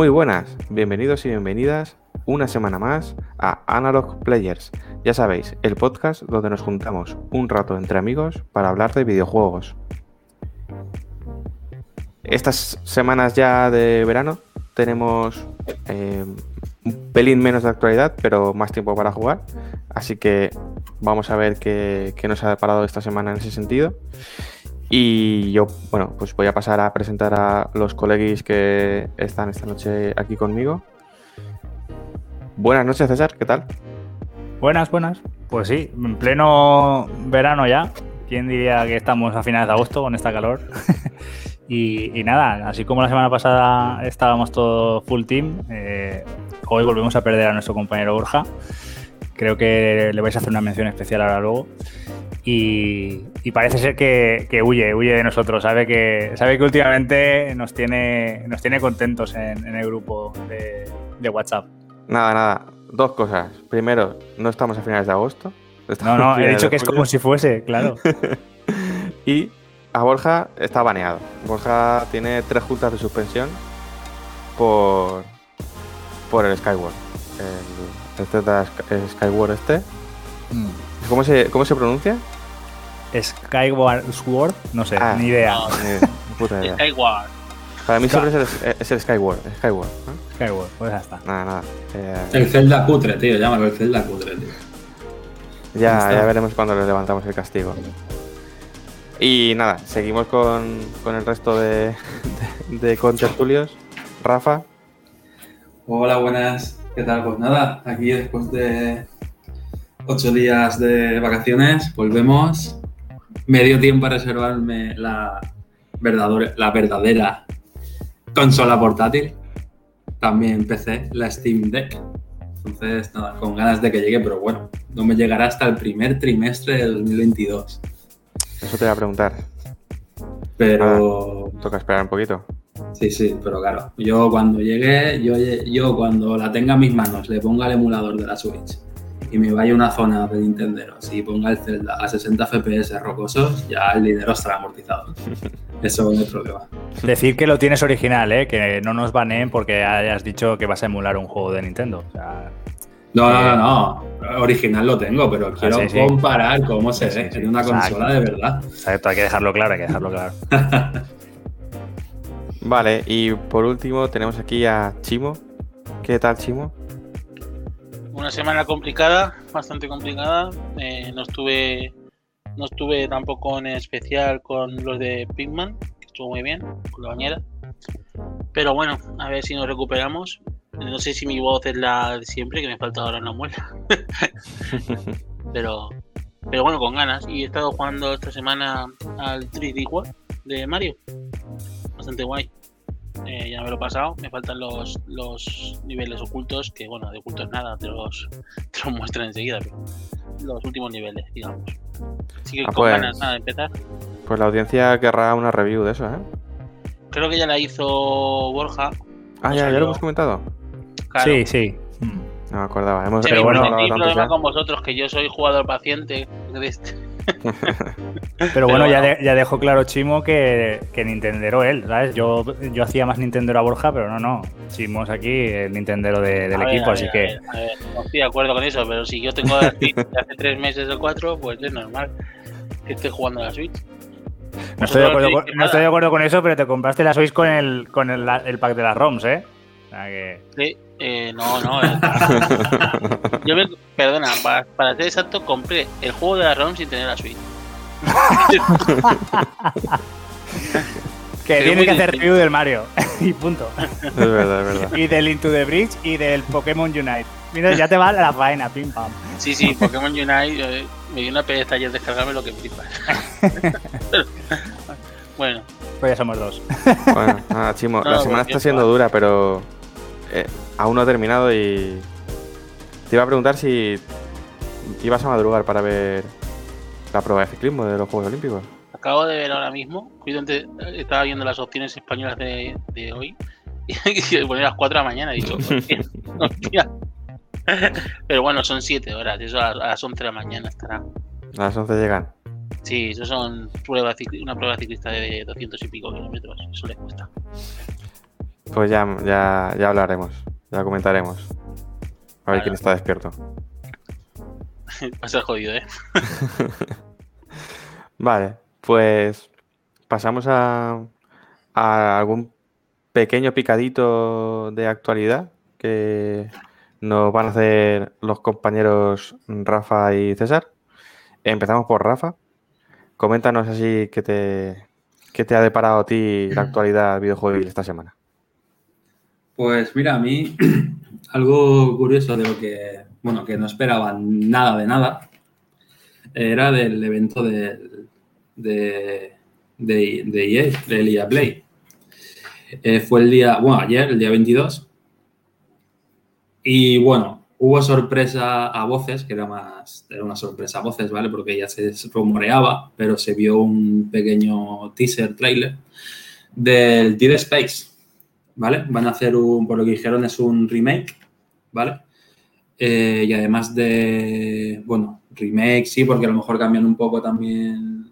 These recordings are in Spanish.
Muy buenas, bienvenidos y bienvenidas una semana más a Analog Players. Ya sabéis, el podcast donde nos juntamos un rato entre amigos para hablar de videojuegos. Estas semanas ya de verano tenemos eh, un pelín menos de actualidad, pero más tiempo para jugar. Así que vamos a ver qué, qué nos ha deparado esta semana en ese sentido. Y yo, bueno, pues voy a pasar a presentar a los colegis que están esta noche aquí conmigo. Buenas noches, César, ¿qué tal? Buenas, buenas. Pues sí, en pleno verano ya. ¿Quién diría que estamos a finales de agosto con esta calor? y, nada, así como la semana pasada estábamos todo full team, eh, hoy volvemos a perder a nuestro compañero Borja. Creo que le vais a hacer una mención especial ahora luego. Y, y, parece ser que, que, huye, huye de nosotros. Sabe que, sabe que últimamente nos tiene, nos tiene contentos en, en el grupo de, de, WhatsApp. Nada, nada. Dos cosas. Primero, no estamos a finales de agosto. No, no, he dicho que es como si fuese, claro. y a Borja está baneado. Borja tiene tres juntas de suspensión por, por el Skyward. El, este Skyward este. Mm. ¿Cómo se, ¿Cómo se pronuncia? Skyward Sword, no sé, ah, ni idea. No, ni puta idea. Skyward. Para mí siempre es el, es el Skyward. Skyward, ¿no? Skyward, pues ya está. Nada, nada. Eh... El Zelda cutre, tío, llámalo el Zelda cutre, tío. Ya, ya veremos cuando les levantamos el castigo. Y nada, seguimos con, con el resto de, de, de contertulios. Rafa. Hola, buenas. ¿Qué tal? Pues nada, aquí después de ocho días de vacaciones, volvemos. Me dio tiempo a reservarme la verdadera, la verdadera consola portátil. También empecé la Steam Deck. Entonces, nada, con ganas de que llegue, pero bueno, no me llegará hasta el primer trimestre de 2022. Eso te voy a preguntar. Pero. Ah, toca esperar un poquito. Sí, sí, pero claro, yo cuando llegue, yo, yo cuando la tenga en mis manos, le ponga el emulador de la Switch y me vaya a una zona de Nintendo y ponga el Zelda a 60 FPS rocosos, ya el dinero estará amortizado. Eso no es problema. Decir que lo tienes original, ¿eh? que no nos baneen porque hayas dicho que vas a emular un juego de Nintendo. O sea, no, no, no, no. Original lo tengo, pero quiero ah, sí, sí. comparar cómo se ve en una Exacto. consola de verdad. Exacto, hay que dejarlo claro, hay que dejarlo claro. vale, y por último tenemos aquí a Chimo. ¿Qué tal, Chimo? Una semana complicada, bastante complicada. Eh, no estuve no estuve tampoco en especial con los de Pigman, que estuvo muy bien, con la bañera. Pero bueno, a ver si nos recuperamos. No sé si mi voz es la de siempre, que me falta ahora una muela. pero, pero bueno, con ganas. Y he estado jugando esta semana al 3D World de Mario. Bastante guay. Eh, ya me lo he pasado, me faltan los, los niveles ocultos, que bueno, de ocultos nada, te los, te los muestran enseguida, pero los últimos niveles, digamos. Así que ah, con pues, ganas nada de empezar. Pues la audiencia querrá una review de eso, ¿eh? Creo que ya la hizo Borja. Ah, ya, ya lo hemos comentado. Claro. Sí, sí. No me acordaba. Hemos, sí, pero bueno, no, problema con vosotros, que yo soy jugador paciente de este. Pero bueno, ya, de, ya, dejó claro Chimo que, que Nintendero él, ¿sabes? Yo, yo hacía más Nintendero a Borja, pero no, no. Chimo es aquí el Nintendero de, del a equipo, ver, así a que. A ver, no estoy de acuerdo con eso, pero si yo tengo la Switch hace tres meses o cuatro, pues es normal que esté jugando a la Switch. No estoy, de acuerdo con, no estoy de acuerdo con eso, pero te compraste la Switch con el, con el, el pack de las ROMs, ¿eh? O sea que... Sí, eh, no, no. Eh. Yo me, perdona, para, para, ser exacto, compré el juego de la ROM sin tener la Switch. que tiene que hacer review del Mario y punto. Es verdad, es verdad. Y del Into the Bridge y del Pokémon Unite. Mira, ya te va la faena, pim pam. Sí, sí, Pokémon Unite eh, me dio una pereza ayer descargarme lo que flipas. bueno, Pues ya somos dos. Bueno, nada, Chimo, No, la semana está siendo va. dura, pero eh, aún no ha terminado y te iba a preguntar si ibas a madrugar para ver la prueba de ciclismo de los Juegos Olímpicos. acabo de ver ahora mismo, cuídate, estaba viendo las opciones españolas de, de hoy y ponía a las 4 de la mañana. He dicho, hostia. Pero bueno, son 7 horas, eso a, a las 11 de la mañana estará. A las 11 llegan. Sí, eso son pruebas una prueba ciclista de 200 y pico kilómetros, eso le cuesta. Pues ya, ya, ya hablaremos, ya comentaremos. A ver quién está despierto. Va a ser jodido, ¿eh? Vale, pues pasamos a, a algún pequeño picadito de actualidad que nos van a hacer los compañeros Rafa y César. Empezamos por Rafa. Coméntanos así qué te, qué te ha deparado a ti la actualidad videojuegos esta semana. Pues mira, a mí algo curioso de lo que, bueno, que no esperaba nada de nada, era del evento del- de, de, de EA, EA Play. Eh, fue el día, bueno, ayer, el día 22. Y bueno, hubo sorpresa a voces, que era más, era una sorpresa a voces, ¿vale? Porque ya se rumoreaba, pero se vio un pequeño teaser trailer del Dead Space. ¿Vale? Van a hacer un, por lo que dijeron, es un remake, ¿vale? Eh, y además de, bueno, remake sí, porque a lo mejor cambian un poco también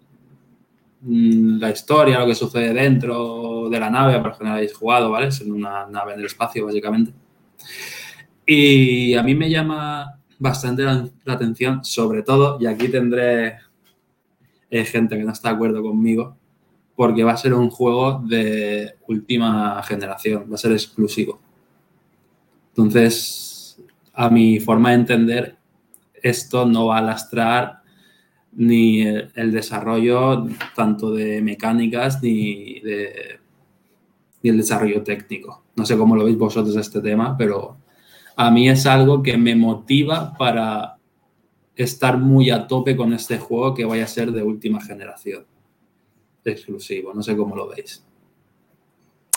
mm, la historia, lo que sucede dentro de la nave, para que no habéis jugado, ¿vale? Es en una nave en el espacio, básicamente. Y a mí me llama bastante la, la atención, sobre todo, y aquí tendré eh, gente que no está de acuerdo conmigo, porque va a ser un juego de última generación, va a ser exclusivo. Entonces, a mi forma de entender, esto no va a lastrar ni el, desarrollo tanto de mecánicas ni, ni el desarrollo técnico. No sé cómo lo veis vosotros este tema, pero a mí es algo que me motiva para estar muy a tope con este juego que vaya a ser de última generación exclusivo. No sé cómo lo veis.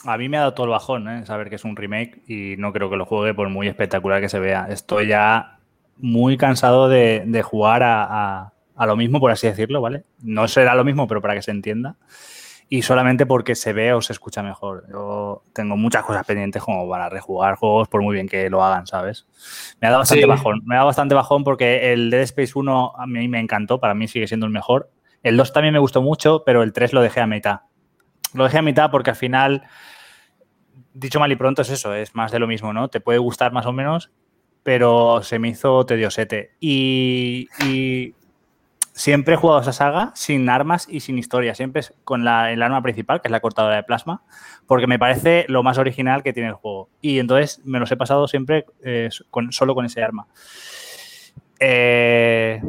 A mí me ha dado todo el bajón, ¿eh? Saber que es un remake y no creo que lo juegue por muy espectacular que se vea. Estoy ya muy cansado de, de jugar a, a- a lo mismo, por así decirlo, ¿vale? No será lo mismo, pero para que se entienda. Y solamente porque se ve o se escucha mejor. Yo tengo muchas cosas pendientes como para rejugar juegos, por muy bien que lo hagan, ¿sabes? Me ha dado bastante Sí. bajón. Me ha dado bastante bajón porque el Dead Space 1 a mí me encantó, para mí sigue siendo el mejor. El 2 también me gustó mucho, pero el 3 lo dejé a mitad. Lo dejé a mitad porque al final, dicho mal y pronto, es eso, es más de lo mismo, ¿no? Te puede gustar más o menos, pero se me hizo tediosete. Y, y siempre he jugado esa saga sin armas y sin historia, siempre con la, el arma principal, que es la cortadora de plasma, porque me parece lo más original que tiene el juego. Y entonces me los he pasado siempre eh, con, solo con ese arma. Eh,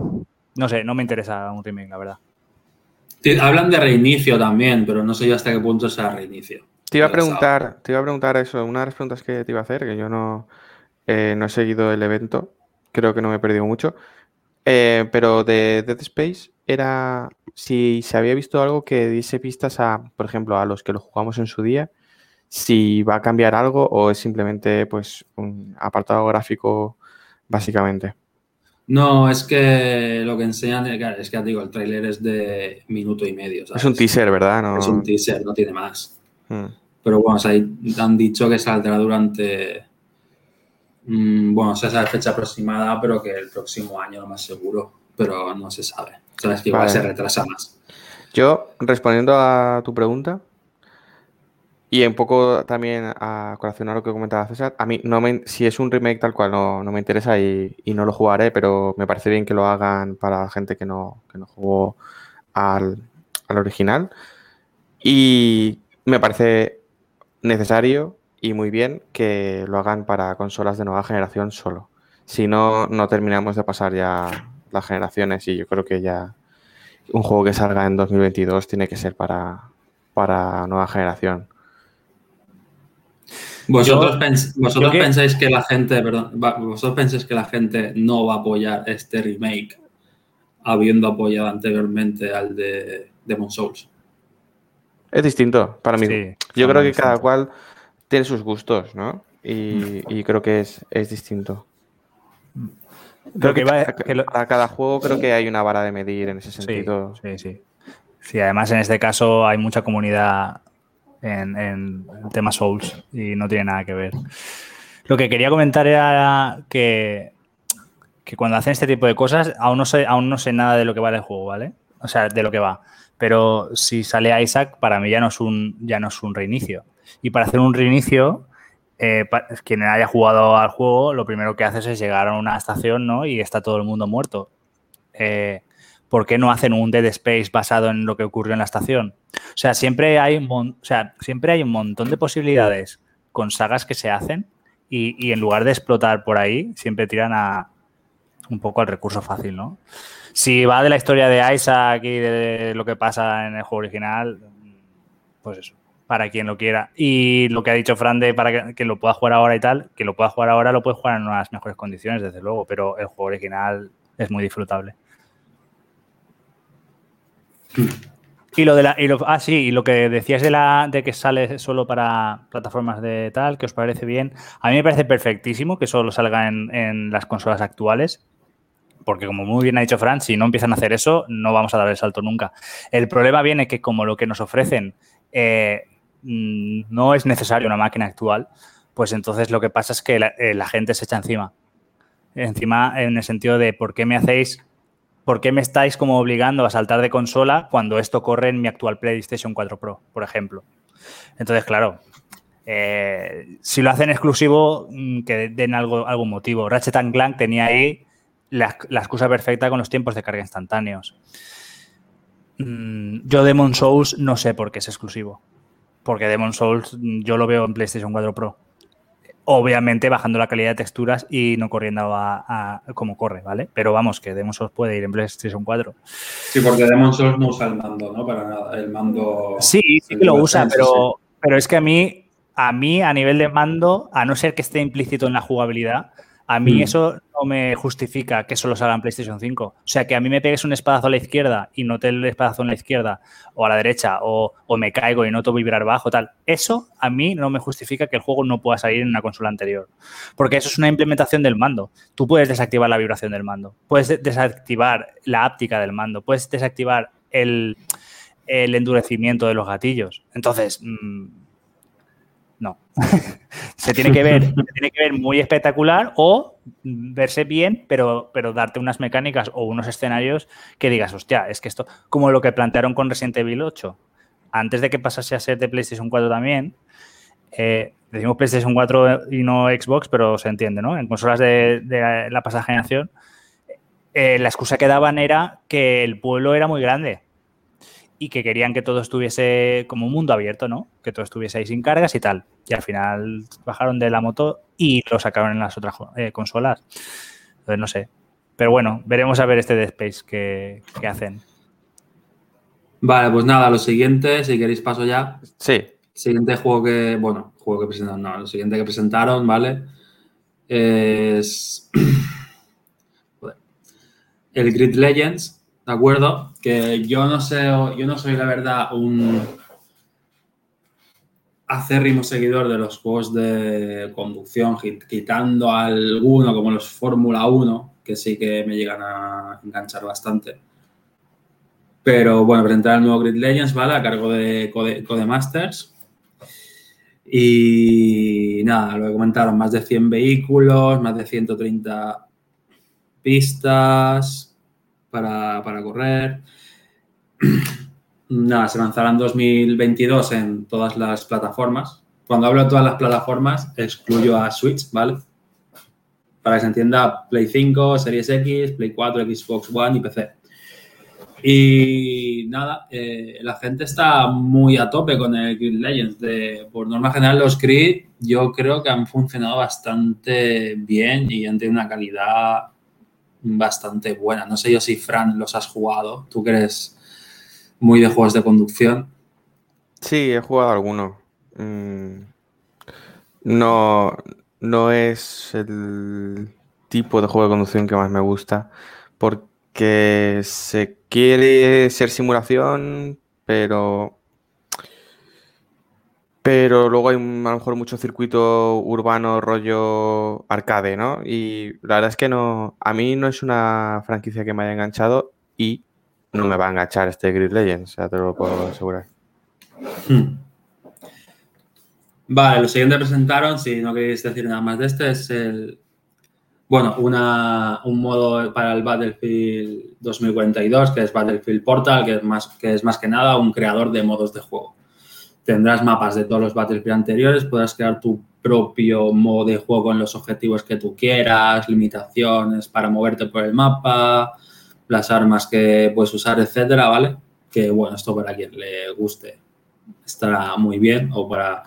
no sé, no me interesa un remake, la verdad. Hablan de reinicio también, pero no sé yo hasta qué punto será reinicio. Te iba a preguntar, te iba a preguntar eso, una de las preguntas que te iba a hacer, que yo no, eh, no he seguido el evento, creo que no me he perdido mucho, eh, pero de Dead Space era si se había visto algo que diese pistas a, por ejemplo, a los que lo jugamos en su día, si va a cambiar algo o es simplemente pues un apartado gráfico básicamente. No, es que lo que enseñan, eh, es que digo, el tráiler es de minuto y medio. ¿sabes? Es un teaser, ¿verdad? No, Es un teaser, no tiene más. Mm. Pero bueno, o sea, han dicho que saldrá durante. mm, bueno, se sabe fecha aproximada, pero que el próximo año lo más seguro. Pero no se sabe. Sabes que igual Vale. se retrasa más. Yo, respondiendo a tu pregunta, y un poco también a colación a lo que comentaba César, a mí no me, si es un remake tal cual no, no me interesa y, y no lo jugaré, pero me parece bien que lo hagan para gente que no, que no jugó al, al original. Y me parece necesario y muy bien que lo hagan para consolas de nueva generación solo. Si no, no terminamos de pasar ya las generaciones y yo creo que ya un juego que salga en 2022 tiene que ser para, para nueva generación. Vosotros, Yo- pens- vosotros que- pensáis que la gente, perdón, va- vosotros pensáis que la gente no va a apoyar este remake habiendo apoyado anteriormente al de Demon Souls. Es distinto para mí. Sí, Yo creo que cada cual tiene sus gustos, ¿no? Y, y creo que es, es distinto. Creo Lo que que, iba a- cada, que lo- para cada juego creo que hay una vara de medir en ese Sí, sentido. sí, sí. Sí, además en este caso hay mucha comunidad en, en el tema Souls y no tiene nada que ver. Lo que quería comentar era que, que cuando hacen este tipo de cosas, aún no, sé, aún no sé nada de lo que va el juego, ¿vale? O sea, de lo que va. Pero si sale Isaac, para mí ya no es un, ya no es un reinicio. Y para hacer un reinicio, eh, quien haya jugado al juego, lo primero que haces es llegar a una estación, ¿no? Y está todo el mundo muerto. Eh, ¿Por qué no hacen un Dead Space basado en lo que ocurrió en la estación? O sea, siempre hay un, o sea, siempre hay un montón de posibilidades con sagas que se hacen y, y en lugar de explotar por ahí, siempre tiran a un poco al recurso fácil, ¿no? Si va de la historia de Isaac y de lo que pasa en el juego original, pues eso, para quien lo quiera. Y lo que ha dicho Fran de para que, que lo pueda jugar ahora y tal, que lo pueda jugar ahora, lo puede jugar en unas mejores condiciones, desde luego, pero el juego original es muy disfrutable. Y lo de la. Ah, sí, lo que decías de la de que sale solo para plataformas de tal, que os parece bien. A mí me parece perfectísimo que solo salga en, las consolas actuales. Porque, como muy bien ha dicho Fran, si no empiezan a hacer eso, no vamos a dar el salto nunca. El problema viene que, como lo que nos ofrecen eh, mm, no es necesario una máquina actual, pues entonces lo que pasa es que la, eh, la gente se echa encima. Encima, en el sentido de por qué me hacéis ¿por qué me estáis como obligando a saltar de consola cuando esto corre en mi actual PlayStation 4 Pro, por ejemplo? Entonces, claro, eh, si lo hacen exclusivo, mm, que den algo, algún motivo. Ratchet Clank tenía ahí la, la excusa perfecta con los tiempos de carga instantáneos. Mm, yo Demon Souls no sé por qué es exclusivo. Porque Demon Souls mm, yo lo veo en PlayStation 4 Pro. Obviamente bajando la calidad de texturas y no corriendo a, a- como corre, ¿vale? Pero vamos, que Demon Souls puede ir en PlayStation 4. Sí, porque Demon Souls no usa el mando, ¿no? Para nada. El mando. Sí, sí que lo usa, sí. pero, pero es que a mí, a mí, a nivel de mando, a no ser que esté implícito en la jugabilidad, a mí Mm. eso no me justifica que solo salga en PlayStation 5. O sea, que a mí me pegues un espadazo a la izquierda y note el espadazo en la izquierda o a la derecha o, o me caigo y noto vibrar bajo, tal. Eso a mí no me justifica que el juego no pueda salir en una consola anterior. Porque eso es una implementación del mando. Tú puedes desactivar la vibración del mando, puedes de- desactivar la áptica del mando, puedes desactivar el, el endurecimiento de los gatillos. Entonces, mm, no. se tiene que ver, se tiene que ver muy espectacular o verse bien, pero, pero darte unas mecánicas o unos escenarios que digas, hostia, es que esto, como lo que plantearon con Resident Evil 8, antes de que pasase a ser de PlayStation 4 también, eh, decimos PlayStation 4 y no Xbox, pero se entiende, ¿no? En consolas de, de la pasada generación, eh, la excusa que daban era que el pueblo era muy grande y que querían que todo estuviese como un mundo abierto, ¿no? Que todo estuviese ahí sin cargas y tal. Y al final bajaron de la moto y lo sacaron en las otras eh, consolas. Entonces, no sé. Pero bueno, veremos a ver este Dead Space que, que hacen. Vale, pues nada, lo siguiente, si queréis paso ya. Sí, Siguiente juego que, bueno, juego que presentaron, no, lo siguiente que presentaron, ¿vale? Es Joder. el Grid Legends, ¿de acuerdo? Que yo no sé, yo no soy la verdad un acérrimo seguidor de los juegos de conducción, quit- quitando alguno como los Fórmula 1, que sí que me llegan a enganchar bastante. Pero bueno, presentar el nuevo Grid Legends, ¿vale? A cargo de Code, Codemasters. Y nada, lo que comentaron, más de 100 vehículos, más de 130 pistas para, para correr. Nada, se lanzará en 2022 en todas las plataformas. Cuando hablo de todas las plataformas, excluyo a Switch, ¿vale? Para que se entienda, Play 5, Series X, Play 4, Xbox One y PC. Y nada, eh, la gente está muy a tope con el Grid Legends. De, por norma general, los Grid yo creo que han funcionado bastante bien y han tenido una calidad bastante buena. No sé yo si, Fran, los has jugado. Tú que eres muy de juegos de conducción. sí, he jugado alguno. Mm, No, no es el tipo de juego de conducción que más me gusta porque se quiere ser simulación, pero pero luego hay a lo mejor mucho circuito urbano, rollo arcade, ¿no? Y la verdad es que no, a mí no es una franquicia que me haya enganchado y no me va a enganchar este Grid Legends, ya te lo puedo asegurar. Hmm. Vale, lo siguiente presentaron, si no queréis decir nada más de este, es el. Bueno, una, un modo para el Battlefield 2042, que es Battlefield Portal, que es, más, que es más que nada un creador de modos de juego. Tendrás mapas de todos los Battlefield anteriores, podrás crear tu propio modo de juego con los objetivos que tú quieras, limitaciones para moverte por el mapa, las armas que puedes usar, etcétera, ¿vale? Que bueno, esto para quien le guste estará muy bien o para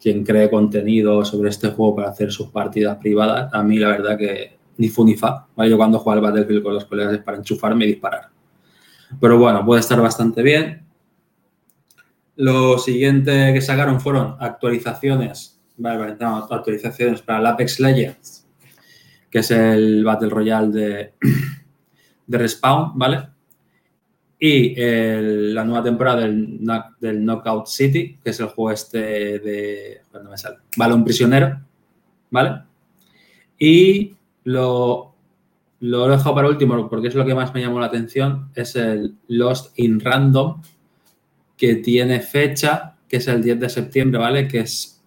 quien cree contenido sobre este juego para hacer sus partidas privadas, a mí la verdad que ni fu ni fa. Yo cuando juego al Battlefield con los colegas es para enchufarme y disparar. Pero bueno, puede estar bastante bien. Lo siguiente que sacaron fueron actualizaciones, vale, actualizaciones para el Apex Legends, que es el Battle Royale de, de Respawn, ¿vale? Y la nueva temporada del, del, Knockout City, que es el juego este de. Me sale. Vale, un prisionero. ¿Vale? Y lo, lo he dejado para último porque es lo que más me llamó la atención. Es el Lost in Random, que tiene fecha, que es el 10 de septiembre, ¿vale? Que es,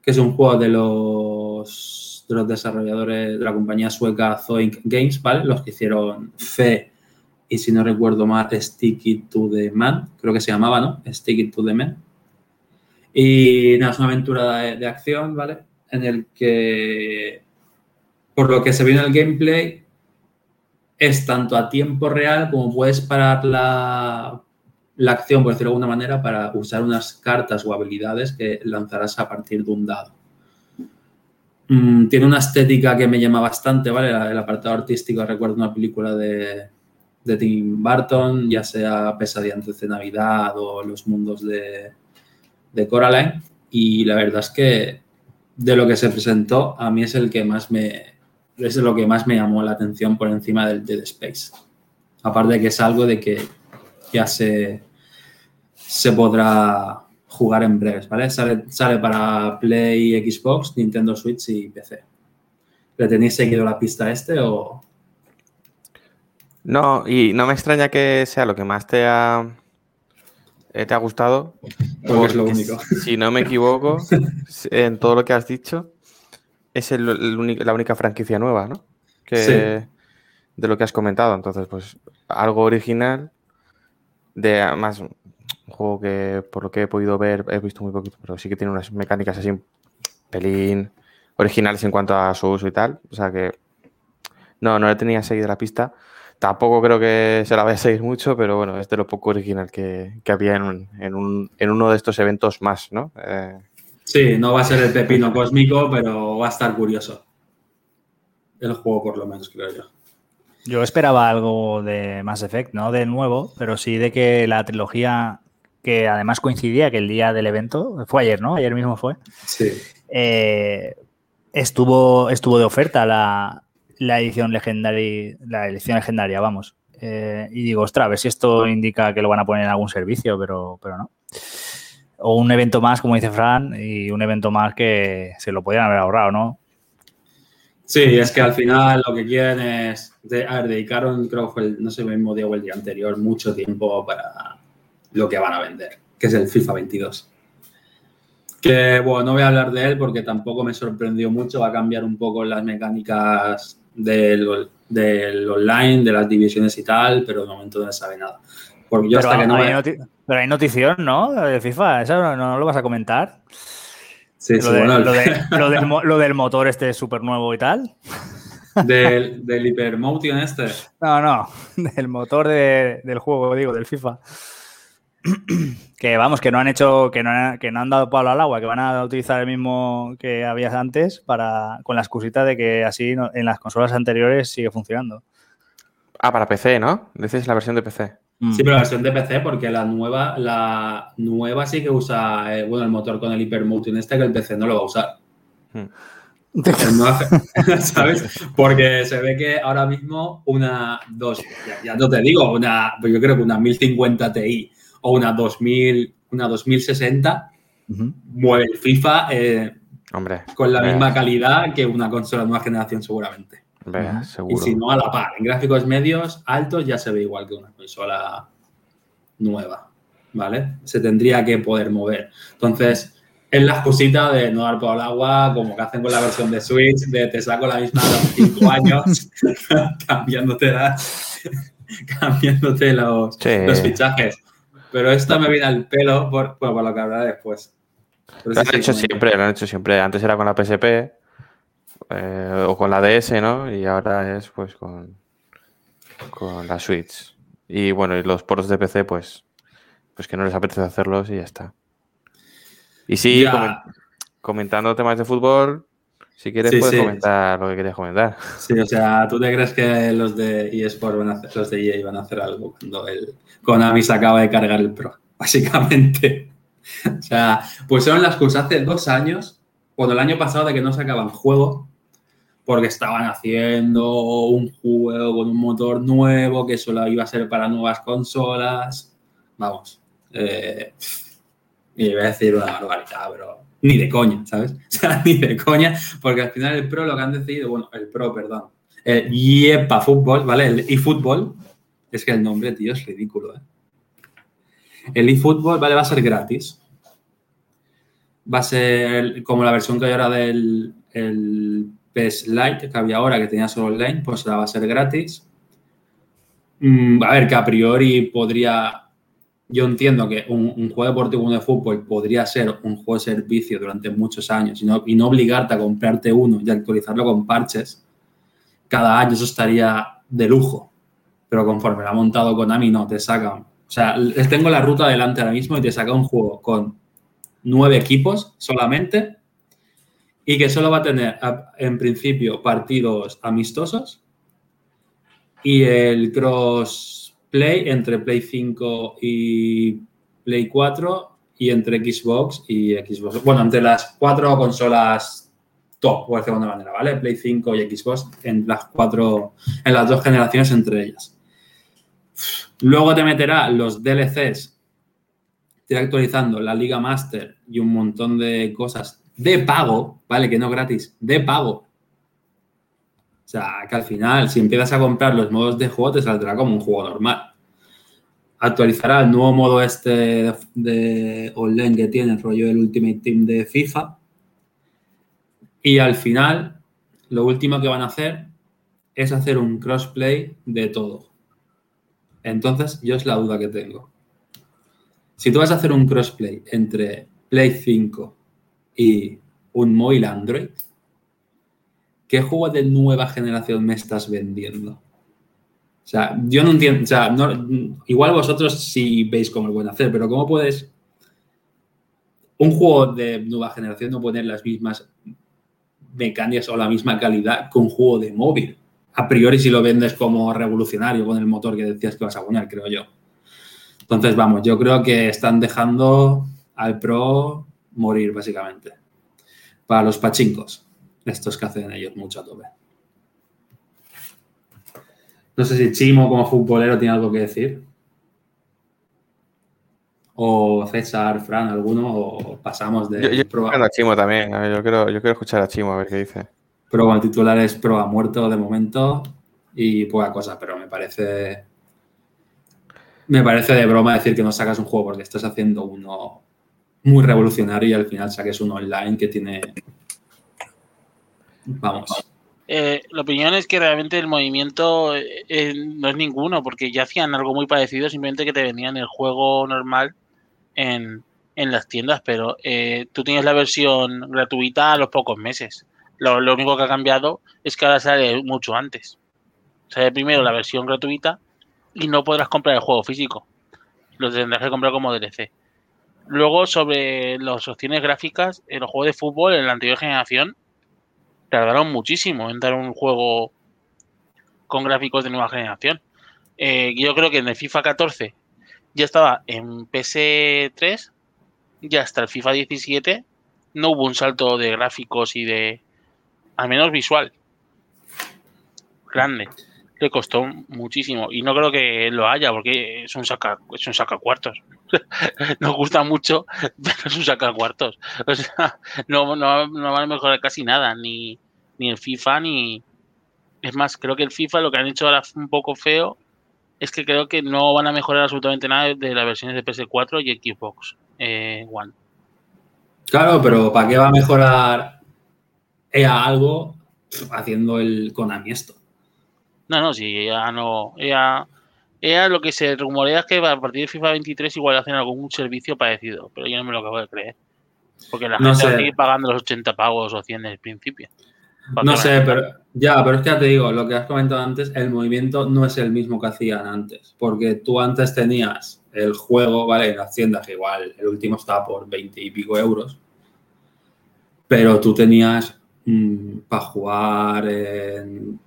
que es un juego de los, de los desarrolladores de la compañía sueca Zoink Games, ¿vale? Los que hicieron Fe y si no recuerdo mal, Stick to the Man, creo que se llamaba, ¿no? Stick to the Man. Y nada, es una aventura de, acción, ¿vale? En el que, por lo que se ve en el gameplay, es tanto a tiempo real como puedes parar la, la acción, por decirlo de alguna manera, para usar unas cartas o habilidades que lanzarás a partir de un dado. Mm, tiene una estética que me llama bastante, ¿vale? El apartado artístico, recuerdo una película de, de Tim Burton, ya sea Pesadilla de Navidad o Los Mundos de, de Coraline. Y la verdad es que de lo que se presentó, a mí es el que más me es lo que más me llamó la atención por encima del Dead Space. Aparte de que es algo de que ya se, se podrá jugar en breves, ¿vale? Sale, sale para Play, Xbox, Nintendo Switch y PC. ¿Le tenéis seguido la pista este o...? No, y no me extraña que sea lo que más te ha, eh, te ha gustado. Porque es lo único. Si no me equivoco, en todo lo que has dicho, es la única franquicia nueva, ¿no? Que, De lo que has comentado. Entonces, pues algo original, de más un juego que por lo que he podido ver, he visto muy poquito, pero sí que tiene unas mecánicas así, pelín originales en cuanto a su uso y tal. O sea que no, no le tenía seguido la pista. Tampoco creo que se la vaya a seguir mucho, pero bueno, es de lo poco original que, había en, en, uno de estos eventos más, ¿no? Eh, sí, no va a ser el pepino cósmico, pero va a estar curioso. El juego, por lo menos, creo yo. Yo esperaba algo de Mass Effect, no de nuevo, pero sí de que la trilogía, que además coincidía que el día del evento, fue ayer, ¿no? Ayer mismo fue. Sí. Eh, estuvo, estuvo de oferta la, la edición legendaria, la edición legendaria, vamos. Eh, y digo, ostras, a ver si esto indica que lo van a poner en algún servicio, pero, pero no. O un evento más, como dice Fran, y un evento más que se lo podían haber ahorrado, ¿no? Sí, es que al final lo que quieren es. a ver, dedicaron, creo que fue el, no sé, el mismo día o el día anterior, mucho tiempo para lo que van a vender, que es el FIFA 22. Que bueno, no voy a hablar de él porque tampoco me sorprendió mucho, va a cambiar un poco las mecánicas del, del, online, de las divisiones y tal, pero de momento no se sabe nada. Porque yo pero, hasta que no hay pero hay notición, ¿no? De FIFA, ¿eso no, lo vas a comentar? Sí, lo, sí, bueno, lo, del, lo, del, motor este súper nuevo y tal. Del, del Hypermotion este. No, no, del motor de, del juego, digo, del FIFA. que vamos, que no han hecho, que no han, que no han dado palo al agua, que van a utilizar el mismo que había antes para, con la excusita de que así en las consolas anteriores sigue funcionando. Ah, para PC, ¿no? Dices la versión de PC. Mm. Sí, pero la versión de PC, porque la nueva, la nueva sí que usa, eh, bueno, el motor con el Hypermotion este, que el PC no lo va a usar. Nueva- ¿Sabes? Porque se ve que ahora mismo una dos, ya, ya no te digo, una, pues yo creo que una 1050 Ti o una 2000, una 2060 Ujú. mueve el FIFA eh, Hombre. con la misma calidad que una consola de nueva generación seguramente. Y si no, a la par. En gráficos medios altos ya se ve igual que una consola nueva. ¿Vale? Se tendría que poder mover. Entonces, es la excusita de no dar por el agua, como que hacen con la versión de Switch, de te saco la misma de los 5 años, cambiándote, las- cambiándote los, Sí. los fichajes. Pero esto me viene al pelo por, por, por lo que hablaré después. Pero Lo han hecho siempre, lo han hecho siempre. Antes era con la PSP eh, o con la DS, ¿no? Y ahora es pues con, con la Switch. Y bueno, y los ports de PC, pues, pues que no les apetece hacerlos y ya está. Y sí, comentando temas de fútbol, si quieres Sí, puedes sí. comentar lo que querías comentar. Sí, o sea, ¿tú te crees que los de eSport van a hacer, los de EA van a hacer algo cuando el Konami se acaba de cargar el Pro? Básicamente. O sea, pusieron las cosas hace dos años, cuando el año pasado de que no sacaban juego, porque estaban haciendo un juego con un motor nuevo que solo iba a ser para nuevas consolas. Vamos. Eh, y iba a decir una barbaridad, pero ni de coña, ¿sabes? O sea, ni de coña, porque al final el Pro lo que han decidido, bueno, el Pro, perdón, el Yepa Fútbol, ¿vale? El eFootball, es que el nombre, tío, es ridículo, ¿eh? El eFootball, ¿vale? Va a ser gratis. Va a ser como la versión que hay ahora del el PES Lite, que había ahora, que tenía solo online, pues ahora va a ser gratis. Mm, a ver, que a priori podría yo entiendo que un, un juego deportivo uno de fútbol podría ser un juego de servicio durante muchos años y no, y no obligarte a comprarte uno y actualizarlo con parches cada año, eso estaría de lujo. Pero conforme lo ha montado Konami, no, te sacan. O sea, les tengo la ruta delante ahora mismo y te saca un juego con nueve equipos solamente y que solo va a tener, en principio, partidos amistosos y el crossplay entre Play 5 y Play 4 y entre Xbox y Xbox. Bueno, entre las cuatro consolas top, por decirlo de alguna manera, ¿vale? Play 5 y Xbox en las cuatro, en las dos generaciones entre ellas. Luego te meterá los DLCs, te actualizando la Liga Master y un montón de cosas de pago, ¿vale? Que no gratis, de pago. O sea, que al final, si empiezas a comprar los modos de juego, te saldrá como un juego normal. Actualizará el nuevo modo este de, online que tiene, el rollo del Ultimate Team de FIFA. Y al final, lo último que van a hacer es hacer un crossplay de todo. Entonces, yo es la duda que tengo. Si tú vas a hacer un crossplay entre Play 5 y un móvil Android, ¿qué juego de nueva generación me estás vendiendo? O sea, yo no entiendo, o sea, igual vosotros sí veis cómo lo pueden hacer, pero ¿cómo puedes un juego de nueva generación no poner las mismas mecánicas o la misma calidad que un juego de móvil? A priori si lo vendes como revolucionario con el motor que decías que vas a poner, creo yo. Entonces, vamos, yo creo que están dejando al Pro morir, básicamente. Para los pachincos, estos que hacen ellos mucho a tope. No sé si Chimo como futbolero tiene algo que decir. O César, Fran, alguno, o pasamos de Yo, yo a Chimo también. yo, quiero, yo quiero escuchar a Chimo a ver qué dice. Pro con titulares Pro ha muerto de momento y poca cosa, pero me parece. Me parece de broma decir que no sacas un juego porque estás haciendo uno muy revolucionario y al final saques uno online que tiene. Vamos. Eh, la opinión es que realmente el movimiento eh, eh, no es ninguno, porque ya hacían algo muy parecido, simplemente que te vendían el juego normal en, en las tiendas, pero tú tienes la versión gratuita a los pocos meses. Lo, lo único que ha cambiado es que ahora sale mucho antes. Sale primero la versión gratuita y no podrás comprar el juego físico. Lo tendrás que comprar como DLC. Luego, sobre las opciones gráficas, en los juegos de fútbol en la anterior generación tardaron muchísimo en dar un juego con gráficos de nueva generación. Eh, yo creo que en el FIFA 14 ya estaba en PS3, ya hasta el FIFA 17 no hubo un salto de gráficos y de, al menos visual, grande. Le costó muchísimo y no creo que lo haya porque es un saca, es un saca cuartos. Nos gusta mucho, pero es un saca cuartos. O sea, no, no, no van a mejorar casi nada, ni, ni el FIFA ni. Es más, creo que el FIFA lo que han hecho ahora un poco feo es que creo que no van a mejorar absolutamente nada de las versiones de PS4 y Xbox eh, One. Claro, pero ¿para qué va a mejorar EA algo haciendo el Konami esto? No, no, sí, ella no. Ella, ella lo que se rumorea es que a partir de FIFA 23 igual hacen algún servicio parecido, pero yo no me lo acabo de creer. Porque la No gente va a sé. seguir pagando los 80 pagos o 100 del principio. Pa' No sé, la- pero ya, pero es que ya te digo, lo que has comentado antes, el movimiento no es el mismo que hacían antes, porque tú antes tenías el juego, ¿vale? En las tiendas, que igual el último estaba por 20 y pico euros, pero tú tenías para jugar en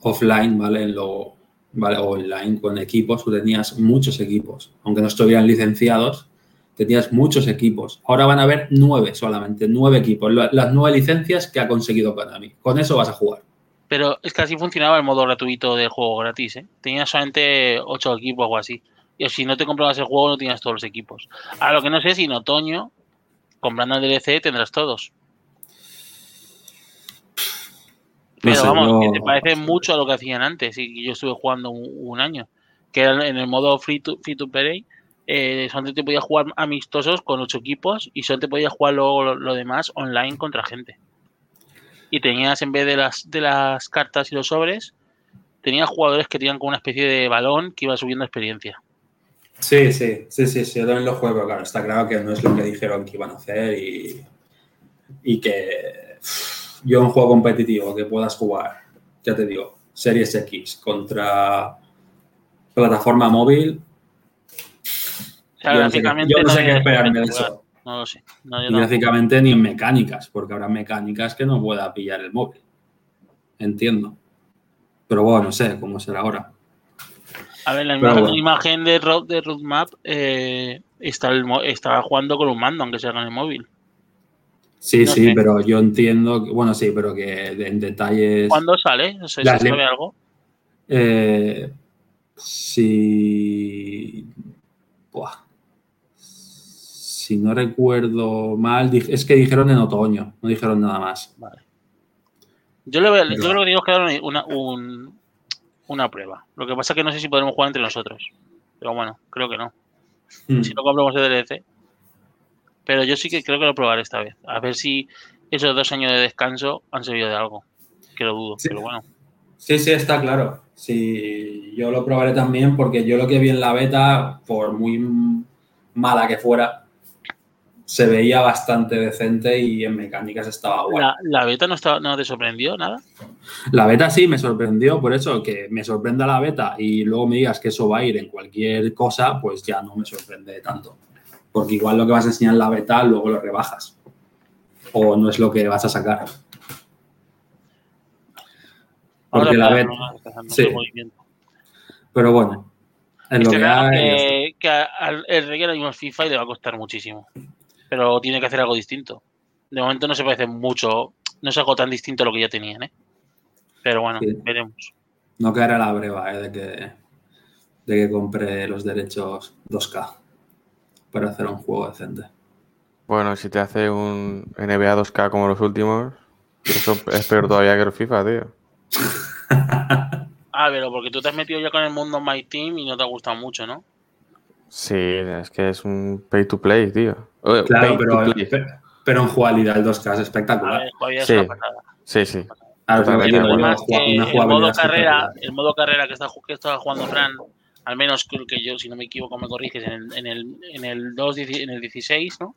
offline, ¿vale? En lo, ¿vale? O online con equipos, tú tenías muchos equipos, aunque no estuvieran licenciados, tenías muchos equipos. Ahora van a haber nueve solamente, nueve equipos, la- las nueve licencias que ha conseguido Konami. Con eso vas a jugar. Pero es que así funcionaba el modo gratuito del juego gratis, ¿eh? Tenías solamente 8 equipos o así. Y si no te comprabas el juego, no tenías todos los equipos. Ahora lo que no sé si en otoño, comprando el DLC, tendrás todos. No Pero sé, vamos, que te parece mucho a lo que hacían antes. Y yo estuve jugando un, un año. Que era en el modo free to, free to play. Eh, solamente te podías jugar amistosos con 8 equipos. Y solo te podías jugar luego lo, lo demás online contra gente. Y tenías, en vez de las, de las cartas y los sobres, tenías jugadores que tenían como una especie de balón que iba subiendo experiencia. Sí, sí, sí, sí, sí, yo también lo juego, pero claro, está claro que no es lo que dijeron que iban a hacer y, y que uff, yo un juego competitivo que puedas jugar, ya te digo, Series X contra plataforma móvil, O sea, yo no sé qué, gráficamente yo no sé qué es esperarme de eso. No lo sé. No, yo Y no. gráficamente ni en mecánicas, porque habrá mecánicas que no pueda pillar el móvil. Entiendo. Pero bueno, no sé cómo será ahora. A ver, la imagen, bueno. imagen de, road, de Roadmap eh, está, el, mo- está jugando con un mando, aunque sea con el móvil. Sí, No sí, sé. pero yo entiendo, que- bueno, sí, pero que en detalles... ¿Cuándo sale? No sé, ¿se sabe algo? Eh, si. Buah. Si no recuerdo mal, es que dijeron en otoño, no dijeron nada más. Vale. Yo, le voy a- yo Pero- creo que tenemos que dar una, un- una prueba. Lo que pasa es que no sé si podremos jugar entre nosotros. Pero bueno, creo que no. Hmm. Si no compramos el DLC. Pero yo sí que creo que lo probaré esta vez. A ver si esos dos años de descanso han servido de algo. Que lo dudo, Sí. pero bueno. Sí, sí, está claro. Sí, yo lo probaré también porque yo lo que vi en la beta, por muy mala que fuera, se veía bastante decente y en mecánicas estaba guay. La, la beta no, estaba, no te sorprendió nada. La beta sí me sorprendió, por eso que me sorprenda la beta y luego me digas que eso va a ir en cualquier cosa, pues ya no me sorprende tanto. Porque igual lo que vas a enseñar en la beta luego lo rebajas. O no es lo que vas a sacar. Porque Ahora la beta. no, sí. Pero bueno, es lo que hay. que, que al el es FIFA y le va a costar muchísimo. Pero tiene que hacer algo distinto. De momento no se parece mucho, no es algo tan distinto a lo que ya tenían, ¿eh? Pero bueno, Sí. veremos. No caerá la breva eh, de, que, de que compre los derechos 2K para hacer un juego decente. Bueno, si te hace un NBA 2K como los últimos, eso es peor todavía que el FIFA, tío. Ah, pero porque tú te has metido ya con el mundo My Team y no te ha gustado mucho, ¿no? Sí, es que es un pay to play, tío. Claro, pay pero, to play. pe- pero en jugabilidad el 2K es espectacular. ver, todavía es Sí. Sí, sí. Claro, el modo carrera, el modo carrera que está, que está jugando Fran, al menos creo que yo, si no me equivoco, me corriges, en el, en el, en el, 2, en el 16, ¿no?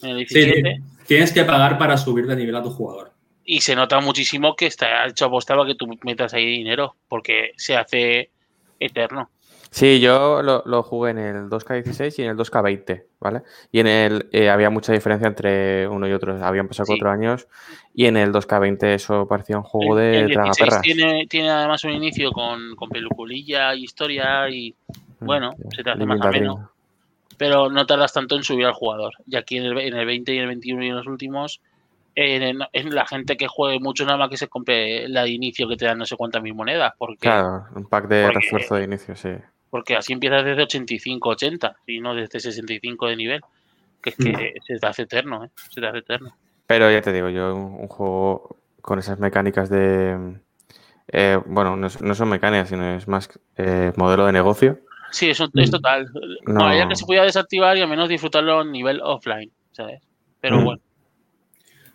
En el Sí, 17. tienes que pagar para subir de nivel a tu jugador. Y se nota muchísimo que está hecho aposta para que tú metas ahí dinero, porque se hace eterno. Sí, yo lo, lo jugué en el 2K16 y en el 2K20, ¿vale? Y en el eh, había mucha diferencia entre uno y otro. Habían pasado Sí. cuatro años y en el 2K20 eso parecía un juego El- de el 16 tragaperras. tiene, tiene además un inicio con, con peliculilla y historia y bueno, Mm, se te hace más ameno. Pero no tardas tanto en subir al jugador. Y aquí en el, en el 20 y el 21 y en los últimos, en, en la gente que juegue mucho nada más que se compre la de inicio que te dan no sé cuántas mil monedas. Porque, Claro, un pack de porque- refuerzo de inicio, sí. Porque así empiezas desde 85, 80 y no desde 65 de nivel. Que es que se te hace eterno, ¿eh? Se te hace eterno. Pero ya te digo, yo un, un juego con esas mecánicas de... eh, bueno, no, es- no son mecánicas, sino es más eh, modelo de negocio. Sí, eso es total. No. No. ya que se podía desactivar y al menos disfrutarlo a nivel offline, ¿sabes? Pero Mm. bueno.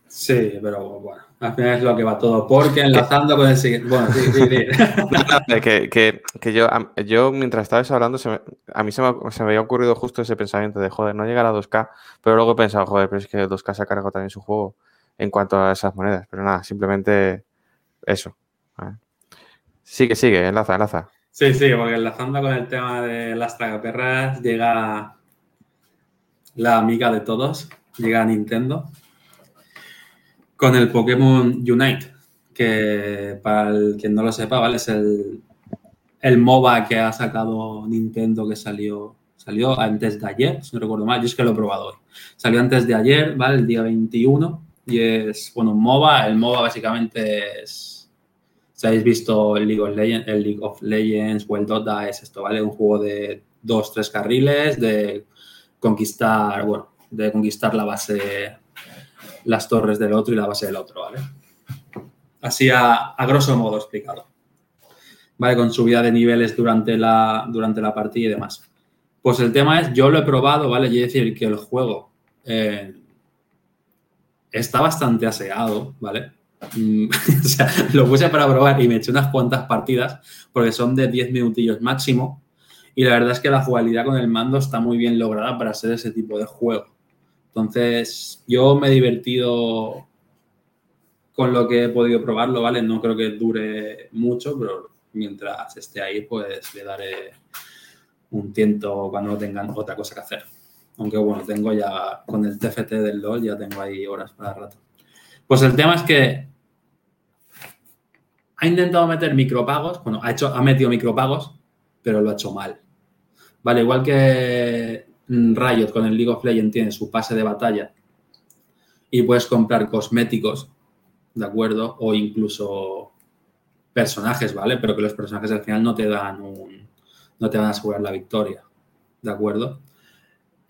Sí, pero bueno, al final es lo que va todo. Porque enlazando con el siguiente. Bueno, sí, sí, sí. Que, que- que yo, yo mientras estabas hablando, se me- a mí se me, se me había ocurrido justo ese pensamiento de, joder, no llegar a 2K, pero luego he pensado, joder, pero es que 2K se ha cargado también su juego en cuanto a esas monedas. Pero nada, simplemente eso. ¿vale? Sigue, sigue, enlaza, enlaza. Sí, sí, porque enlazando con el tema de las tragaperras, llega la amiga de todos, llega Nintendo, con el Pokémon Unite, que para el quien no lo sepa, ¿vale? Es el, el MOBA que ha sacado Nintendo que salió, salió antes de ayer, si no recuerdo mal, yo es que lo he probado hoy. Salió antes de ayer, ¿vale? El día 21, y es, bueno, un MOBA, el MOBA básicamente es... Si habéis visto el League of Legends, el League of Legends o el Dota, es esto, ¿vale? Un juego de dos, tres carriles, de conquistar, bueno, de conquistar la base, las torres del otro y la base del otro, ¿vale? Así a, grosso modo explicado. ¿Vale? Con subida de niveles durante la, durante la partida y demás. Pues el tema es, yo lo he probado, ¿vale? Y decir, que el juego eh, está bastante aseado, ¿vale? Mm, o sea, lo puse para probar y me eché unas cuantas partidas porque son de 10 minutillos máximo y la verdad es que la jugabilidad con el mando está muy bien lograda para ser ese tipo de juego. Entonces, yo me he divertido con lo que he podido probarlo, ¿vale? No creo que dure mucho, pero mientras esté ahí, pues le daré un tiento cuando tengan otra cosa que hacer. Aunque bueno, tengo ya con el TFT del LOL, ya tengo ahí horas para rato. Pues el tema es que ha intentado meter micropagos, bueno, ha, hecho, ha metido micropagos, pero lo ha hecho mal. Vale, igual que Riot con el League of Legends tiene su pase de batalla y puedes comprar cosméticos, ¿de acuerdo? O incluso personajes, ¿vale? Pero que los personajes al final no te dan un, no te van a asegurar la victoria, ¿de acuerdo?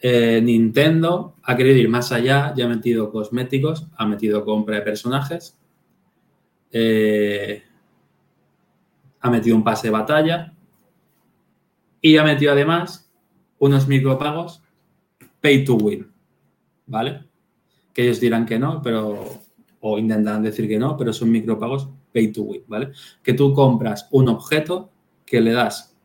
Eh, Nintendo ha querido ir más allá, ya ha metido cosméticos, ha metido compra de personajes, eh, ha metido un pase de batalla y ha metido además unos micropagos pay to win, ¿vale? Que ellos dirán que no, pero o intentarán decir que no, pero son micropagos pay to win, ¿vale? Que tú compras un objeto que le das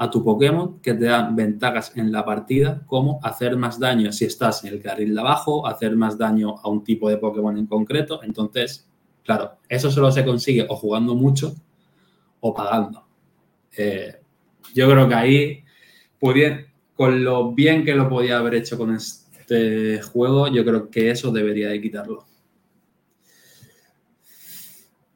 a tu Pokémon que te dan ventajas en la partida, como hacer más daño si estás en el carril de abajo, hacer más daño a un tipo de Pokémon en concreto. Entonces, claro, eso solo se consigue o jugando mucho o pagando. Eh, yo creo que ahí, bien, con lo bien que lo podía haber hecho con este juego, yo creo que eso debería de quitarlo.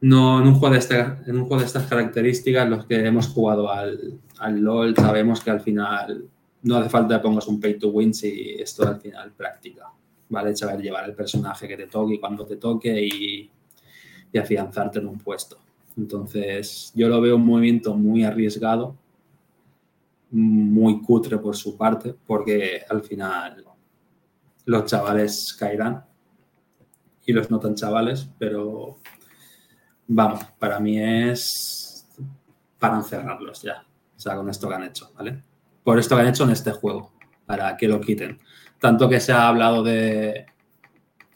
No, en un juego de, estas características, los que hemos jugado al, al LOL, sabemos que al final no hace falta que pongas un pay to win si esto al final práctica. ¿Vale? Saber llevar el personaje que te toque y cuando te toque y, y afianzarte en un puesto. Entonces, yo lo veo un movimiento muy arriesgado, muy cutre por su parte, porque al final los chavales caerán y los no tan chavales, pero vamos, para mí es para encerrarlos ya. O sea, con esto que han hecho, ¿vale? Por esto que han hecho en este juego, para que lo quiten. Tanto que se ha hablado de,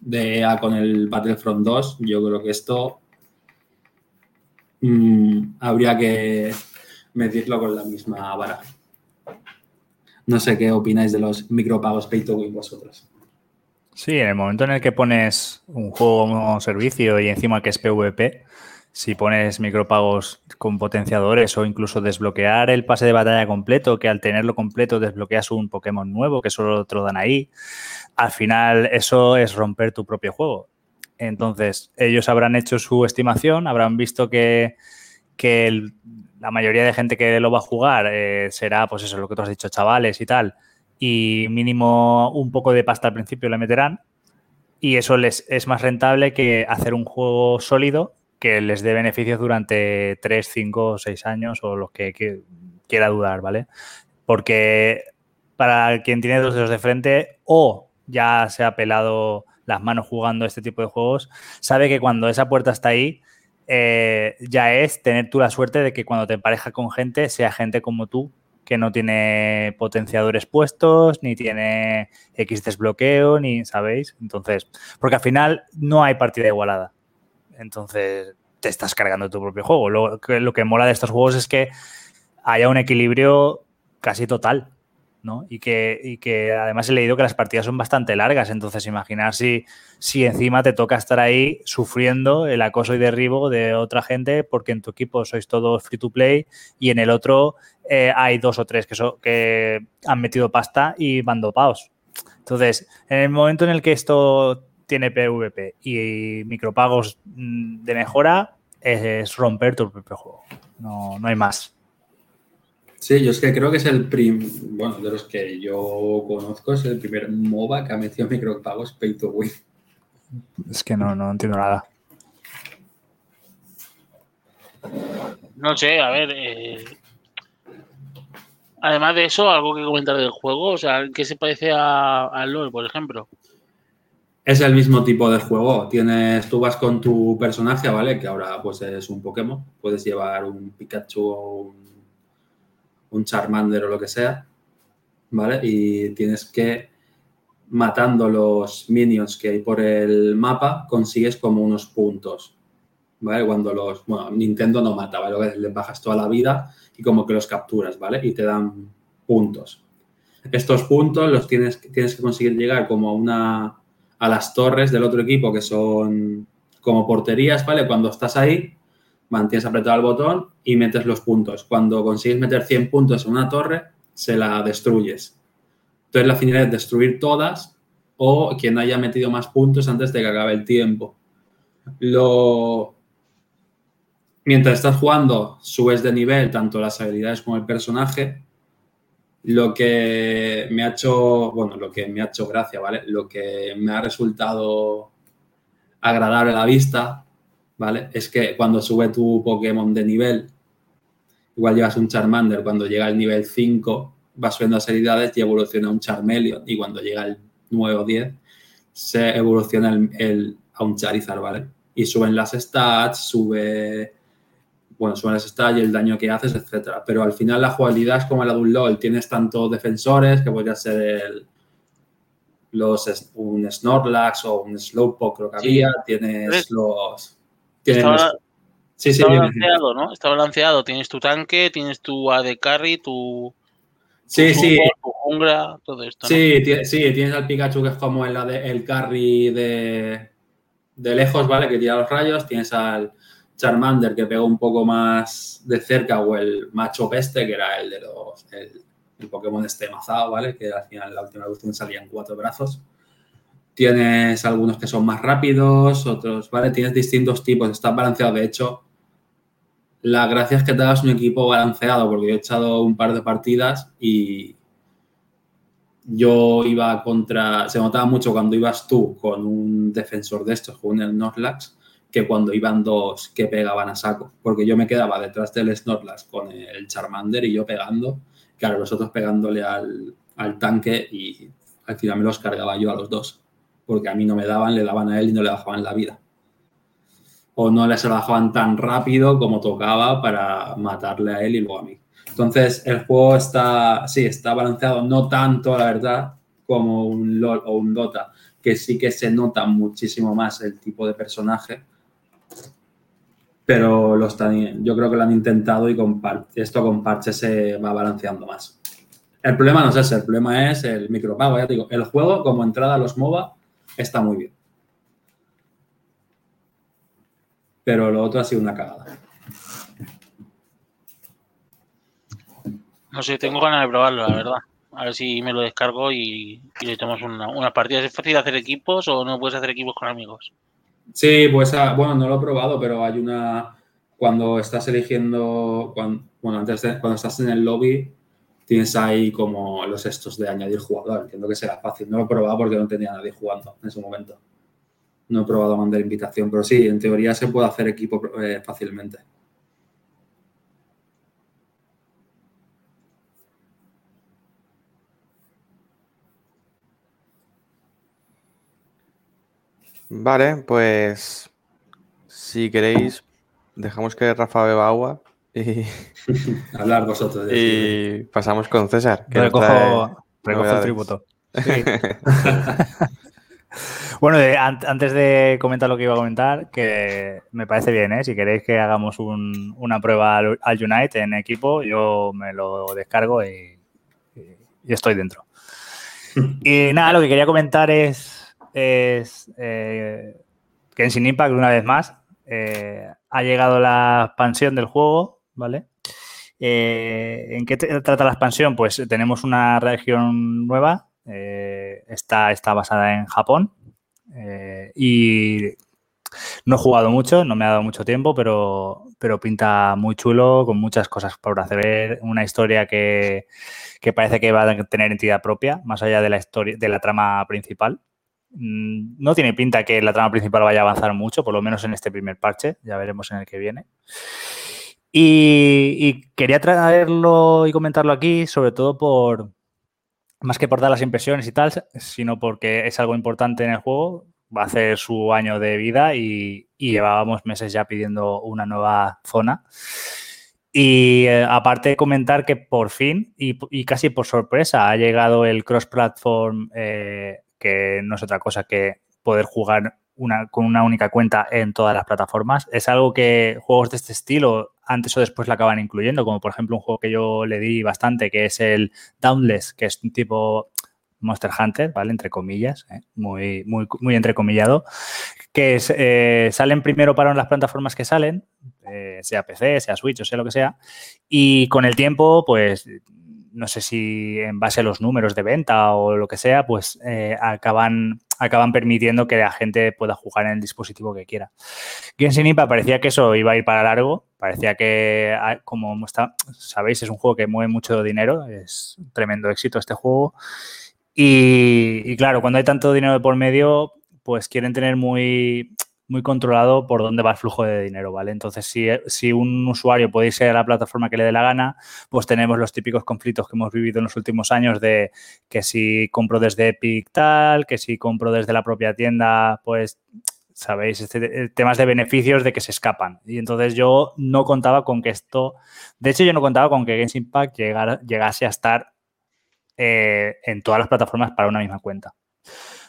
de EA con el Battlefront 2, yo creo que esto mm, habría que medirlo con la misma vara. No sé qué opináis de los micropagos pay to win vosotros. Sí, en el momento en el que pones un juego como servicio y encima que es PvP, si pones micropagos con potenciadores o incluso desbloquear el pase de batalla completo, que al tenerlo completo desbloqueas un Pokémon nuevo que solo te lo dan ahí, al final eso es romper tu propio juego. Entonces, ellos habrán hecho su estimación, habrán visto que, que el- la mayoría de gente que lo va a jugar eh, será, pues eso, lo que tú has dicho, chavales y tal, y mínimo un poco de pasta al principio le meterán y eso les es más rentable que hacer un juego sólido que les dé beneficios durante 3, 5 o 6 años o lo que, que quiera dudar, ¿vale? Porque para quien tiene dos dedos de frente o ya se ha pelado las manos jugando este tipo de juegos, sabe que cuando esa puerta está ahí, eh, ya es tener tú la suerte de que cuando te empareja con gente, sea gente como tú, que no tiene potenciadores puestos, ni tiene X desbloqueo, ni, ¿sabéis? Entonces, porque al final no hay partida igualada. Entonces, te estás cargando tu propio juego. Lo, que- lo que mola de estos juegos es que haya un equilibrio casi total. ¿No? Y que, y que además he leído que las partidas son bastante largas, entonces imaginar si, si encima te toca estar ahí sufriendo el acoso y derribo de otra gente porque en tu equipo sois todos free to play y en el otro eh, hay dos o tres que, so- que han metido pasta y van dopados. Entonces, en el momento en el que esto tiene PvP y micropagos mm, de mejora, es romper tu propio juego. No, no hay más. Sí, yo es que creo que es el prim... Bueno, de los que yo conozco, es el primer MOBA que ha metido micropagos pay to win. Es que no, no entiendo nada. No sé, a ver. eh, Además de eso, algo que comentar del juego, o sea, ¿qué se parece a, a LOL, por ejemplo? Es el mismo tipo de juego. Tienes, tú vas con tu personaje, ¿vale? Que ahora pues es un Pokémon. Puedes llevar un Pikachu o un, un Charmander o lo que sea, ¿vale? Y tienes que, matando los minions que hay por el mapa, consigues como unos puntos, ¿vale? Cuando los, bueno, Nintendo no mata, ¿vale? Les bajas toda la vida y como que los capturas, ¿vale? Y te dan puntos. Estos puntos los tienes, tienes que conseguir llegar como a una a las torres del otro equipo que son como porterías, ¿vale? Cuando estás ahí, mantienes apretado el botón y metes los puntos. Cuando consigues meter 100 puntos en una torre, se la destruyes. Entonces la finalidad es destruir todas o quien haya metido más puntos antes de que acabe el tiempo. Lo... Mientras estás jugando, subes de nivel tanto las habilidades como el personaje lo que me ha hecho, bueno, lo que me ha hecho gracia, ¿vale? Lo que me ha resultado agradable a la vista, ¿vale? Es que cuando sube tu Pokémon de nivel, igual llevas un Charmander, cuando llega al nivel 5, va subiendo las habilidades y evoluciona un Charmeleon, y cuando llega al 9 o 10, se evoluciona el, el- a un Charizard, ¿vale? Y suben las stats, sube bueno, suben las stats y el daño que haces, etcétera. Pero al final la jugabilidad es como la de un LOL. Tienes tanto defensores, que podría ser el, los, un Snorlax o un Slowpoke, creo que Sí. había. Tienes los... Está, los- sí, sí, está dime. balanceado, ¿no? Está balanceado. Tienes tu tanque, tienes tu AD Carry, tu, sí, tu sí, support, tu jungla, todo esto, sí, sí, tienes al Pikachu que es como el, el carry de, de lejos, ¿vale? Que tira los rayos. Tienes al Charmander que pega un poco más de cerca o el macho peste, que era el de los... El, el Pokémon este mazado, ¿vale? Que al final en la última evolución salían cuatro brazos. Tienes algunos que son más rápidos, otros, ¿vale? Tienes distintos tipos, está balanceado. De hecho, la gracia es que te hagas un equipo balanceado, porque yo he echado un par de partidas y yo iba contra. Se notaba mucho cuando ibas tú con un defensor de estos, con un Snorlax, que cuando iban dos que pegaban a saco. Porque yo me quedaba detrás del Snorlax con el Charmander y yo pegando, claro, los otros pegándole al, al tanque y al final me los cargaba yo a los dos. Porque a mí no me daban, le daban a él y no le bajaban la vida. O no les bajaban tan rápido como tocaba para matarle a él y luego a mí. Entonces, el juego está, sí, está balanceado, no tanto, la verdad, como un LoL o un Dota, que sí que se nota muchísimo más el tipo de personaje. Pero lo están, yo creo que lo han intentado y esto con parches se va balanceando más. El problema no es ese, el problema es el micropago. Ya te digo, el juego como entrada a los MOBA está muy bien. Pero lo otro ha sido una cagada. No sé, tengo ganas de probarlo, la verdad. A ver si me lo descargo y, y le tomamos una, unas partidas. ¿Es fácil hacer equipos o no puedes hacer equipos con amigos? Sí, pues ah, bueno, no lo he probado, pero hay una cuando estás eligiendo, cuan- bueno, antes de, cuando estás en el lobby, tienes ahí como los estos de añadir jugador. Entiendo que será fácil. No lo he probado porque no tenía nadie jugando en ese momento. No he probado a mandar invitación, pero sí, en teoría se puede hacer equipo eh, fácilmente. Vale, pues si queréis, dejamos que Rafa beba agua y, Hablar vosotros. y pasamos con César. que Recojo, trae recojo el tributo. Bueno, de- an- antes de comentar lo que iba a comentar, que me parece bien, ¿eh? Si queréis que hagamos un- una prueba al, al Unite en equipo, yo me lo descargo y, y- y estoy dentro. Y nada, lo que quería comentar es, es eh, que en Sin Impact, una vez más, eh, ha llegado la expansión del juego, ¿vale? Eh, ¿En qué trata la expansión? Pues tenemos una región nueva, eh, está, está basada en Japón eh, y no he jugado mucho, no me ha dado mucho tiempo, pero, pero pinta muy chulo, con muchas cosas por hacer, una historia que, que parece que va a tener entidad propia, más allá de la historia, de la trama principal. Mm, No tiene pinta que la trama principal vaya a avanzar mucho, por lo menos en este primer parche, ya veremos en el que viene. Y, quería traerlo y comentarlo aquí, sobre todo por, más que por dar las impresiones y tal, sino porque es algo importante en el juego. Va a hacer su año de vida y, llevábamos meses ya pidiendo una nueva zona. Y eh, aparte comentar que por fin y, y casi por sorpresa ha llegado el cross-platform, eh, que no es otra cosa que poder jugar una, con una única cuenta en todas las plataformas. Es algo que juegos de este estilo antes o después la acaban incluyendo, como por ejemplo un juego que yo le di bastante, que es el Dauntless, que es un tipo Monster Hunter, ¿vale? Entre comillas, ¿eh? muy, muy, muy entrecomillado, que es, eh, salen primero para las plataformas que salen, eh, sea PC, sea Switch o sea lo que sea, y con el tiempo, pues no sé si en base a los números de venta o lo que sea, pues eh, acaban, acaban permitiendo que la gente pueda jugar en el dispositivo que quiera. Genshin Impact parecía que eso iba a ir para largo, parecía que, ah, como está, sabéis, es un juego que mueve mucho dinero, es un tremendo éxito este juego. Y, y claro, cuando hay tanto dinero de por medio, pues quieren tener muy, muy controlado por dónde va el flujo de dinero, ¿vale? Entonces, si, si, un usuario puede irse a la plataforma que le dé la gana, pues tenemos los típicos conflictos que hemos vivido en los últimos años de que si compro desde Epic tal, que si compro desde la propia tienda, pues, ¿sabéis? Este, temas de beneficios de que se escapan. Y entonces yo no contaba con que esto, de hecho yo no contaba con que Games Impact llegara, llegase a estar eh, en todas las plataformas para una misma cuenta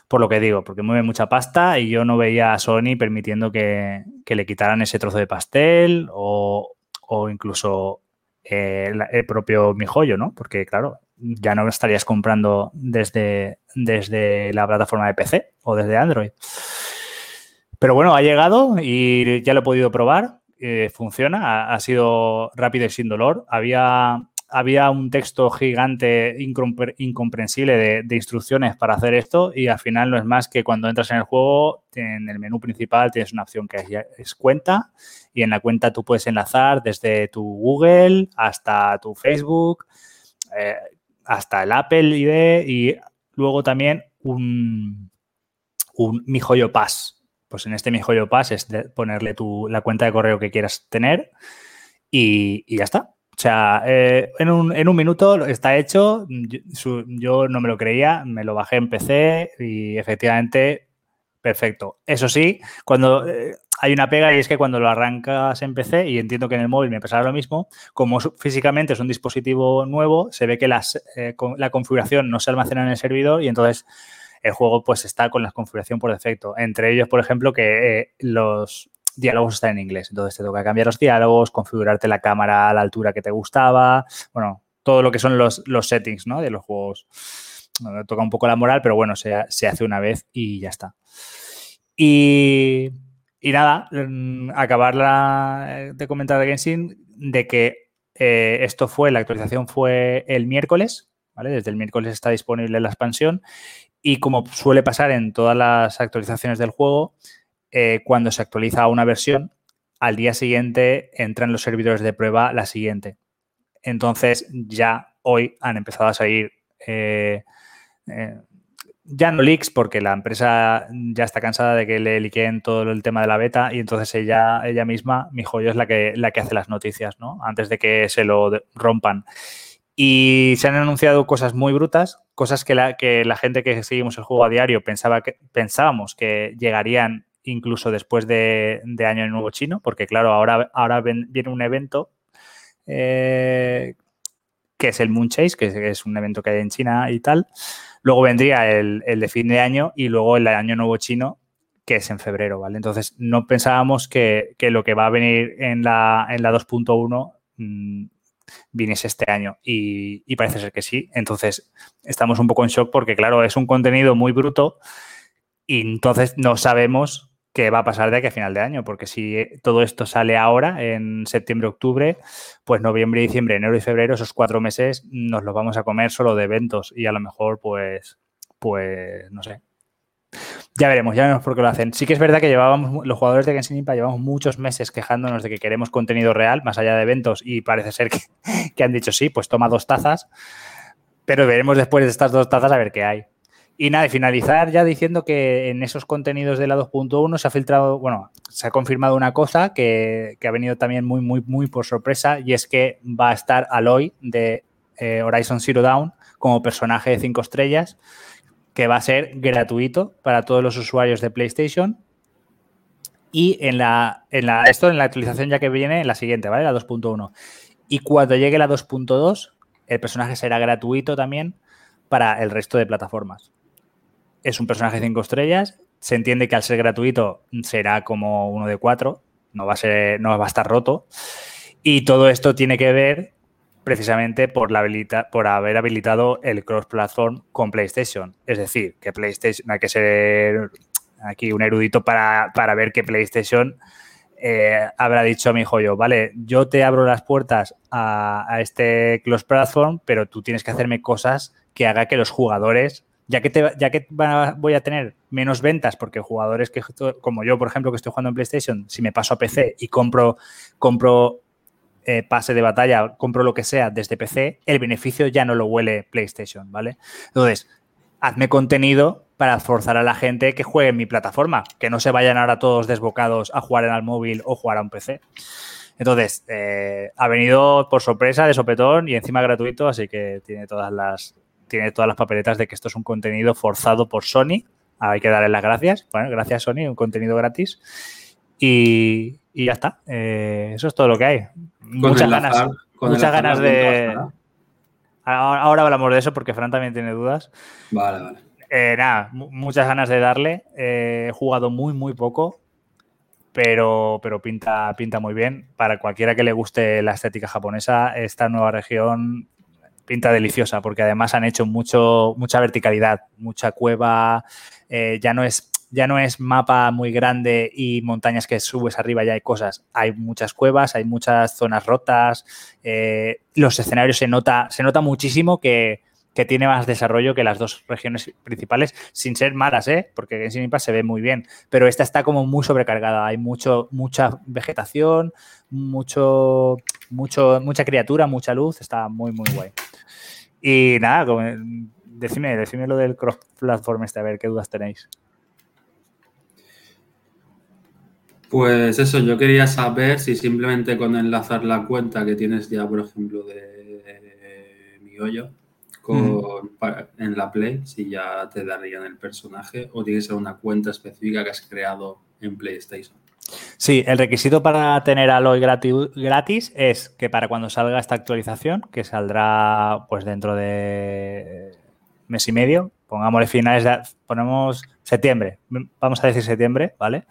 por lo que digo, porque mueve mucha pasta y yo no veía a Sony permitiendo que, que le quitaran ese trozo de pastel o, o incluso eh, el propio mi joyo, ¿no? Porque, claro, ya no estarías comprando desde, desde la plataforma de PC o desde Android. Pero bueno, ha llegado y ya lo he podido probar. Eh, funciona, ha, ha sido rápido y sin dolor. Había había un texto gigante incompre incomprensible de, instrucciones para hacer esto y al final no es más que cuando entras en el juego, en el menú principal tienes una opción que es, cuenta y en la cuenta tú puedes enlazar desde tu Google hasta tu Facebook, eh, hasta el Apple ID y luego también un, un Mi Joyo Pass. Pues en este Mi Joyo Pass es ponerle tu, la cuenta de correo que quieras tener y ya está. O sea, eh, en, un, en, un, minuto está hecho. Yo, no me lo creía, me lo bajé en PC y efectivamente, perfecto. Eso sí, cuando eh, hay una pega y es que cuando lo arrancas en PC, y entiendo que en el móvil me pasará lo mismo, como físicamente es un dispositivo nuevo, se ve que eh, la configuración no se almacena en el servidor y entonces el juego pues está con la configuración por defecto. Entre ellos, por ejemplo, que los diálogos están en inglés. Entonces te toca cambiar los diálogos, configurarte la cámara a la altura que te gustaba, bueno, todo lo que son los, los settings ¿no? de los juegos. Toca un poco la moral, pero bueno, se, se hace una vez y ya está. Y, y nada, mm, acabar la, de comentar de Genshin de que eh, esto fue, la actualización fue el miércoles, ¿vale? Desde el miércoles está disponible la expansión y como suele pasar en todas las actualizaciones del juego, eh, cuando se actualiza una versión, al día siguiente entran los servidores de prueba la siguiente. Entonces ya hoy han empezado a salir eh, eh, ya no leaks porque la empresa ya está cansada de que le liqueen todo el tema de la beta y entonces ella, ella misma, mi joyo, es la que, la que hace las noticias, ¿no? Antes de que se lo rompan. Y se han anunciado cosas muy brutas, cosas que la, que la gente que seguimos el juego a diario pensaba que, pensábamos que llegarían incluso después de, Año Nuevo Chino, porque claro, ahora, ahora viene un evento eh, que es el Moon Chase, que es un evento que hay en China y tal. Luego vendría el, de fin de año y luego el Año Nuevo Chino, que es en febrero, ¿vale? Entonces, no pensábamos que, lo que va a venir en la, en la 2.1 mmm, viniese este año y, y, parece ser que sí. Entonces, estamos un poco en shock porque, claro, es un contenido muy bruto y entonces no sabemos qué va a pasar de aquí a final de año, porque si todo esto sale ahora, en septiembre, octubre, pues noviembre, diciembre, enero y febrero, esos cuatro meses nos los vamos a comer solo de eventos y a lo mejor, pues, pues, no sé. Ya veremos, ya veremos por qué lo hacen. Sí que es verdad que llevábamos, los jugadores de Genshin Impact llevamos muchos meses quejándonos de que queremos contenido real, más allá de eventos, y parece ser que, que han dicho sí, pues toma dos tazas, pero veremos después de estas dos tazas a ver qué hay. Y nada, y finalizar ya diciendo que en esos contenidos de la 2.1 se ha filtrado, bueno, se ha confirmado una cosa que, ha venido también muy, muy, muy por sorpresa y es que va a estar Aloy de eh, Horizon Zero Dawn como personaje de 5 estrellas que va a ser gratuito para todos los usuarios de PlayStation. Y en la, en la, esto en la actualización ya que viene, en la siguiente, ¿vale? La 2.1. Y cuando llegue la 2.2, el personaje será gratuito también para el resto de plataformas es un personaje de 5 estrellas. Se entiende que al ser gratuito será como uno de 4, no va a ser, no va a estar roto. Y todo esto tiene que ver precisamente por, la habilita por haber habilitado el cross-platform con PlayStation. Es decir, que PlayStation, hay que ser aquí un erudito para, ver que PlayStation eh, habrá dicho a mi joyo, vale, yo te abro las puertas a, a este cross-platform, pero tú tienes que hacerme cosas que haga que los jugadores ya que, te, ya que voy a tener menos ventas, porque jugadores que, como yo, por ejemplo, que estoy jugando en PlayStation, si me paso a PC y compro, compro eh, pase de batalla, compro lo que sea desde PC, el beneficio ya no lo huele PlayStation, ¿vale? Entonces, hazme contenido para forzar a la gente que juegue en mi plataforma, que no se vayan ahora todos desbocados a jugar en el móvil o jugar a un PC. Entonces, eh, ha venido por sorpresa de sopetón y encima gratuito, así que tiene todas las, tiene todas las papeletas de que esto es un contenido forzado por Sony. Hay que darle las gracias. Bueno, gracias Sony, un contenido gratis. Y, ya está. Eh, eso es todo lo que hay. muchas ganas, muchas ganas de... Ahora, hablamos de eso porque Fran también tiene dudas. Vale, vale. Eh, nada, muchas ganas de darle. Eh, he jugado muy, muy poco, pero, pero pinta, pinta muy bien. Para cualquiera que le guste la estética japonesa, esta nueva región pinta deliciosa, porque además han hecho mucho, mucha verticalidad, mucha cueva, eh, ya no es ya no es mapa muy grande y montañas que subes arriba, ya hay cosas. Hay muchas cuevas, hay muchas zonas rotas. Eh, los escenarios se nota, se nota muchísimo que, tiene más desarrollo que las dos regiones principales, sin ser malas, ¿eh? porque en Impact se ve muy bien. Pero esta está como muy sobrecargada. Hay mucho, mucha vegetación, mucho, mucho, mucha criatura, mucha luz. Está muy, muy guay. Y nada, decime, decime lo del cross-platform este, a ver qué dudas tenéis. Pues eso, yo quería saber si simplemente con enlazar la cuenta que tienes ya, por ejemplo, de mi hoyo con, en la Play, si ya te darían el personaje o tiene que ser una cuenta específica que has creado en PlayStation. Sí, el requisito para tener Aloy gratis es que para cuando salga esta actualización, que saldrá pues dentro de mes y medio, pongámosle finales de, ponemos septiembre, vamos a decir septiembre, ¿vale?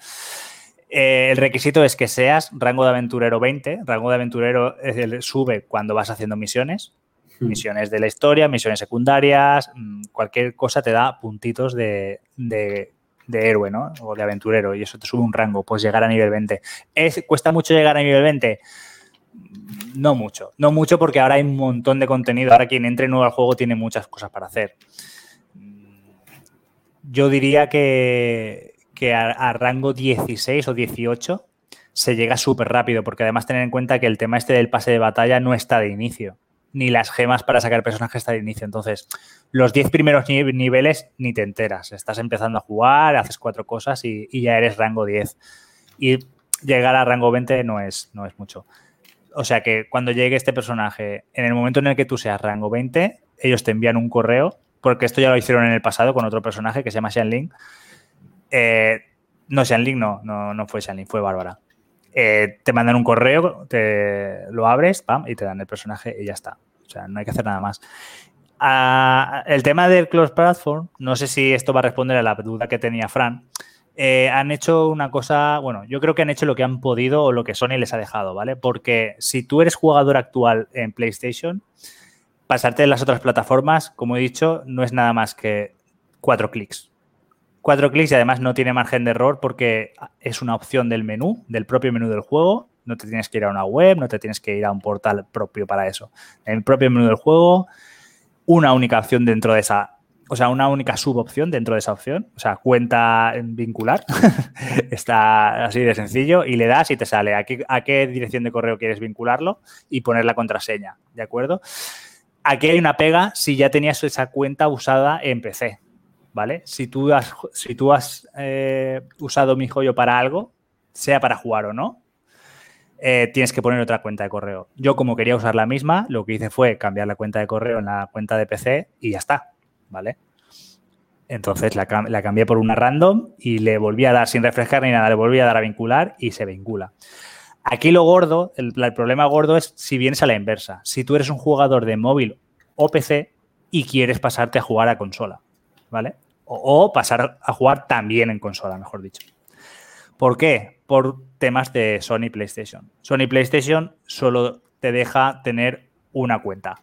Eh, el requisito es que seas rango de aventurero 20. Rango de aventurero sube cuando vas haciendo misiones, hmm. misiones de la historia, misiones secundarias, mm, cualquier cosa te da puntitos de, de héroe, ¿no? O de aventurero, y eso te sube un rango, pues llegar a nivel 20. ¿Es, ¿Cuesta mucho llegar a nivel 20? No mucho, no mucho porque ahora hay un montón de contenido. Ahora quien entre nuevo al juego tiene muchas cosas para hacer. Yo diría que, que a, rango 16 o 18 se llega súper rápido, porque además tener en cuenta que el tema este del pase de batalla no está de inicio, ni las gemas para sacar personajes está de inicio. Entonces, los 10 primeros niveles ni te enteras. Estás empezando a jugar, haces cuatro cosas y, ya eres rango 10. Y llegar a rango 20 no es, no es mucho. O sea que cuando llegue este personaje, en el momento en el que tú seas rango 20, ellos te envían un correo, porque esto ya lo hicieron en el pasado con otro personaje que se llama Xianling. Eh, no, Xianling no, no, no fue Xianling, fue Bárbara. Eh, te mandan un correo, te lo abres, pam, y te dan el personaje y ya está. O sea, no hay que hacer nada más. Ah, el tema del Close Platform, no sé si esto va a responder a la duda que tenía Fran. Eh, han hecho una cosa, bueno, yo creo que han hecho lo que han podido o lo que Sony les ha dejado, ¿vale? Porque si tú eres jugador actual en PlayStation, pasarte de las otras plataformas, como he dicho, no es nada más que cuatro clics cuatro clics y además no tiene margen de error porque es una opción del menú, del propio menú del juego. No te tienes que ir a una web, no te tienes que ir a un portal propio para eso. En el propio menú del juego, una única opción dentro de esa, o sea, una única subopción dentro de esa opción, o sea, cuenta en vincular, está así de sencillo y le das y te sale a qué, a qué dirección de correo quieres vincularlo y poner la contraseña, ¿de acuerdo? Aquí hay una pega si ya tenías esa cuenta usada en PC, ¿vale? Si tú has, si tú has eh, usado mi joyo para algo, sea para jugar o no, eh, tienes que poner otra cuenta de correo. Yo, como quería usar la misma, lo que hice fue cambiar la cuenta de correo en la cuenta de PC y ya está, ¿vale? Entonces la, cambié por una random y le volví a dar sin refrescar ni nada, le volví a dar a vincular y se vincula. Aquí lo gordo, el, el problema gordo es si vienes a la inversa. Si tú eres un jugador de móvil o PC y quieres pasarte a jugar a consola, ¿vale? o, pasar a jugar también en consola, mejor dicho. ¿Por qué? Por temas de Sony PlayStation. Sony PlayStation solo te deja tener una cuenta.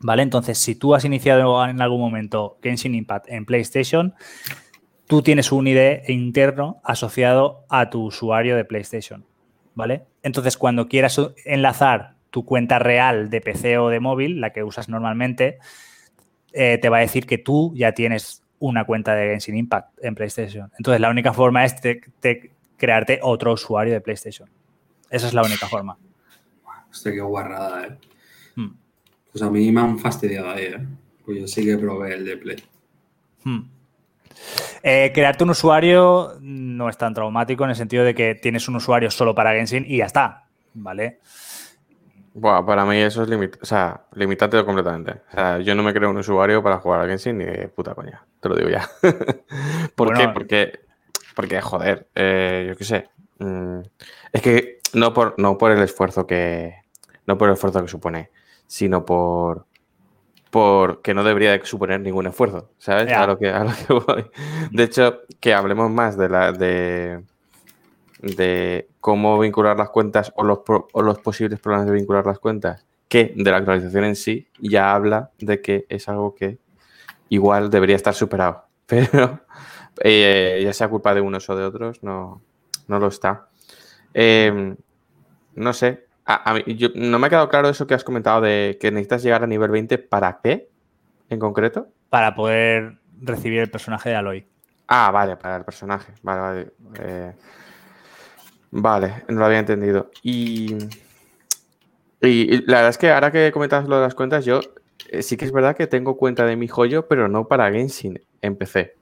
¿Vale? Entonces, si tú has iniciado en algún momento Genshin Impact en PlayStation, tú tienes un ID interno asociado a tu usuario de PlayStation. ¿Vale? Entonces, cuando quieras enlazar tu cuenta real de PC o de móvil, la que usas normalmente, eh, te va a decir que tú ya tienes una cuenta de Genshin Impact en PlayStation. Entonces, la única forma es de, crearte otro usuario de PlayStation. Esa es la única forma. Hostia, qué guarrada, ¿eh? Hmm. Pues a mí me han fastidiado ahí, ¿eh? Pues yo sí que probé el de Play. Hmm. Eh, crearte un usuario no es tan traumático en el sentido de que tienes un usuario solo para Genshin y ya está, ¿vale? Buah, para mí eso es limitado. O sea, limitarte completamente. O sea, yo no me creo un usuario para jugar a Genshin ni de puta coña. Te lo digo ya. ¿Por qué? Porque, porque, joder, eh, yo qué sé. Mm, es que no por, no por el esfuerzo que. No por el esfuerzo que supone, sino por. Por que no debería de suponer ningún esfuerzo. ¿Sabes? A, lo que, a lo que voy. De hecho, que hablemos más de la. de de cómo vincular las cuentas o los, los posibles problemas de vincular las cuentas que de la actualización en sí ya habla de que es algo que igual debería estar superado. Pero eh, ya sea culpa de unos o de otros, no, no lo está. Em, no sé, a, no me ha quedado claro eso que has comentado de que necesitas llegar a nivel 20 para qué en concreto. Para poder recibir el personaje de Aloy. Ah, vale, para el personaje. Vale, vale. Eh, Vale, no lo había entendido. Y, y, la verdad es que ahora que comentas lo de las cuentas, yo eh, sí que es verdad que tengo cuenta de mi joyo, pero no para Genshin en PC.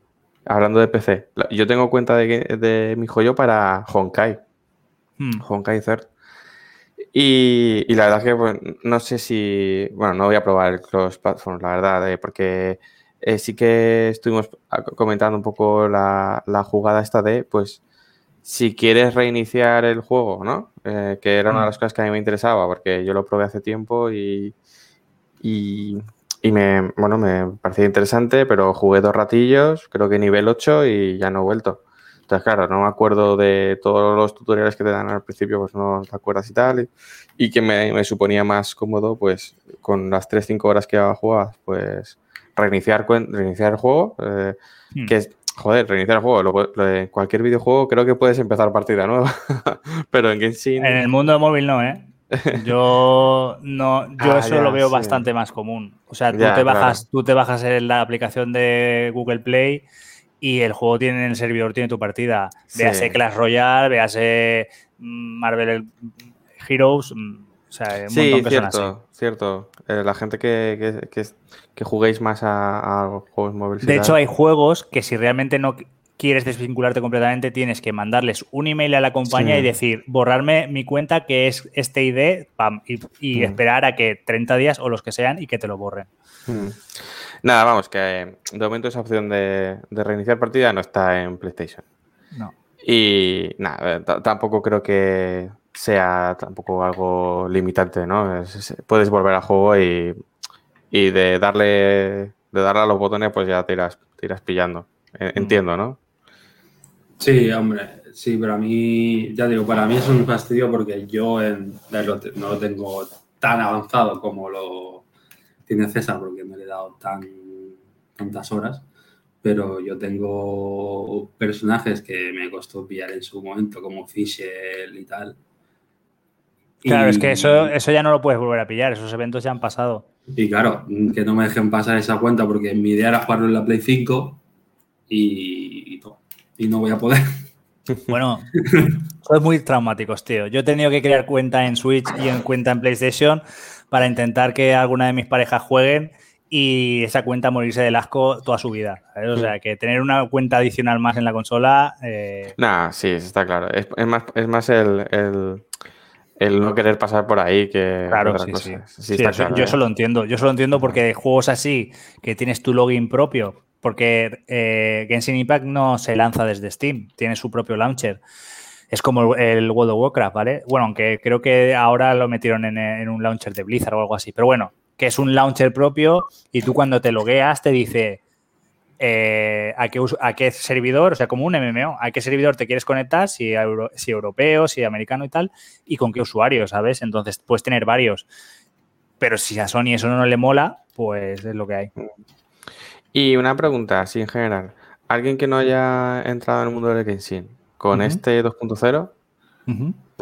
Hablando de PC, yo tengo cuenta de, mi joyo para Honkai. Hmm. Honkai Third. Y, y, la verdad es que pues, no sé si. Bueno, no voy a probar el cross platform, la verdad, eh, porque eh, sí que estuvimos comentando un poco la, la, jugada esta de, pues, si quieres reiniciar el juego, ¿no? Eh, que era una de mm. las cosas que a mí me interesaba, porque yo lo probé hace tiempo y, y, me, bueno, me parecía interesante, pero jugué dos ratillos, creo que nivel 8 y ya no he vuelto. Entonces, claro, no me acuerdo de todos los tutoriales que te dan al principio, pues no te acuerdas y tal. Y, que me, suponía más cómodo, pues con las 3-5 horas que jugado, pues reiniciar, reiniciar el juego, eh, mm. que es Joder, reiniciar el juego. en cualquier videojuego creo que puedes empezar partida nueva. Pero en Genshin. En el mundo de móvil no, ¿eh? Yo no, yo ah, eso lo veo bastante más común. O sea, tú te bajas, tú te bajas en la aplicación de Google Play y el juego tiene en el servidor, tiene tu partida. Sí. Véase Clash Royale, véase mm, Marvel Heroes, mm, o sea, un Sí, montón que son así. cierto, cierto. Eh, la gente que, que, que- que juguéis más a, a juegos móviles. De hecho, hay juegos que si realmente no quieres desvincularte completamente, tienes que mandarles un email a la compañía Sí. y decir, borrarme mi cuenta que es este ID, pam, y, y Mm. esperar a que 30 días o los que sean y que te lo borren. Mm. Nada, vamos, que de momento esa opción de, de reiniciar partida no está en PlayStation. No. Y nada, tampoco creo que sea tampoco algo limitante, ¿no? Es- es- puedes volver al juego y, y de darle de darle a los botones, pues ya te irás, te irás pillando. Mm. Entiendo, ¿no? Sí, hombre, sí, pero a mí, ya digo, para mí es un fastidio porque yo en- no lo tengo tan avanzado como lo tiene César, porque me le he dado tan, tantas horas, pero yo tengo personajes que me costó pillar en su momento, como Fischl y tal. Claro, Y- es que eso, eso ya no lo puedes volver a pillar, esos eventos ya han pasado. Y claro, que no me dejen pasar esa cuenta porque mi idea era jugarlo en la Play 5 y, y no, y no voy a poder. Bueno, son muy traumáticos, tío. Yo he tenido que crear cuenta en Switch y en cuenta en PlayStation para intentar que alguna de mis parejas jueguen y esa cuenta morirse del asco toda su vida. ¿sabes? O sea, que tener una cuenta adicional más en la consola. eh, Nada, sí, está claro. Es, es más, es más el, el, el no querer pasar por ahí que Claro, sí, cosa. sí. Sí, Sí, está eso- claro, yo ¿eh? eso lo entiendo. Yo eso lo entiendo porque juegos así, que tienes tu login propio, porque eh, Genshin Impact no se lanza desde Steam, tiene su propio launcher. Es como el World of Warcraft, ¿vale? Bueno, aunque creo que ahora lo metieron en, en un launcher de Blizzard o algo así. Pero bueno, que es un launcher propio y tú cuando te logueas te dice eh, a, qué, a qué servidor, o sea, como un MMO, a qué servidor te quieres conectar, si, euro- si europeo, si americano y tal, y con qué usuario, ¿sabes? Entonces puedes tener varios. Pero si a Sony eso no le mola, pues es lo que hay. Y una pregunta, así en general. ¿Alguien que no haya entrado en el mundo del Genshin con este 2.0,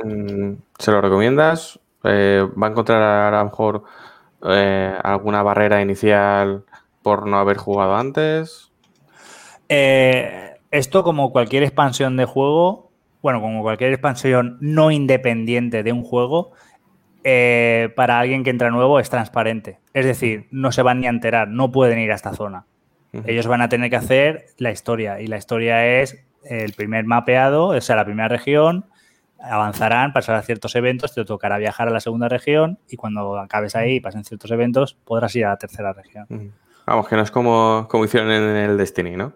mm, ¿se lo recomiendas? Eh, ¿Va a encontrar a lo mejor eh, alguna barrera inicial por no haber jugado antes? Eh, esto, como cualquier expansión de juego, bueno, como cualquier expansión no independiente de un juego, eh, para alguien que entra nuevo es transparente. Es decir, no se van ni a enterar, no pueden ir a esta zona. Ellos van a tener que hacer la historia y la historia es el primer mapeado, o sea, la primera región, avanzarán, pasarán ciertos eventos, te tocará viajar a la segunda región y cuando acabes ahí y pasen ciertos eventos, podrás ir a la tercera región. Vamos, que no es como, como hicieron en el Destiny, ¿no?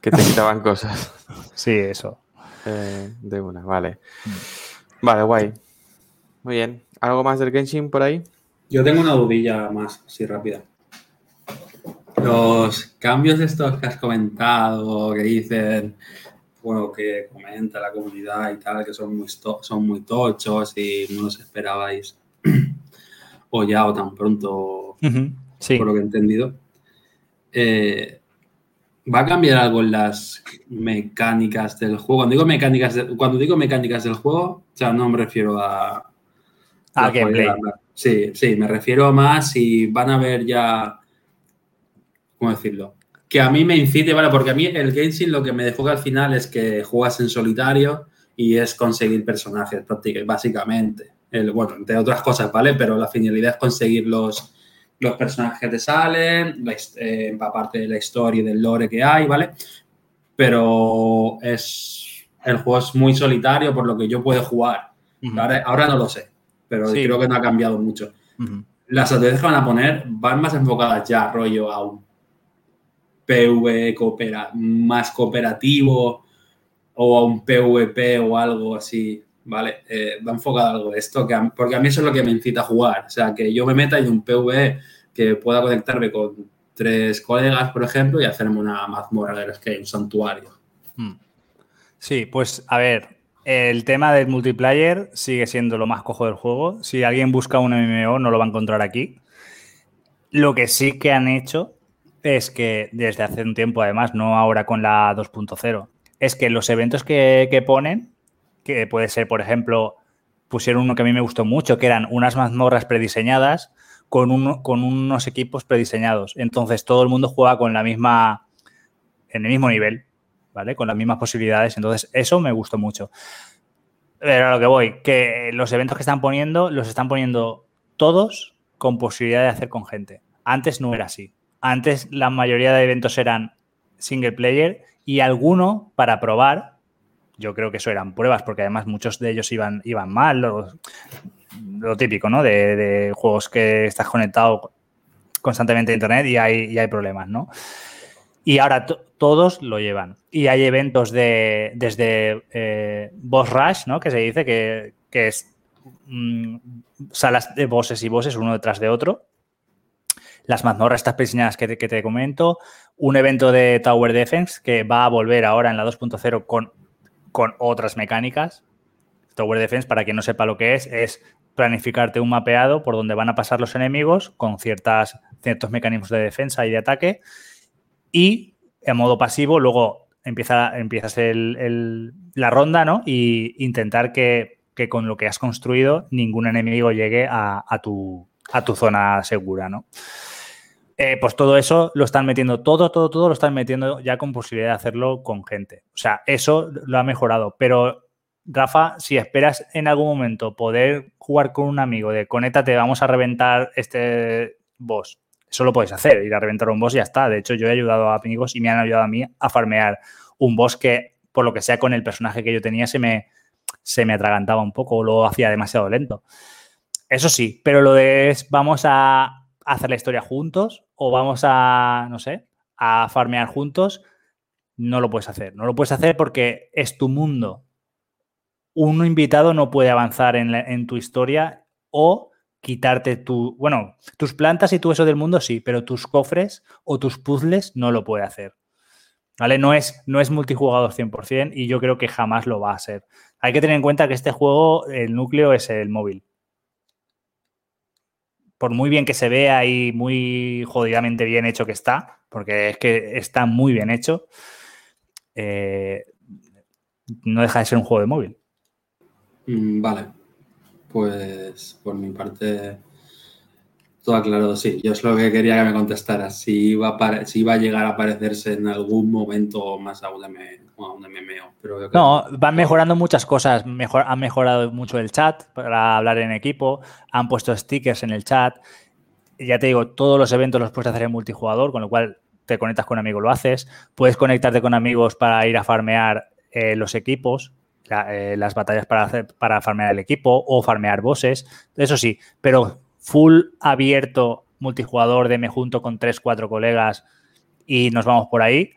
Que te quitaban cosas Sí, eso. eh, de una, vale. Vale, guay. Muy bien. ¿Algo más del Genshin por ahí? Yo tengo una dudilla más, así rápida. Los cambios estos que has comentado, que dicen, bueno, que comenta la comunidad y tal, que son muy, son muy tochos y no los esperabais o ya o tan pronto, Sí. por lo que he entendido. Eh, ¿Va a cambiar algo en las mecánicas del juego? Cuando digo mecánicas, de- cuando digo mecánicas del juego, o sea, no me refiero a, A la gameplay. Sí, sí, me refiero más si van a ver ya. ¿Cómo decirlo? Que a mí me incite, ¿vale? Porque a mí el Genshin lo que me dejó que al final es que juegas en solitario y es conseguir personajes, básicamente. El, bueno, entre otras cosas, ¿vale? Pero la finalidad es conseguir los, los personajes que te salen, la eh, empaparte de la historia y del lore que hay, ¿vale? Pero es. El juego es muy solitario, por lo que yo puedo jugar. Ahora, ahora no lo sé, pero Sí. creo que no ha cambiado mucho. Las estrategias que van a poner van más enfocadas ya, rollo, a un PV coopera- más cooperativo o a un PvP o algo así, ¿vale? Eh, va enfocado algo de esto, porque a mí eso es lo que me incita a jugar. O sea, que yo me meta en un PvE que pueda conectarme con tres colegas, por ejemplo, y hacerme una mazmorra de las que hay, un santuario. Mm. Sí, pues a ver, el tema del multiplayer sigue siendo lo más cojo del juego. Si alguien busca un MMO no lo va a encontrar aquí. Lo que sí que han hecho es que desde hace un tiempo, además, no ahora con la 2.0, es que los eventos que, que ponen, que puede ser, por ejemplo, pusieron uno que a mí me gustó mucho, que eran unas mazmorras prediseñadas con, con unos equipos prediseñados. Entonces todo el mundo juega con la misma en el mismo nivel, ¿vale? Con las mismas posibilidades. Entonces, eso me gustó mucho. Pero a lo que voy, que los eventos que están poniendo, los están poniendo todos con posibilidad de hacer con gente. Antes no era así. Antes la mayoría de eventos eran single player y alguno para probar. Yo creo que eso eran pruebas, porque además muchos de ellos iban, iban mal, lo, típico, ¿no? De, juegos que estás conectado constantemente a internet y hay, y hay problemas, ¿no? Y ahora todos lo llevan. Y hay eventos de desde eh, Boss Rush, ¿no? Que se dice que, que es mmm, salas de bosses y bosses uno detrás de otro. Las mazmorras estas diseñadas que que te comento. Un evento de Tower Defense que va a volver ahora en la 2.0 con, con otras mecánicas. Tower Defense, para quien no sepa lo que es, es planificarte un mapeado por donde van a pasar los enemigos con ciertas, ciertos mecanismos de defensa y de ataque y en modo pasivo luego empieza, empiezas el, el, la ronda, ¿no? Y intentar que, que, con lo que has construido ningún enemigo llegue a, a, tu, a tu, zona segura, ¿no? Eh, pues todo eso lo están metiendo, todo, todo, todo lo están metiendo ya con posibilidad de hacerlo con gente. O sea, eso lo ha mejorado. Pero, Rafa, si esperas en algún momento poder jugar con un amigo de conéctate, vamos a reventar este boss eso lo podéis hacer, ir a reventar un boss y ya está. De hecho, yo he ayudado a amigos y me han ayudado a mí a farmear un boss que, por lo que sea, con el personaje que yo tenía se me, se me atragantaba un poco o lo hacía demasiado lento. Eso sí, pero lo de es, vamos a hacer la historia juntos o vamos a, no sé, a farmear juntos, no lo puedes hacer. No lo puedes hacer porque es tu mundo. Un invitado no puede avanzar en, tu historia o quitarte tu, bueno, tus plantas y todo eso del mundo sí, pero tus cofres o tus puzzles no lo puede hacer. ¿Vale? No es, no es multijugador 100% y yo creo que jamás lo va a ser. Hay que tener en cuenta que este juego, el núcleo es el móvil. Por muy bien que se vea y muy jodidamente bien hecho que está, porque es que está muy bien hecho, eh, no deja de ser un juego de móvil. Mm, vale, pues por mi parte, todo aclarado, sí. Yo es lo que quería que me contestara. Si iba a, si iba a llegar a aparecerse en algún momento más a un, a un MMO. Pero no, van mejorando muchas cosas. Mejor, han mejorado mucho el chat para hablar en equipo. Han puesto stickers en el chat. Ya te digo, todos los eventos los puedes hacer en multijugador, con lo cual te conectas con amigos, lo haces. Puedes conectarte con amigos para ir a farmear eh, los equipos la, eh, las batallas para, hacer, para farmear el equipo o farmear bosses, eso sí, pero full abierto multijugador de me junto con 3, 4 colegas y nos vamos por ahí,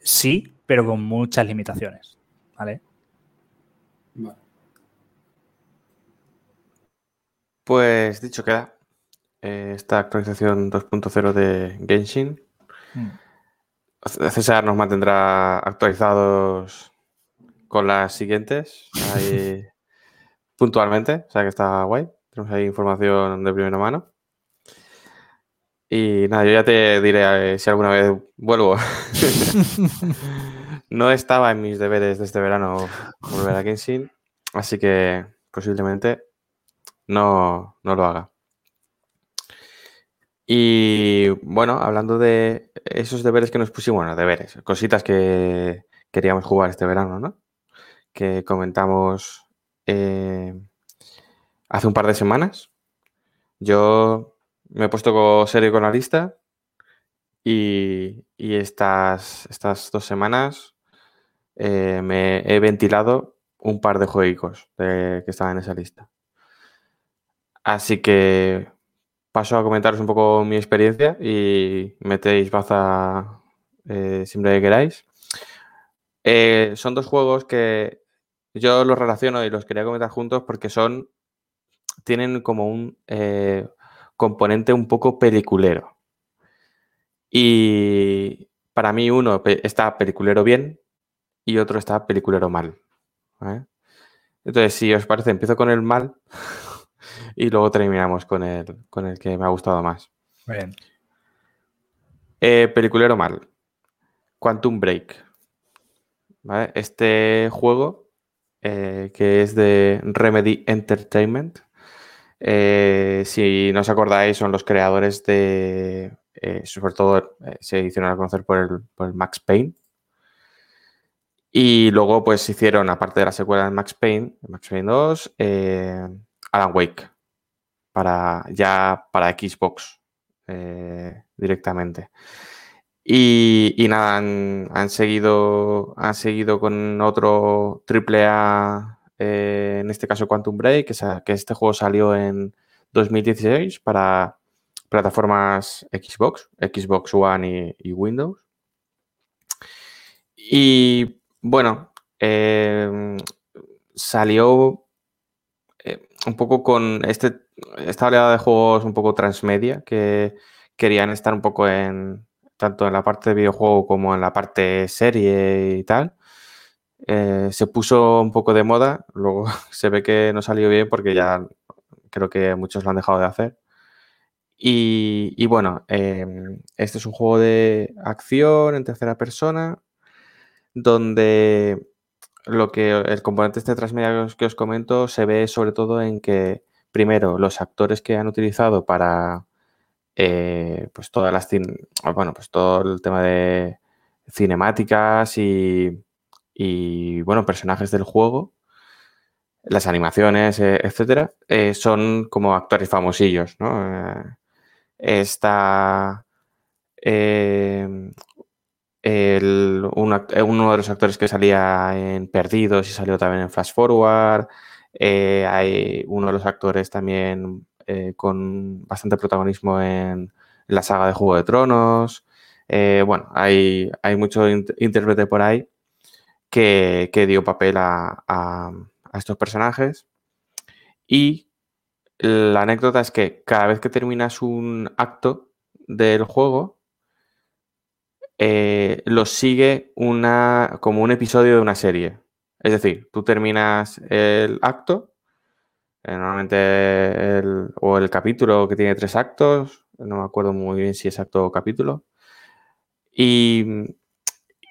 sí, pero con muchas limitaciones, ¿vale? vale. Pues dicho queda, eh, esta actualización 2.0 de Genshin. Hmm. César nos mantendrá actualizados con las siguientes ahí, puntualmente, o sea que está guay. Tenemos ahí información de primera mano. Y nada, yo ya te diré eh, si alguna vez vuelvo. no estaba en mis deberes de este verano volver a Genshin, así que posiblemente no, no lo haga. Y bueno, hablando de esos deberes que nos pusimos, bueno, deberes, cositas que queríamos jugar este verano, ¿no? que comentamos eh, hace un par de semanas. Yo me he puesto serio con la lista y, y estas, estas, dos semanas eh, me he ventilado un par de juegos que estaban en esa lista. Así que paso a comentaros un poco mi experiencia y metéis baza eh, siempre que queráis. Eh, son dos juegos que yo los relaciono y los quería comentar juntos porque son, tienen como un eh, componente un poco peliculero. Y para mí uno está peliculero bien y otro está peliculero mal. ¿vale? Entonces, si os parece, empiezo con el mal y luego terminamos con el, con el que me ha gustado más. Bien. Eh, peliculero mal. Quantum Break. ¿Vale? Este juego eh, que es de Remedy Entertainment. Eh, si no os acordáis, son los creadores de eh, sobre todo eh, se hicieron a conocer por el, Max Payne. Y luego, pues hicieron, aparte de la secuela de Max Payne, Max Payne 2, eh, Alan Wake, para, ya para Xbox directamente. Y, y nada, han, han seguido, han seguido con otro triple A, eh, en este caso Quantum Break, que, este juego salió en 2016 para plataformas Xbox, Xbox One y, Windows. Y bueno, eh, salió eh, un poco con este, esta oleada de juegos un poco transmedia que querían estar un poco en tanto en la parte de videojuego como en la parte serie y tal. Eh, se puso un poco de moda, luego se ve que no salió bien porque ya creo que muchos lo han dejado de hacer. Y, bueno, eh, este es un juego de acción en tercera persona donde lo que el componente este transmedia que os, comento se ve sobre todo en que, primero, los actores que han utilizado para eh, pues todas las bueno, pues todo el tema de cinemáticas y, y, bueno, personajes del juego, las animaciones, eh, etcétera, eh, son como actores famosillos, ¿no? Eh, está uno de los actores que salía en Perdidos y salió también en Flash Forward. Hay uno de los actores también con bastante protagonismo en la saga de Juego de Tronos. Bueno, hay, hay mucho int- intérprete por ahí que, dio papel a, estos personajes. Y la anécdota es que cada vez que terminas un acto del juego, eh, lo sigue una, como un episodio de una serie. Es decir, tú terminas el acto, eh, normalmente el, o el capítulo que tiene tres actos, no me acuerdo muy bien si es acto o capítulo, y,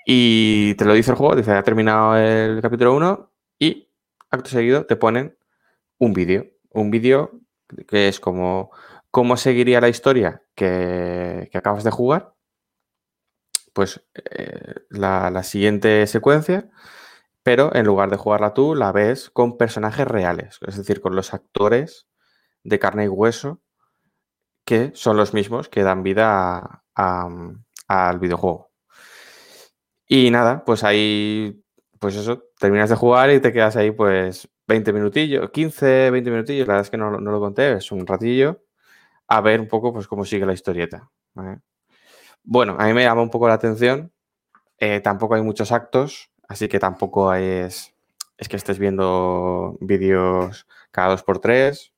y te lo dice el juego, dice, ha terminado el capítulo 1 y acto seguido te ponen un vídeo, un vídeo que es como cómo seguiría la historia que, acabas de jugar pues eh, la, la siguiente secuencia, pero en lugar de jugarla tú, la ves con personajes reales, es decir, con los actores de carne y hueso que son los mismos que dan vida a- al videojuego. Y nada, pues ahí, pues eso, terminas de jugar y te quedas ahí pues 20 minutillos, 15, 20 minutillos, la verdad es que no, no lo conté, es un ratillo, a ver un poco pues cómo sigue la historieta. Bueno, a mí me llama un poco la atención. eh, tampoco hay muchos actos, así que tampoco es, es que estés viendo vídeos cada dos por tres.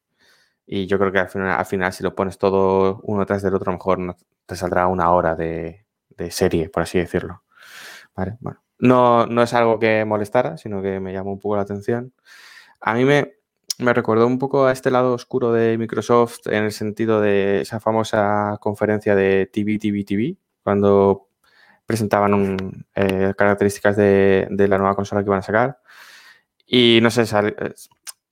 Y yo creo que al final, al final, si lo pones todo uno tras del otro, a lo mejor te saldrá una hora de, de serie, por así decirlo. No, no es algo que molestara, sino que me llamó un poco la atención. A mí me, me recordó un poco a este lado oscuro de Microsoft en el sentido de esa famosa conferencia de TV, TV, TV, cuando presentaban eh, características de, de la nueva consola que iban a sacar. Y no sé, sal- eh,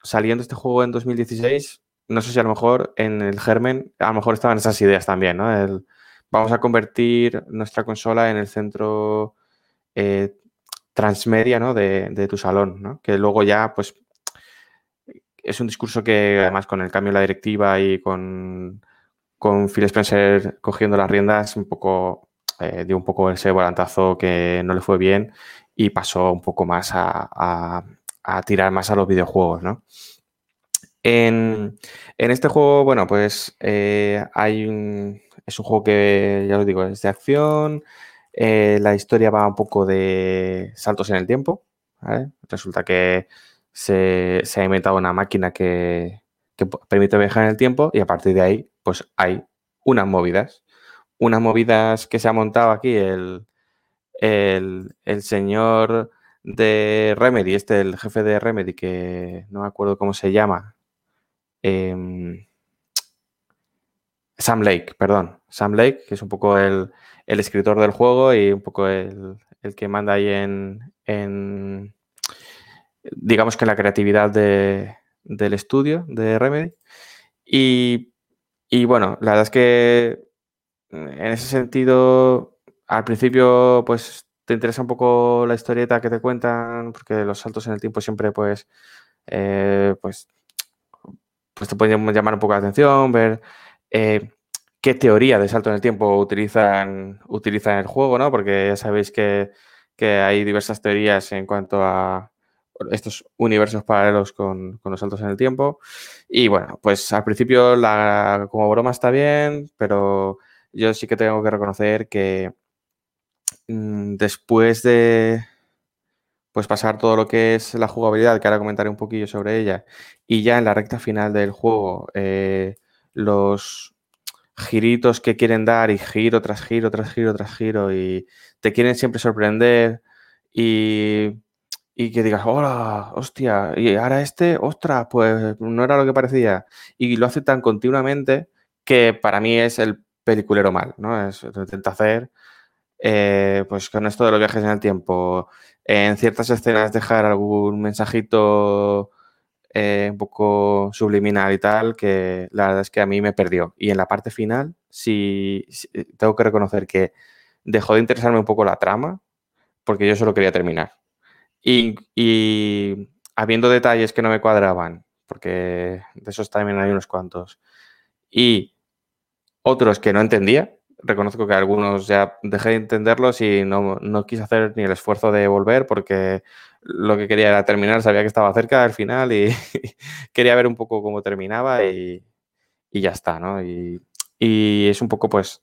saliendo este juego en 2016, no sé si a lo mejor en el germen, a lo mejor estaban esas ideas también, ¿no? El, vamos a convertir nuestra consola en el centro eh, transmedia, ¿no? De, tu salón, ¿no? Que luego ya, pues, es un discurso que además con el cambio de la directiva y con, con Phil Spencer cogiendo las riendas, un poco eh, dio un poco ese volantazo que no le fue bien y pasó un poco más a, a- a tirar más a los videojuegos, ¿no? En, en este juego, bueno, pues eh, hay un, es un juego que, ya os digo, es de acción, eh, la historia va un poco de saltos en el tiempo. Resulta que se, ha inventado una máquina que, permite viajar en el tiempo y a partir de ahí, pues hay unas movidas. Unas movidas que se ha montado aquí el, el, el señor de Remedy, este, el jefe de Remedy, que no me acuerdo cómo se llama. em, Sam Lake, perdón. Sam Lake, que es un poco el, el escritor del juego y un poco el, el que manda ahí en, en, digamos que la creatividad de- del estudio de Remedy. Y, y bueno, la verdad es que en ese sentido, al principio, pues te interesa un poco la historieta que te cuentan, porque los saltos en el tiempo siempre, pues, eh, pues, pues te pueden llamar un poco la atención, ver eh, qué teoría de salto en el tiempo utilizan, utilizan el juego, ¿no? Porque ya sabéis que, que hay diversas teorías en cuanto a estos universos paralelos con, con, los saltos en el tiempo. Y bueno, pues al principio la, como broma está bien, pero yo sí que tengo que reconocer que mmm, después de pues pasar todo lo que es la jugabilidad, que ahora comentaré un poquillo sobre ella, y ya en la recta final del juego, eh, los giritos que quieren dar y giro tras giro, tras giro, tras giro, y te quieren siempre sorprender y, y que digas, hola, hostia, y ahora este, ostras, pues no era lo que parecía. Y lo hace tan continuamente que para mí es el peliculero mal, ¿no? Es, lo intenta hacer, eh, pues con esto de los viajes en el tiempo, en ciertas escenas dejar algún mensajito eh, un poco subliminal y tal, que la verdad es que a mí me perdió. Y en la parte final, sí, sí tengo que reconocer que dejó de interesarme un poco la trama, porque yo solo quería terminar. Y, y habiendo detalles que no me cuadraban, porque de esos también hay unos cuantos, y otros que no entendía. Reconozco que algunos ya dejé de entenderlos y no, no, quise hacer ni el esfuerzo de volver porque lo que quería era terminar, sabía que estaba cerca del final y quería ver un poco cómo terminaba y, y ya está, ¿no? Y, y, es un poco pues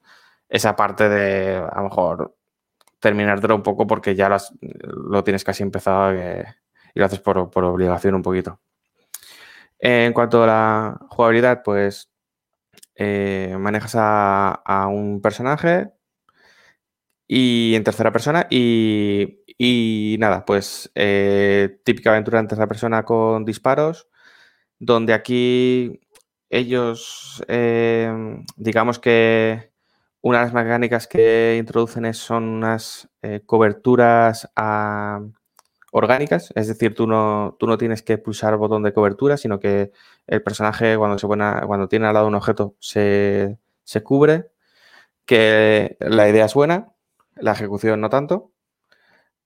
esa parte de a lo mejor terminártelo un poco porque ya lo, has, lo tienes casi empezado que, y lo haces por, por obligación un poquito. En cuanto a la jugabilidad, pues eh, manejas a, a, un personaje y en tercera persona y, y nada, pues eh, típica aventura en tercera persona con disparos, donde aquí ellos, eh, digamos que una de las mecánicas que introducen son unas eh, coberturas orgánicas, es decir, tú no, tú no tienes que pulsar botón de cobertura, sino que el personaje cuando, se pone, cuando tiene al lado un objeto se, se cubre, que la idea es buena, la ejecución no tanto,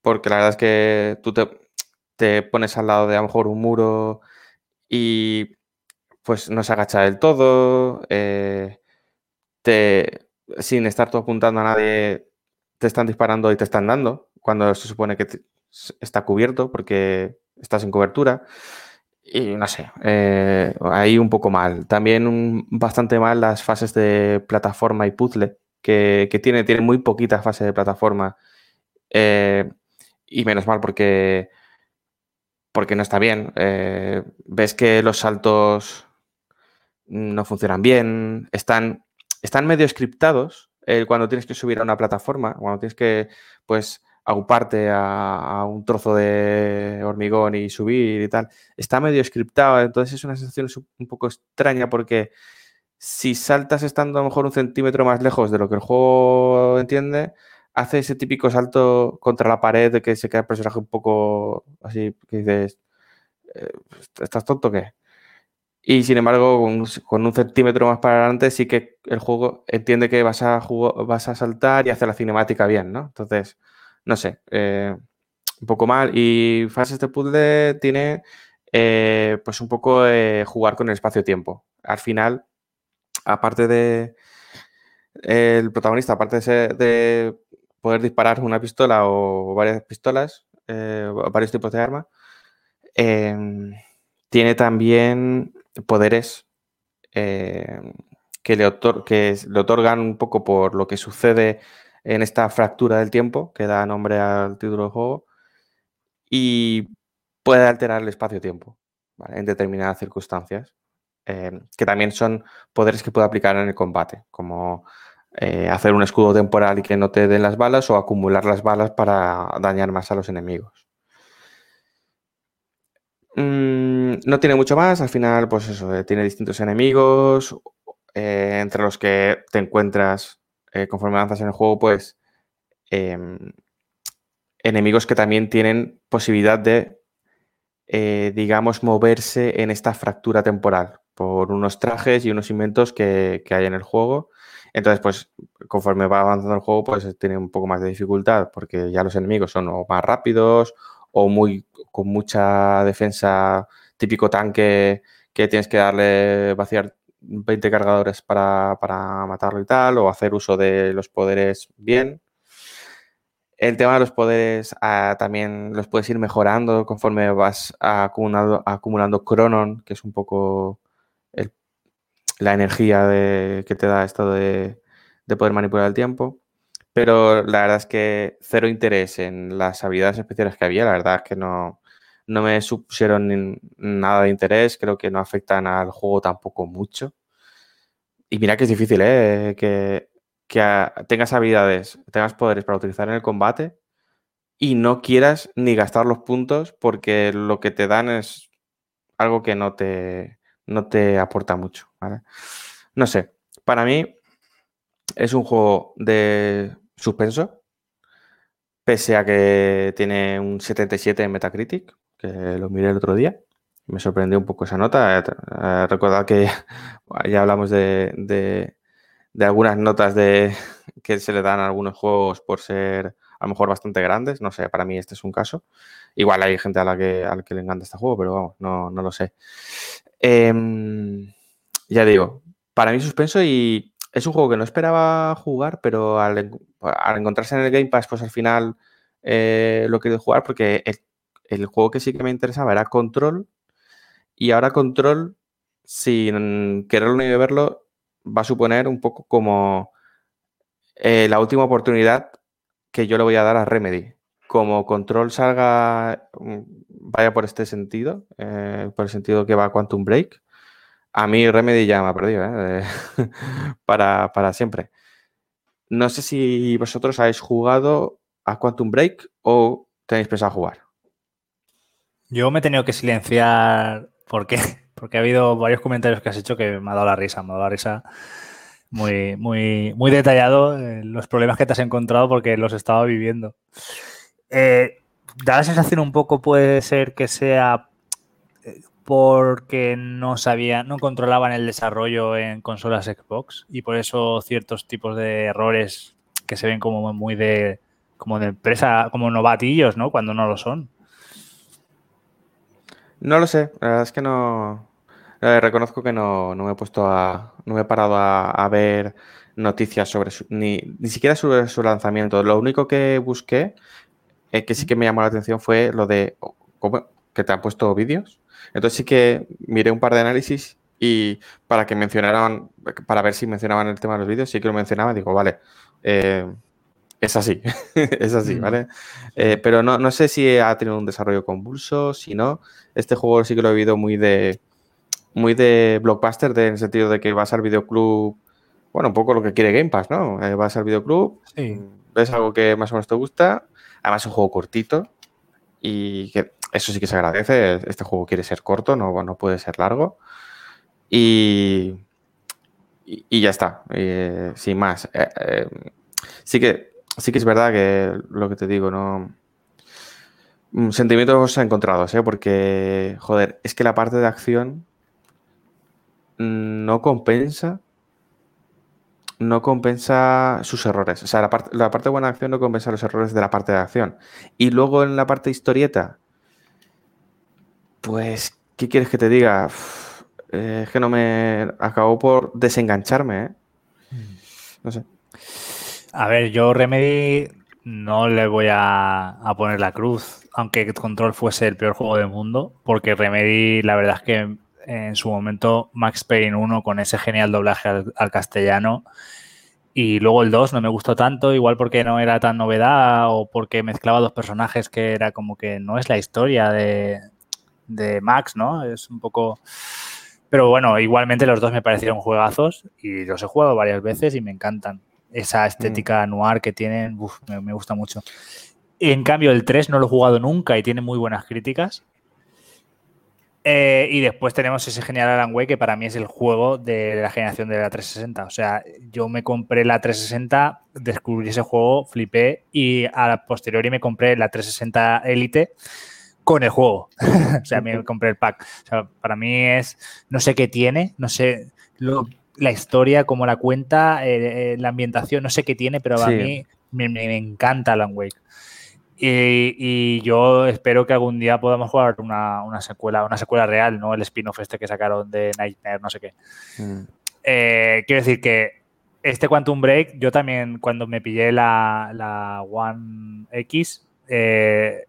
porque la verdad es que tú te, pones al lado de a lo mejor un muro y pues no se agacha del todo, eh, te, sin estar tú apuntando a nadie, te están disparando y te están dando, cuando se supone que está cubierto porque estás en cobertura. Y no sé, eh, ahí un poco mal. También bastante mal las fases de plataforma y puzzle, que, tiene, tiene muy poquitas fases de plataforma. Eh, y menos mal porque, porque no está bien. Eh, ves que los saltos no funcionan bien, están, están medio scriptados eh, cuando tienes que subir a una plataforma, cuando tienes que, pues, agruparte a, a, un trozo de hormigón y subir y tal, está medio scriptado, entonces es una sensación un poco extraña porque si saltas estando a lo mejor un centímetro más lejos de lo que el juego entiende, hace ese típico salto contra la pared de que se queda el personaje un poco así, que dices, eh, ¿estás tonto o qué? Y sin embargo, con, un centímetro más para adelante, sí que el juego entiende que vas a, vas a saltar y hace la cinemática bien, ¿no? Entonces, no sé, eh, un poco mal. Y fases de puzzle tiene eh, pues un poco jugar con el espacio-tiempo. Al final, aparte de el protagonista, aparte de, poder disparar una pistola o varias pistolas, eh, varios tipos de arma, em, tiene también poderes que le, otor que le otorgan un poco por lo que sucede en esta fractura del tiempo que da nombre al título del juego y puede alterar el espacio-tiempo en determinadas circunstancias, eh, que también son poderes que puede aplicar en el combate, como eh, hacer un escudo temporal y que no te den las balas o acumular las balas para dañar más a los enemigos. Mm, no tiene mucho más, al final, pues eso, eh, tiene distintos enemigos, entre los que te encuentras eh, conforme avanzas en el juego, pues eh, enemigos que también tienen posibilidad de, eh, digamos, moverse en esta fractura temporal por unos trajes y unos inventos que, que, hay en el juego Entonces, pues conforme va avanzando el juego, pues tiene un poco más de dificultad porque ya los enemigos son o más rápidos o muy con mucha defensa, típico tanque que tienes que darle, vaciar 20 cargadores para, para matarlo y tal, o hacer uso de los poderes bien. El tema de los poderes ah, también los puedes ir mejorando conforme vas acumulando, acumulando Cronon, que es un poco la energía que te da esto de, poder manipular el tiempo. Pero la verdad es que cero interés en las habilidades especiales que había. La verdad es que no, no me supusieron nada de interés. Creo que no afectan al juego tampoco mucho. Y mira que es difícil, ¿eh? Que que tengas habilidades, tengas poderes para utilizar en el combate y no quieras ni gastar los puntos porque lo que te dan es algo que no te, no te aporta mucho. No sé, para mí es un juego de suspenso, pese a que tiene un 77 en Metacritic, que lo miré el otro día. Me sorprendió un poco esa nota. Eh, recordad que ya hablamos de de algunas notas de, que se le dan a algunos juegos por ser a lo mejor bastante grandes. No sé, para mí este es un caso. Igual hay gente a la que, al que le encanta este juego, pero vamos, no, no lo sé. Em, ya digo, para mí suspenso y es un juego que no esperaba jugar, pero al, encontrarse en el Game Pass, pues al final eh, lo quiero jugar porque el, el, juego que sí que me interesaba era Control y ahora Control, sin quererlo ni verlo, va a suponer un poco como eh, la última oportunidad que yo le voy a dar a Remedy. Como Control salga, mm, vaya por este sentido, eh, por el sentido que va Quantum Break, a mí Remedy ya me ha perdido ¿eh? para, para siempre. No sé si vosotros habéis jugado a Quantum Break o tenéis pensado jugar. Yo me he tenido que silenciar porque porque ha habido varios comentarios que has hecho que me ha dado la risa, me ha dado la risa muy, muy, muy detallado eh, los problemas que te has encontrado porque los estaba viviendo. Eh, da la sensación un poco, puede ser que sea eh, porque no sabían, no controlaban el desarrollo en consolas Xbox y por eso ciertos tipos de errores que se ven como muy de como de empresa, como novatillos, ¿no? Cuando no lo son. No lo sé, la verdad es que no. Eh, reconozco que no, me he puesto a. No me he parado a, ver noticias sobre su, ni, ni siquiera sobre su lanzamiento. Lo único que busqué, eh, que sí que me llamó la atención, fue lo de ¿cómo? que te han puesto vídeos. Entonces sí que miré un par de análisis y para que mencionaran, para ver si mencionaban el tema de los vídeos, sí que lo mencionaba, digo, vale, eh, es así, es así, mm. ¿vale? Eh, pero no, no, sé si ha tenido un desarrollo convulso, si no. Este juego sí que lo he visto muy de muy de blockbuster, en el sentido de que vas al videoclub, bueno, un poco lo que quiere Game Pass, ¿no? Eh, vas al videoclub, ves algo que más o menos te gusta, además es un juego cortito y que eso sí que se agradece. Este juego quiere ser corto, no, puede ser largo. Y, y, ya está, eh, sin más. sí que sí que es verdad que lo que te digo, no. Mm, sentimientos encontrados, ¿eh? Porque, joder, es que la parte de acción no compensa. No compensa sus errores. O sea, la parte, la parte de buena acción no compensa los errores de la parte de acción. Y luego en la parte historieta, pues, ¿qué quieres que te diga? es que no me. Acabó por desengancharme, ¿eh? Mm. No sé. A ver, yo Remedy no le voy a, poner la cruz, aunque Control fuese el peor juego del mundo, porque Remedy, la verdad es que en su momento Max Payne 1 con ese genial doblaje al, castellano y luego el 2 no me gustó tanto, igual porque no era tan novedad o porque mezclaba dos personajes que era como que no es la historia de, de Max, ¿no? Es un poco... Pero bueno, igualmente los dos me parecieron juegazos y los he jugado varias veces y me encantan esa mm. estética noir que tienen, me, gusta mucho. En cambio, el 3 no lo he jugado nunca y tiene muy buenas críticas. Eh, y después tenemos ese genial Alan Wake que para mí es el juego de la generación de la 360. O sea, yo me compré la 360, descubrí ese juego, flipé y a la posteriori me compré la 360 Elite con el juego. o sea, me compré el pack. O sea, para mí es, no sé qué tiene, no sé, lo, la historia, cómo la cuenta, eh, eh, la ambientación, no sé qué tiene, pero a mí me, me encanta Alan Wake. Y, y yo espero que algún día podamos jugar una, una secuela, una secuela real, ¿no? El spin-off este que sacaron de Nightmare, no sé qué. Mm. Eh, quiero decir que este Quantum Break, yo también cuando me pillé la, la One X, eh,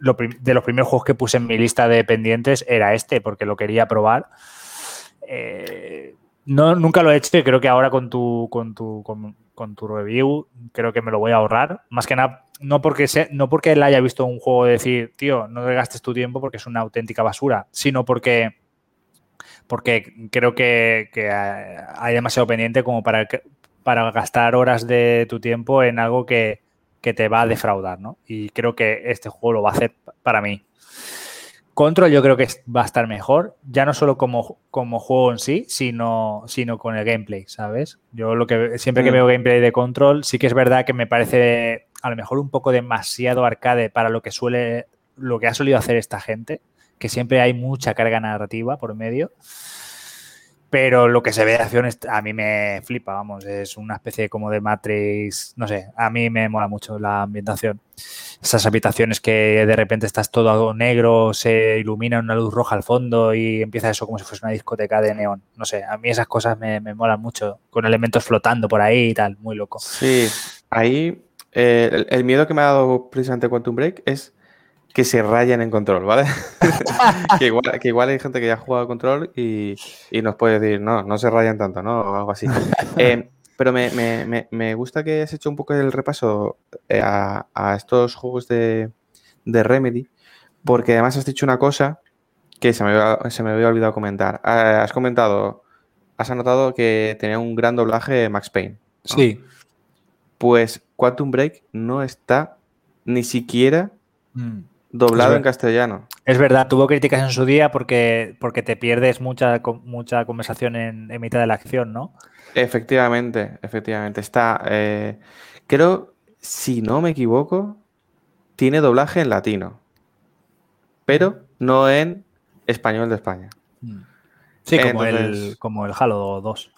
lo de los primeros juegos que puse en mi lista de pendientes era este, porque lo quería probar. Eh, no, nunca lo he hecho y creo que ahora con tu, con tu, con, con tu review creo que me lo voy a ahorrar. Más que nada, no porque, se, no porque él haya visto un juego decir, tío, no te gastes tu tiempo porque es una auténtica basura, sino porque porque creo que, que hay demasiado pendiente como para, para gastar horas de tu tiempo en algo que, que te va a defraudar, ¿no? Y creo que este juego lo va a hacer para mí. Control yo creo que va a estar mejor, ya no solo como, como juego en sí, sino, sino con el gameplay, ¿sabes? Yo lo que siempre que Mm. veo gameplay de Control, sí que es verdad que me parece a lo mejor un poco demasiado arcade para lo que suele, lo que ha solido hacer esta gente, que siempre hay mucha carga narrativa por medio. Pero lo que se ve de acción a mí me flipa, vamos, es una especie como de Matrix, no sé, a mí me mola mucho la ambientación. Esas habitaciones que de repente estás todo negro, se ilumina una luz roja al fondo y empieza eso como si fuese una discoteca de neón. No sé, a mí esas cosas me, me molan mucho, con elementos flotando por ahí y tal, muy loco. Sí, ahí eh, el, el miedo que me ha dado precisamente Quantum Break es que se rayen en control, ¿vale? que, igual, que igual hay gente que ya ha jugado control y, y nos puede decir, no, no se rayan tanto, ¿no? O algo así. Eh, pero me, me- me- me gusta que has hecho un poco el repaso eh, a, a estos juegos de, de Remedy, porque además has dicho una cosa que se me había, se me había olvidado comentar. Ah, has comentado, has anotado que tenía un gran doblaje Max Payne. Sí. Pues Quantum Break no está ni siquiera doblado Es en castellano. Es verdad, tuvo críticas en su día porque, porque te pierdes mucha, mucha conversación en, en mitad de la acción, ¿no? Efectivamente, efectivamente. Está, eh, creo, si no me equivoco, tiene doblaje en latino, pero no en español de España. Sí, como, el, como el Halo 2.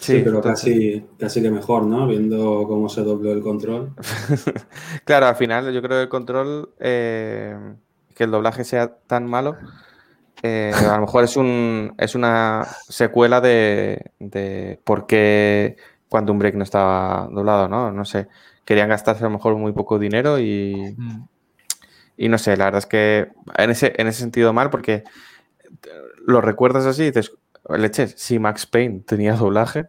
Sí, pero entonces- casi, casi que mejor, ¿no? Viendo cómo se dobló el control. Claro, al final yo creo que el control, eh, que el doblaje sea tan malo, eh, a lo mejor es, un, es una secuela de, de por qué Quantum Break no estaba doblado, ¿no? No sé. Querían gastarse a lo mejor muy poco dinero y, y no sé, la verdad es que en ese, en ese sentido mal porque lo recuerdas así y dices, leches, si Max Payne tenía doblaje,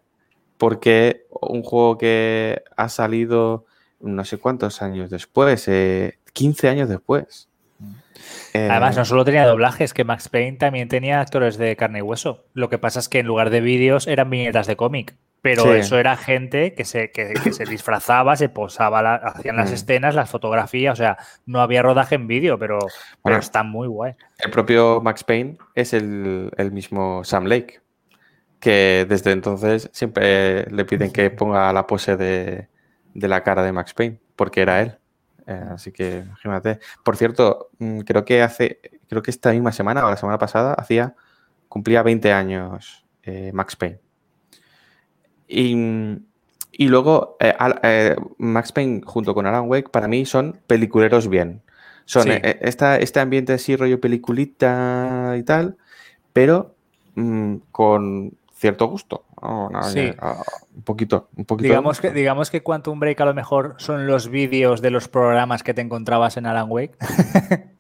porque un juego que ha salido no sé cuántos años después, eh, 15 años después. Eh, Además, no solo tenía doblajes, que Max Payne también tenía actores de carne y hueso. Lo que pasa es que en lugar de vídeos eran viñetas de cómic. Pero Sí. eso era gente que se, que, que se disfrazaba, se posaba, la- hacían las Mm. escenas, las fotografías. O sea, no había rodaje en vídeo, pero, pero está muy guay. El propio Max Payne es el, el mismo Sam Lake, que desde entonces siempre le piden que ponga la pose de, de la cara de Max Payne, porque era él. Eh, así que imagínate. Por cierto, mm, creo que hace, creo que esta misma semana o la semana pasada hacía, cumplía 20 años eh, Max Payne. Y, y luego eh, eh, Max Payne junto con Alan Wake para mí son peliculeros bien. Son Sí. eh, esta- este ambiente así rollo peliculita y tal, pero mm, con cierto gusto. No, Sí. ah, un poquito, un poquito. Digamos que, digamos que Quantum Break a lo mejor son los vídeos de los programas que te encontrabas en Alan Wake.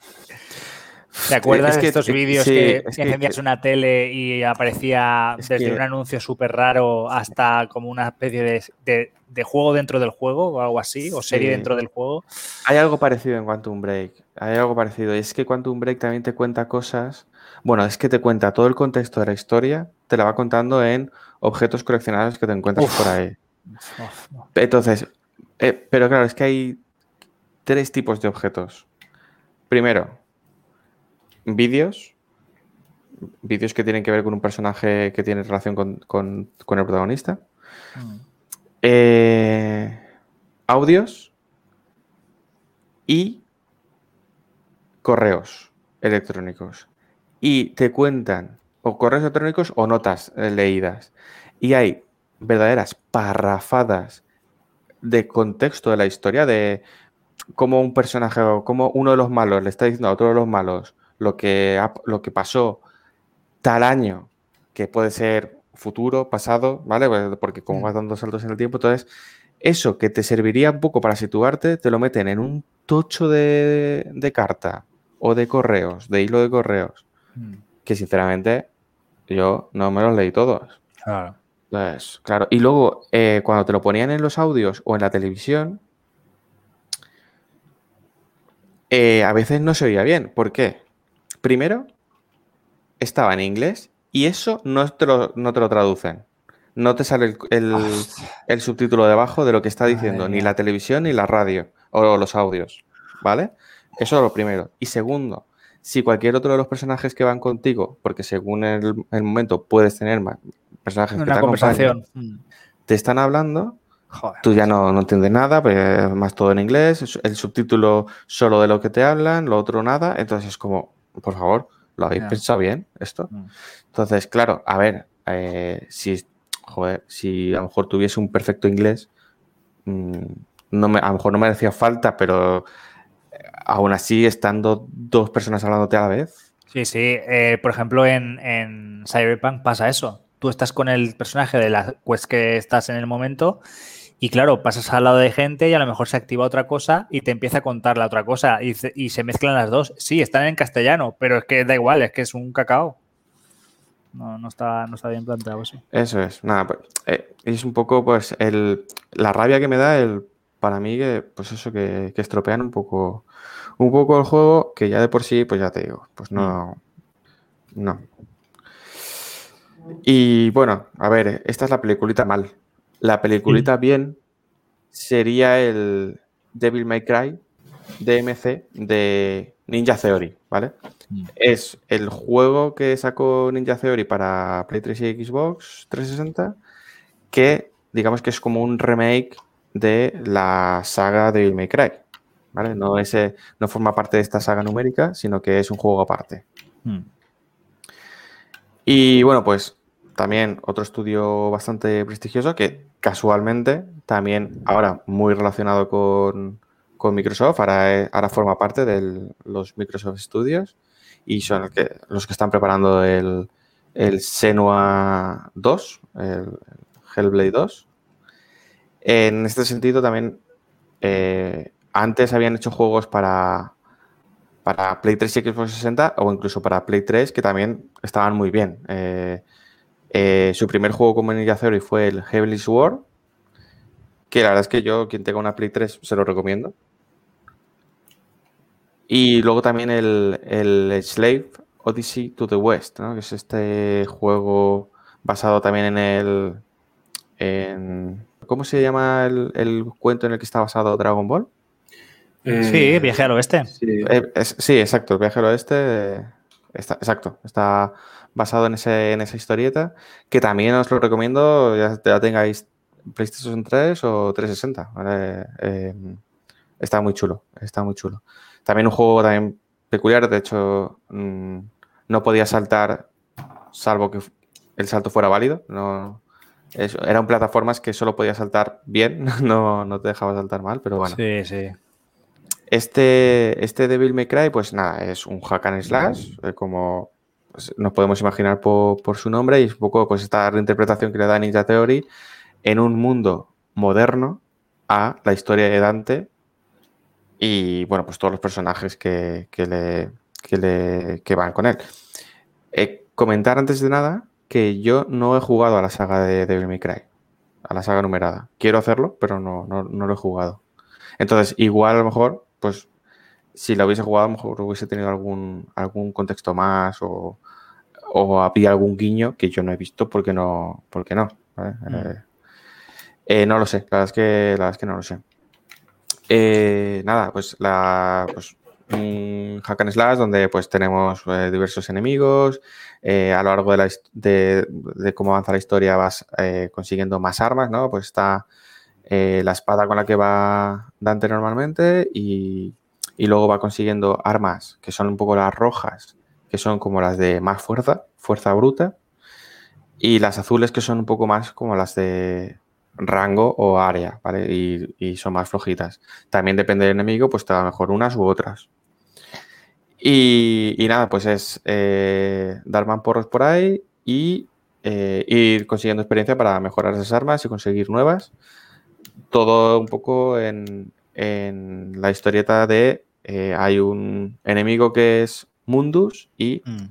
¿Te acuerdas Es de que- estos eh, vídeos sí, que, es que que- encendías una tele y aparecía Es desde que- un anuncio súper raro hasta como una especie de, de- de juego dentro del juego o algo así, o serie Sí. dentro del juego? Hay algo parecido en Quantum Break. Hay algo parecido. Y es que Quantum Break también te cuenta cosas. Bueno, es que te cuenta todo el contexto de la historia, te la va contando en objetos coleccionables que te encuentras Uf. por ahí. Uf, no. Entonces, eh, pero claro, es que hay tres tipos de objetos. Primero, vídeos. Vídeos que tienen que ver con un personaje que tiene relación con, el protagonista. Eh, audios y correos electrónicos. Y te cuentan o correos electrónicos o notas eh, leídas. y hay verdaderas parrafadas de contexto de la historia, de cómo un personaje o cómo uno de los malos le está diciendo a otro de los malos lo que, lo que pasó tal año, que puede ser futuro, pasado, ¿vale? Porque como mm. vas dando saltos en el tiempo, entonces eso que te serviría un poco para situarte, te lo meten en un tocho de, carta o de correos, de hilo de correos, mm. que sinceramente yo no me los leí todos. Claro. Pues, claro. Y luego, eh, cuando te lo ponían en los audios o en la televisión, eh, a veces no se oía bien. ¿Por qué? Primero, estaba en inglés y eso no te lo, no te lo traducen. No te sale el, el, subtítulo debajo de lo que está diciendo ni la televisión ni la radio o los audios. ¿Vale? Eso es lo primero. Y segundo, si cualquier otro de los personajes que van contigo, porque según el, momento puedes tener más personajes que te conversación. te están hablando, tú ya no, no, entiendes nada, pues más todo en inglés, el subtítulo solo de lo que te hablan, lo otro nada, entonces es como, por favor, ¿lo habéis pensado bien esto? Mm. Entonces, claro, a ver, eh, si, joder, si a lo mejor tuviese un perfecto inglés, mm, no me, a lo mejor no me hacía falta, pero aún así estando dos personas hablándote a la vez. Sí, sí. Eh, por ejemplo, en, en, Cyberpunk pasa eso. Tú estás con el personaje de la quest que estás en el momento y claro, pasas al lado de gente y a lo mejor se activa otra cosa y te empieza a contar la otra cosa y, se mezclan las dos. Sí, están en castellano, pero es que da igual, es que es un cacao. No, no, está, no está bien planteado eso. Eso es. Nada, pues, eh, es un poco pues el, la rabia que me da el para mí que pues eso que, que estropean un poco un poco el juego que ya de por sí, pues ya te digo, pues no. No. Y bueno, a ver, esta es la peliculita mal. La peliculita bien sería el Devil May Cry DMC de Ninja Theory, ¿vale? Mm. Es el juego que sacó Ninja Theory para Play 3 y Xbox 360, que digamos que es como un remake de la saga Devil May Cry. No, ese, no forma parte de esta saga numérica, sino que es un juego aparte. Hmm. Y bueno, pues también otro estudio bastante prestigioso que casualmente también ahora muy relacionado con, Microsoft, ahora, ahora, forma parte de los Microsoft Studios y son los que están preparando el, el Senua 2, el Hellblade 2. En este sentido también eh, antes habían hecho juegos para, para Play 3 y Xbox 60 o incluso para Play 3 que también estaban muy bien. Eh, eh, su primer juego como Ninja Theory fue el Heavenly Sword, que la verdad es que yo, quien tenga una Play 3, se lo recomiendo. Y luego también el, el Slave Odyssey to the West, que es este juego basado también en el... En, ¿Cómo se llama el, el cuento en el que está basado Dragon Ball? sí, eh, viaje al oeste. Eh, sí, exacto, el viaje al oeste. está, exacto, está basado en, ese, en esa historieta, que también os lo recomiendo, ya, ya tengáis PlayStation 3 o 360. Eh, está muy chulo, está muy chulo. También un juego también peculiar, de hecho, mm, no podía saltar salvo que el salto fuera válido. No, era un plataformas que solo podía saltar bien, no, no te dejaba saltar mal, pero bueno. Sí, sí. Este, este Devil May Cry, pues nada, es un hack and slash, eh, como pues, nos podemos imaginar por, su nombre, y un poco pues esta reinterpretación que le da Ninja Theory en un mundo moderno a la historia de Dante y, bueno, pues todos los personajes que, le, le que van con él. Eh, comentar antes de nada que yo no he jugado a la saga de Devil May Cry, a la saga numerada. Quiero hacerlo, pero no, no, no lo he jugado. Entonces, igual a lo mejor pues si la hubiese jugado, a lo mejor hubiese tenido algún, algún contexto más o, había algún guiño que yo no he visto porque no, porque no. Mm. Eh, eh, no lo sé, la verdad es que, la verdad es que no lo sé. Eh, nada, pues la pues, un hack and slash donde pues tenemos diversos enemigos. a lo largo de, la, de, de, cómo avanza la historia vas consiguiendo más armas, ¿no? Pues está eh, la espada con la que va Dante normalmente y, luego va consiguiendo armas que son un poco las rojas, que son como las de más fuerza, fuerza bruta. y las azules que son un poco más como las de rango o área, ¿vale? Y, son más flojitas. También depende del enemigo, pues te da mejor unas u otras. Y, nada, pues es eh, dar porros por ahí y eh, ir consiguiendo experiencia para mejorar esas armas y conseguir nuevas. Todo un poco en, la historieta de eh, hay un enemigo que es Mundus y mm.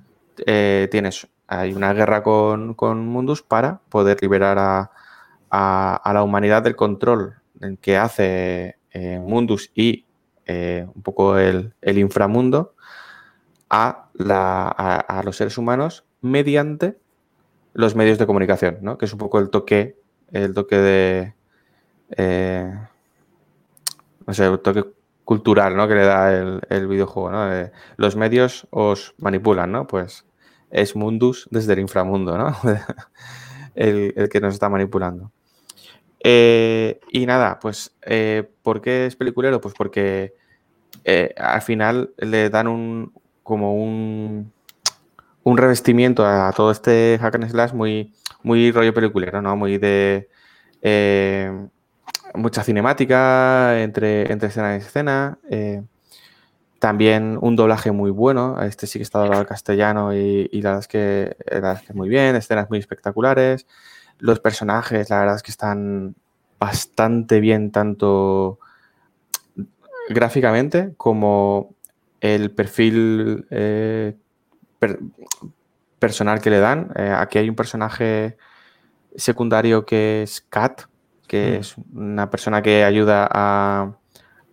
eh, tienes hay una guerra con, Mundus para poder liberar a, la humanidad del control que hace Mundus y un poco el, inframundo a, a, los seres humanos mediante los medios de comunicación, ¿no? Que es un poco el toque, el toque de. Eh, no sé, el toque cultural, ¿no? Que le da el, videojuego, ¿no? los medios os manipulan, ¿no? Pues es Mundus desde el inframundo, ¿no? el, que nos está manipulando. Eh, y nada, pues, eh, ¿por qué es peliculero? Pues porque al final le dan un como un un revestimiento a todo este hack and slash muy, muy rollo peliculero, ¿no? Muy de eh, mucha cinemática entre, escena y escena. Eh, también un doblaje muy bueno. Este sí que está doblado al castellano y, la, verdad es que, la muy bien. Escenas muy espectaculares. Los personajes, la verdad es que están bastante bien, tanto gráficamente como el perfil eh, personal que le dan. Eh, aquí hay un personaje secundario que es Kat, que mm. es una persona que ayuda a,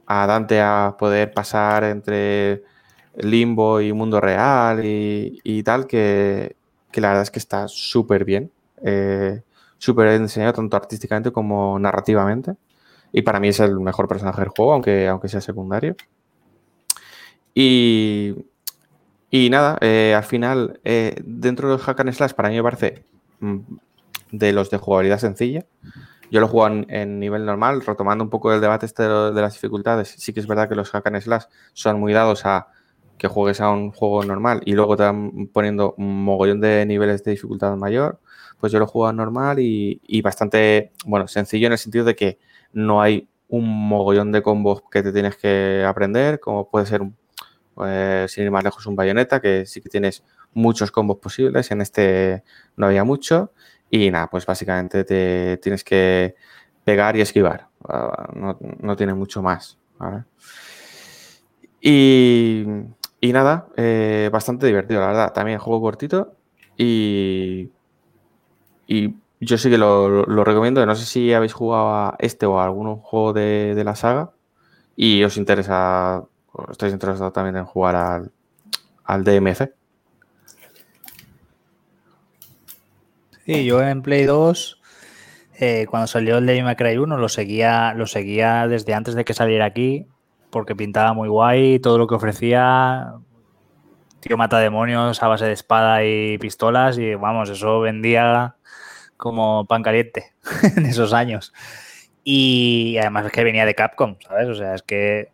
Dante a poder pasar entre limbo y mundo real y, tal, que, la verdad es que está súper bien, eh, súper enseñado tanto artísticamente como narrativamente. Y para mí es el mejor personaje del juego, aunque, aunque sea secundario. Y, y nada, eh, al final, eh, dentro de los hack and slash, para mí me parece mm, de los de jugabilidad sencilla. Yo lo juego en, nivel normal, retomando un poco el debate este de, las dificultades. Sí que es verdad que los hack and slash son muy dados a que juegues a un juego normal y luego te van poniendo un mogollón de niveles de dificultad mayor. Pues yo lo juego normal y, bastante, bueno, sencillo en el sentido de que no hay un mogollón de combos que te tienes que aprender, como puede ser pues, sin ir más lejos, un bayoneta, que sí que tienes muchos combos posibles. En este no había mucho. Y nada, pues básicamente te tienes que pegar y esquivar. Ah, no, tiene mucho más. Y, nada, eh, bastante divertido, la verdad. También juego cortito y, y yo sí que lo, recomiendo. No sé si habéis jugado a este o a algún juego de, de la saga y os interesa estáis interesados también en jugar al, al DMC. Sí, yo en Play 2, eh, cuando salió el Devil May Cry 1, lo seguía, lo seguía desde antes de que saliera aquí, porque pintaba muy guay, todo lo que ofrecía, tío mata demonios a base de espada y pistolas, y vamos, eso vendía como pan caliente en esos años. Y además es que venía de Capcom, ¿sabes? O sea, es que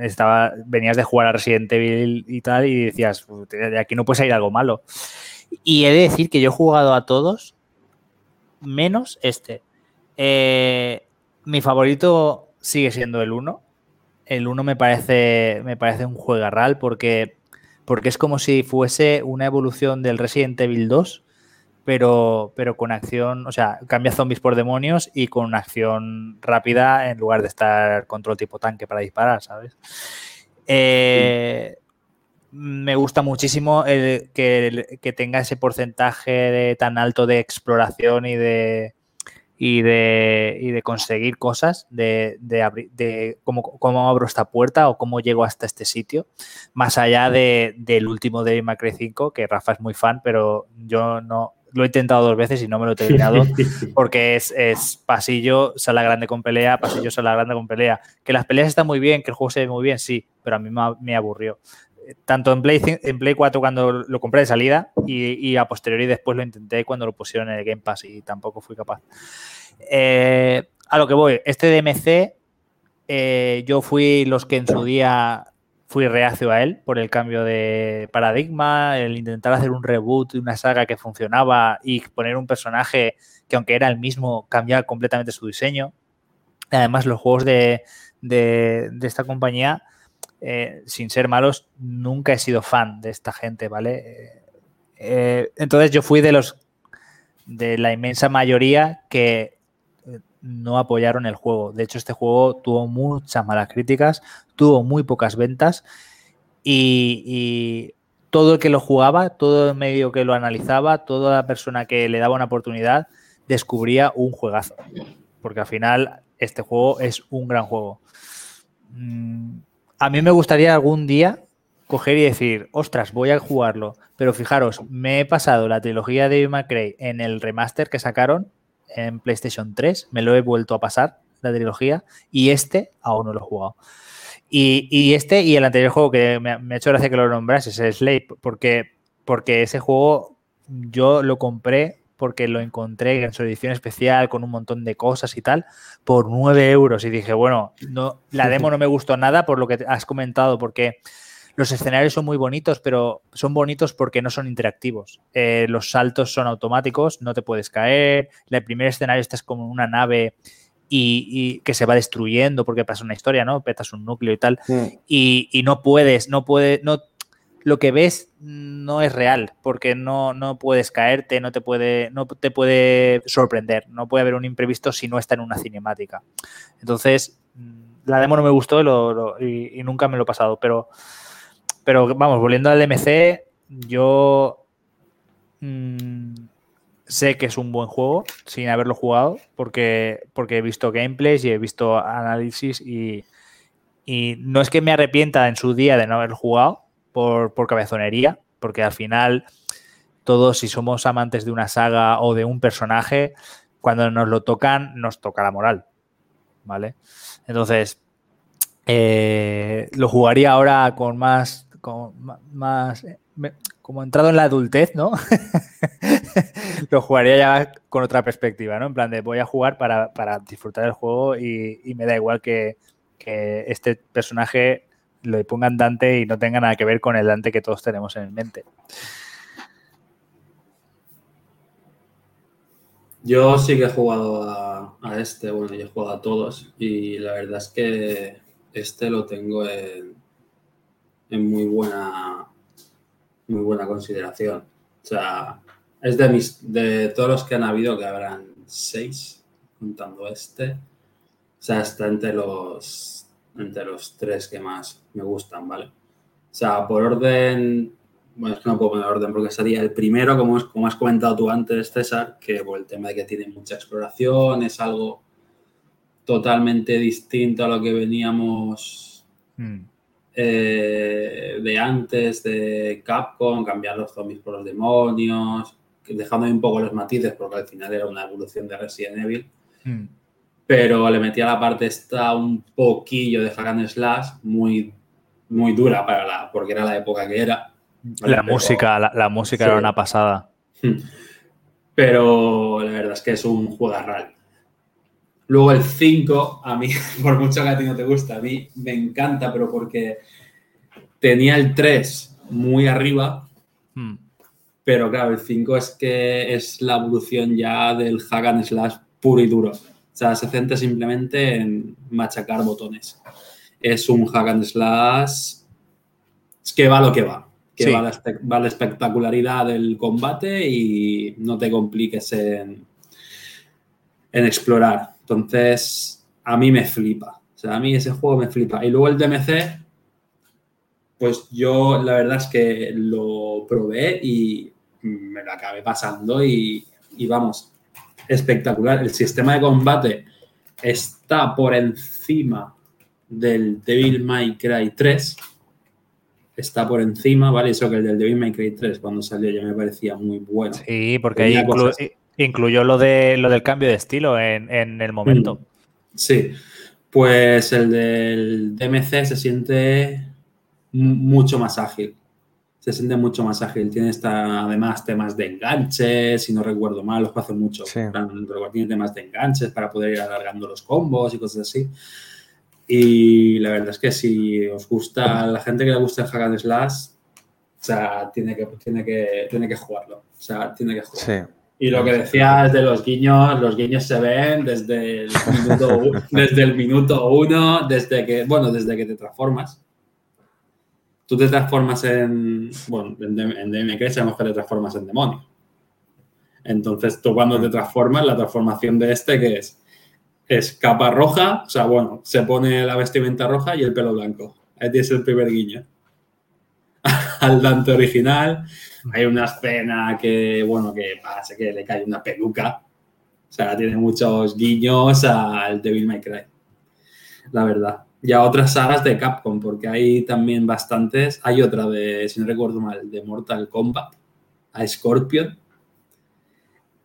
estaba, venías de jugar a Resident Evil y tal y decías, de aquí no puede salir algo malo. Y he de decir que yo he jugado a todos menos este. Eh, mi favorito sigue siendo el 1. El 1 me parece, me parece un juegarral porque, porque es como si fuese una evolución del Resident Evil 2 pero, pero con acción, o sea, cambia zombies por demonios y con una acción rápida en lugar de estar control tipo tanque para disparar, ¿sabes? Eh, me gusta muchísimo el, que, tenga ese porcentaje tan alto de exploración y de, y de, y de conseguir cosas, de, de, cómo, cómo, abro esta puerta o cómo llego hasta este sitio, más allá del último de Macri 5, que Rafa es muy fan, pero yo no, lo he intentado dos veces y no me lo he terminado porque es, pasillo, sala grande con pelea, pasillo, sala grande con pelea. Que las peleas están muy bien, que el juego se ve muy bien, sí, pero a mí me, aburrió. Tanto en Play, en Play 4 cuando lo compré de salida y, a posteriori después lo intenté cuando lo pusieron en el Game Pass y tampoco fui capaz. Eh, a lo que voy, este DMC, eh, yo fui los que en su día fui reacio a él por el cambio de paradigma, el intentar hacer un reboot de una saga que funcionaba y poner un personaje que aunque era el mismo, cambiaba completamente su diseño. Además, los juegos de, de, esta compañía, eh, sin ser malos, nunca he sido fan de esta gente, ¿vale? Eh, entonces yo fui de los de la inmensa mayoría que no apoyaron el juego. De hecho, este juego tuvo muchas malas críticas, tuvo muy pocas ventas y, todo el que lo jugaba, todo el medio que lo analizaba, toda la persona que le daba una oportunidad, descubría un juegazo. Porque al final este juego es un gran juego. A mí me gustaría algún día coger y decir, ostras, voy a jugarlo. Pero fijaros, me he pasado la trilogía de McRae en el remaster que sacaron en PlayStation 3, me lo he vuelto a pasar, la trilogía, y este aún no lo he jugado. Y, este y el anterior juego que me, ha hecho gracia que lo nombras es Slave, porque, porque ese juego yo lo compré porque lo encontré en su edición especial con un montón de cosas y tal, por 9 euros. Y dije, bueno, no, la demo no me gustó nada por lo que has comentado, porque los escenarios son muy bonitos, pero son bonitos porque no son interactivos. Eh, los saltos son automáticos, no te puedes caer. El primer escenario estás como en una nave y, que se va destruyendo porque pasa una historia, ¿no? Petas un núcleo y tal. Y, no puedes, no puedes, no, lo que ves no es real porque no, no puedes caerte, no te puede, no te puede sorprender, no puede haber un imprevisto si no está en una cinemática. Entonces, mm, la demo no me gustó y, y, nunca me lo he pasado, pero pero vamos, volviendo al DMC, yo mm, sé que es un buen juego sin haberlo jugado, porque, porque he visto gameplays y he visto análisis y, no es que me arrepienta en su día de no haberlo jugado por, por cabezonería, porque al final todos si somos amantes de una saga o de un personaje, cuando nos lo tocan, nos toca la moral. ¿Vale? Entonces, eh, lo jugaría ahora con más como más, eh, como entrado en la adultez, ¿no? lo jugaría ya con otra perspectiva, ¿no? En plan de voy a jugar para, disfrutar el juego y, me da igual que, este personaje lo pongan Dante y no tenga nada que ver con el Dante que todos tenemos en mente. Yo sí que he jugado a, este, bueno, yo he jugado a todos y la verdad es que este lo tengo en, en muy buena, muy buena consideración. O sea, es de mis, de todos los que han habido, que habrán seis, contando este. O sea, está entre los, entre los tres que más me gustan, ¿vale? O sea, por orden, bueno, es que no puedo poner orden porque sería el primero, como, como has comentado tú antes, César, que por el tema de que tiene mucha exploración, es algo totalmente distinto a lo que veníamos mm. Eh, de antes de Capcom, cambiar los zombies por los demonios, dejando un poco los matices porque al final era una evolución de Resident Evil. Hmm. Pero le metía la parte esta un poquillo de hack slash muy, muy dura para la, porque era la época que era. La música, la, música era una pasada. Hmm. Pero la verdad es que es un juego real. Luego el 5, a mí, por mucho que a ti no te gusta, a mí me encanta, pero porque tenía el 3 muy arriba, hmm. pero claro, el 5 es que es la evolución ya del hack and slash puro y duro. O sea, se centra simplemente en machacar botones. Es un hack and slash que va lo que va. Que va, la, va la espectacularidad del combate y no te compliques en, en explorar. Entonces, a mí me flipa. O sea, a mí ese juego me flipa. Y luego el DMC, pues yo la verdad es que lo probé y me lo acabé pasando y, vamos, espectacular. El sistema de combate está por encima del Devil May Cry 3. Está por encima, ¿vale? Eso que el del Devil May Cry 3 cuando salió ya me parecía muy bueno. Sí, porque ahí Incluyó lo, de, lo del cambio de estilo en, el momento. Mm. Sí, pues el del DMC se siente mucho más ágil. Se siente mucho más ágil. Tiene esta, además temas de enganches, si no recuerdo mal, los hace mucho. Tiene temas de enganches para poder ir alargando los combos y cosas así. Y la verdad es que si os gusta, a la gente que le gusta el Hack and Slash, o sea, tiene que, tiene que, tiene que jugarlo. O sea, tiene que jugarlo. Sí. Y lo que decías de los guiños, los guiños se ven desde el minuto, desde el minuto uno, desde que, bueno, desde que te transformas. Tú te transformas en, bueno, en, en DMK sabemos que te transformas en demonio. Entonces, tú cuando te transformas, la transformación de este, que es? Es capa roja, o sea, bueno, se pone la vestimenta roja y el pelo blanco. Ahí tienes el primer guiño. Al Dante original, hay una escena que, bueno, que parece que le cae una peluca. O sea, tiene muchos guiños al Devil May Cry. La verdad. Y a otras sagas de Capcom, porque hay también bastantes. Hay otra de, si no recuerdo mal, de Mortal Kombat, a Scorpion.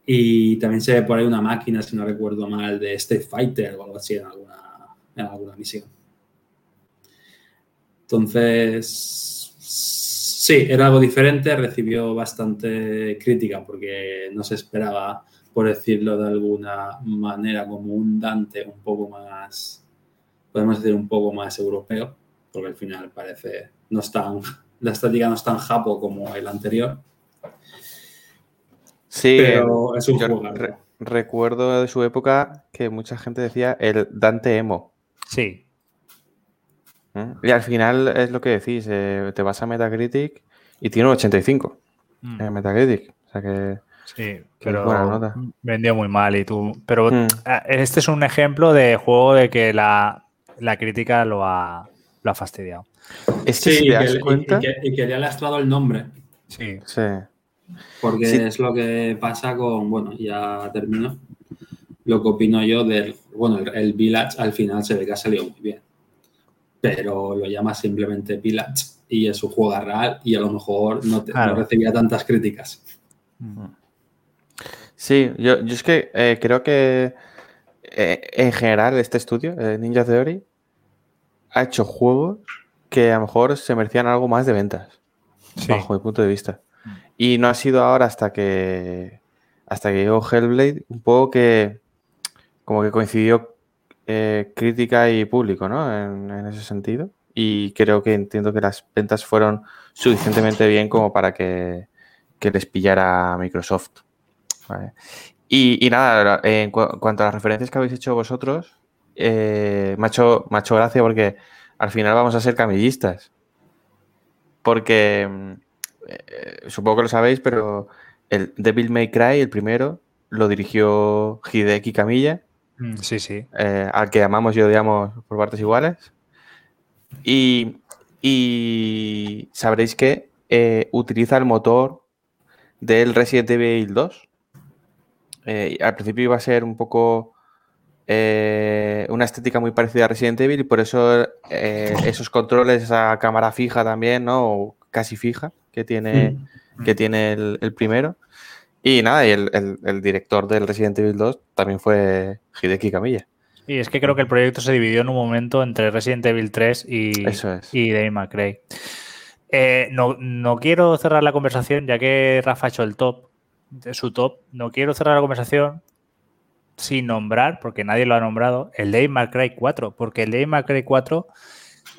Y también se ve por ahí una máquina, si no recuerdo mal, de Street Fighter o algo así en alguna, en alguna misión. Entonces, sí, era algo diferente, recibió bastante crítica porque no se esperaba, por decirlo de alguna manera, como un Dante un poco más, podemos decir, un poco más europeo, porque al final parece, no es tan, la estética no es tan japo como el anterior, Sí, pero es un juego. re- recuerdo de su época que mucha gente decía el Dante Emo. Sí. ¿eh? Y al final es lo que decís, eh, te vas a Metacritic y tiene un 85 Mm, en Metacritic. O sea que. Sí, pero buena nota. vendió muy mal y tú. Pero Mm. ah, este es un ejemplo de juego de que la, la crítica lo ha, lo ha fastidiado. Es que Sí, si y te que, das y- cuenta. y que, y que le ha lastrado el nombre. Sí. Sí. Porque Sí. es lo que pasa con, bueno, ya termino, lo que opino yo del, bueno, el, el Village al final se ve que ha salido muy bien, pero lo llama simplemente Village y es un juego real y a lo mejor no, te- no recibía tantas críticas. Sí, yo, yo es que eh, creo que eh, en general este estudio, eh, Ninja Theory, ha hecho juegos que a lo mejor se merecían algo más de ventas, Sí. bajo mi punto de vista. Y no ha sido ahora hasta que hasta que llegó Hellblade, un poco que como que coincidió eh, crítica y público, ¿no? En, en ese sentido. Y creo que entiendo que las ventas fueron suficientemente bien como para que, que les pillara Microsoft. ¿vale? Y, y nada, en cu- en cuanto a las referencias que habéis hecho vosotros, eh, me, ha hecho, me ha hecho gracia porque al final vamos a ser camillistas. Porque mm, eh, supongo que lo sabéis, pero el Devil May Cry, el primero, lo dirigió Hideki Kamiya, Mm, Sí, sí. eh, al que amamos y odiamos por partes iguales. Y, y sabréis que eh, utiliza el motor del Resident Evil 2. Eh, al principio iba a ser un poco eh, una estética muy parecida a Resident Evil y por eso eh, esos controles, esa cámara fija también, ¿no? O casi fija que tiene, que tiene el, el primero. Y nada, y el, el- el director del Resident Evil 2 también fue Hideki Kamiya. Y es que creo que el proyecto se dividió en un momento entre Resident Evil 3 y, Eso es. y Cry. Eh, no, no quiero cerrar la conversación, ya que Rafa ha hecho el top, de su top. No quiero cerrar la conversación sin nombrar, porque nadie lo ha nombrado, el May Cry 4. Porque el May Cry 4,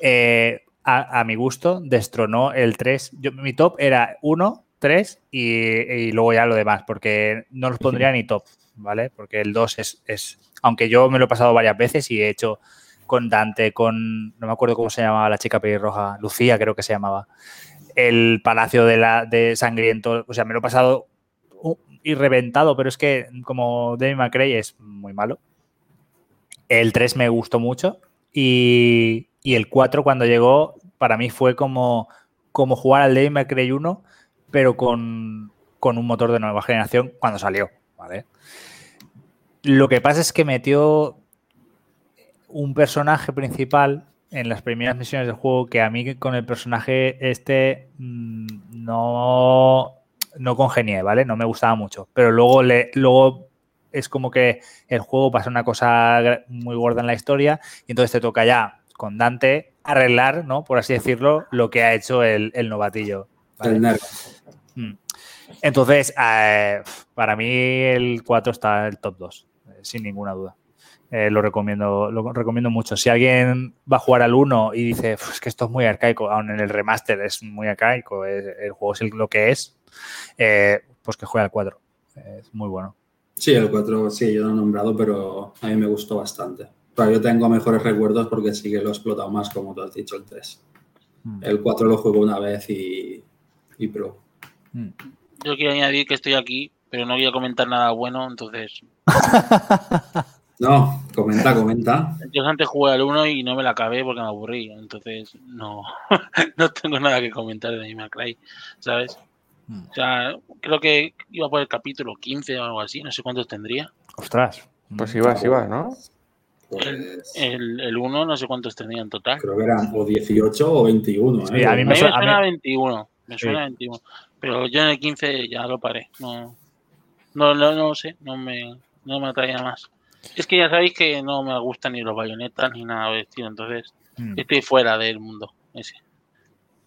eh, a, mi gusto, destronó el 3. Yo, mi top era 1, 3 y, luego ya lo demás, porque no los pondría ni top, ¿vale? Porque el 2 es, es. Aunque yo me lo he pasado varias veces y he hecho con Dante, con. No me acuerdo cómo se llamaba la chica pelirroja, Lucía creo que se llamaba. El Palacio de, la, de Sangriento. O sea, me lo he pasado y reventado, pero es que como May Cry es muy malo. El 3 me gustó mucho y, y el 4 cuando llegó para mí fue como, como jugar al May Cry 1 pero con, con un motor de nueva generación cuando salió, ¿vale? Lo que pasa es que metió un personaje principal en las primeras misiones del juego que a mí con el personaje este mm, no, no congenié, ¿vale? No me gustaba mucho. Pero luego, le, luego es como que el juego pasa una cosa muy gorda en la historia y entonces te toca ya con Dante arreglar, ¿no? Por así decirlo, lo que ha hecho el, el novatillo. ¿vale? El nerd. Mm. Entonces, eh, para mí el 4 está en el top 2, eh, sin ninguna duda. eh, lo recomiendo lo recomiendo mucho. Si alguien va a jugar al 1 y dice, es que esto es muy arcaico, aún en el remaster es muy arcaico, el juego es lo que es, eh, pues que juegue al 4. Es muy bueno. Sí, el 4, sí, yo lo he nombrado, pero a mí me gustó bastante. Pero yo tengo mejores recuerdos porque sí que lo he explotado más, como tú has dicho, el 3. Mm. El 4 lo juego una vez y, y pro. Mm. Yo quiero añadir que estoy aquí, pero no voy a comentar nada bueno, entonces. no, comenta, comenta. Yo antes jugué al 1 y no me la acabé porque me aburrí, entonces no, no tengo nada que comentar de Animal Cry, ¿sabes? Mm. O sea, creo que iba por el capítulo 15 o algo así, no sé cuántos tendría. Ostras. Pues ibas, ibas, ¿no? Pues el, 1 no sé cuántos tenía en total. Creo que eran o 18 o 21. ¿eh? a mí me, suena, 21. Me suena 21. Pero yo en el 15 ya lo paré. No, no, no, sé, no me, no me atraía más. Es que ya sabéis que no me gustan ni los bayonetas ni nada de estilo, entonces hmm. estoy fuera del mundo ese.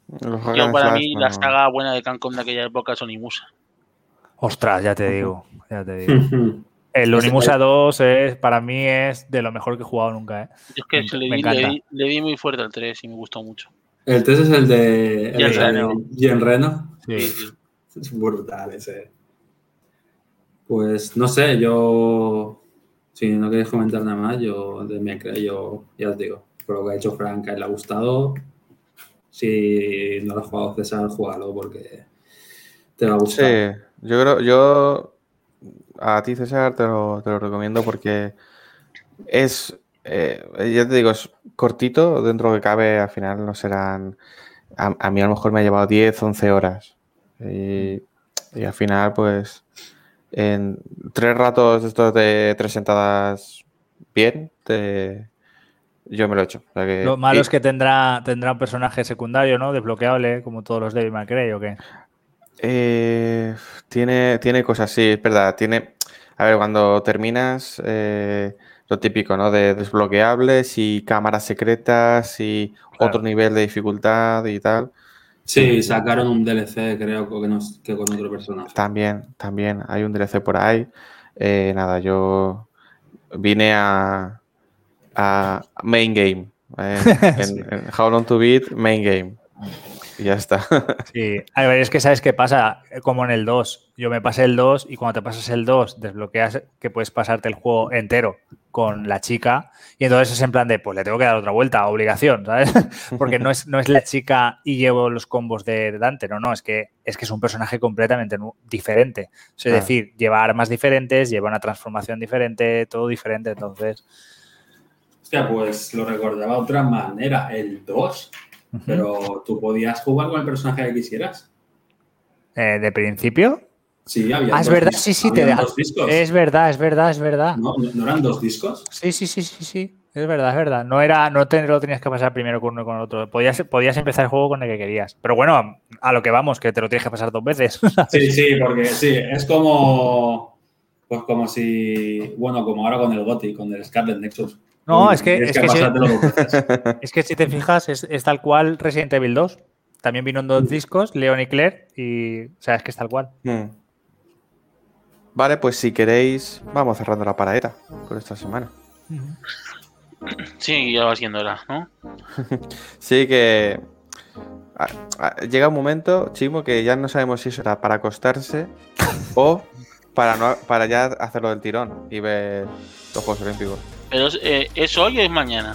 Yo para mí la saga buena de Cancom de aquella época son Imusa. Ostras, ya te digo, ya te digo. El Onimusa 2 es, para mí es de lo mejor que he jugado nunca. ¿eh? Yo es que le, di, muy fuerte al 3 y me gustó mucho. El 3 es el de, el Reno. Sí. Es brutal ese. Pues no sé, yo. Si no queréis comentar nada más, yo de me yo ya os digo. Por lo que ha hecho Frank, a él le ha gustado. Si no lo has jugado César, jugalo porque te va a gustar. Sí, yo creo, yo a ti, César, te lo, recomiendo porque es, eh, ya te digo, es cortito, dentro que cabe, al final no serán, a, mí a lo mejor me ha llevado 10, 11 horas. Y, al final, pues, en tres ratos estos de tres sentadas bien, yo me lo he hecho. lo malo es que tendrá, tendrá un personaje secundario, ¿no? Desbloqueable, como todos los Devil May Cry, ¿o qué? Eh, tiene, tiene cosas, sí, es verdad. Tiene, a ver, cuando terminas, eh, lo típico, ¿no? De desbloqueables y cámaras secretas y otro nivel de dificultad y tal. Sí, sacaron un DLC, creo, que, con otro personaje. También, también, hay un DLC por ahí. Eh, nada, yo vine a, a Main Game. en, en How Long to Beat, Main Game. Y ya está. Sí, a ver, es que sabes qué pasa, como en el 2. Yo me pasé el 2 y cuando te pasas el 2 desbloqueas que puedes pasarte el juego entero con la chica y entonces es en plan de, pues le tengo que dar otra vuelta, obligación, ¿sabes? Porque no es, no es la chica y llevo los combos de Dante, no, no, es que es, que es un personaje completamente diferente. Es decir, lleva armas diferentes, lleva una transformación diferente, todo diferente, entonces... Hostia, pues lo recordaba de otra manera. El 2 pero tú podías jugar con el personaje que quisieras. Eh, ¿De principio? Sí, había. Ah, es verdad, sí, sí, te dos discos. Es verdad, es verdad, es verdad. ¿No, ¿No, eran dos discos? Sí, sí, sí, sí, sí. Es verdad, es verdad. No era, no te lo tenías que pasar primero con uno y con el otro. Podías, podías empezar el juego con el que querías. Pero bueno, a lo que vamos, que te lo tienes que pasar dos veces. Sí, sí, porque sí, es como. Pues como si. Bueno, como ahora con el GOTI, con el Scarlet Nexus. No, es que, es que, si, es que, si, te fijas, es, tal cual Resident Evil 2. También vino en dos discos, Leon y Claire, y o sea, es que es tal cual. Hmm. Vale, pues si queréis, vamos cerrando la paradeta por esta semana. Sí, ya va siendo hora, ¿no? sí, que llega un momento, Chimo, que ya no sabemos si eso era para acostarse o para, no, para ya hacerlo del tirón y ver los Juegos Olímpicos. Pero eh, ¿es hoy o es mañana?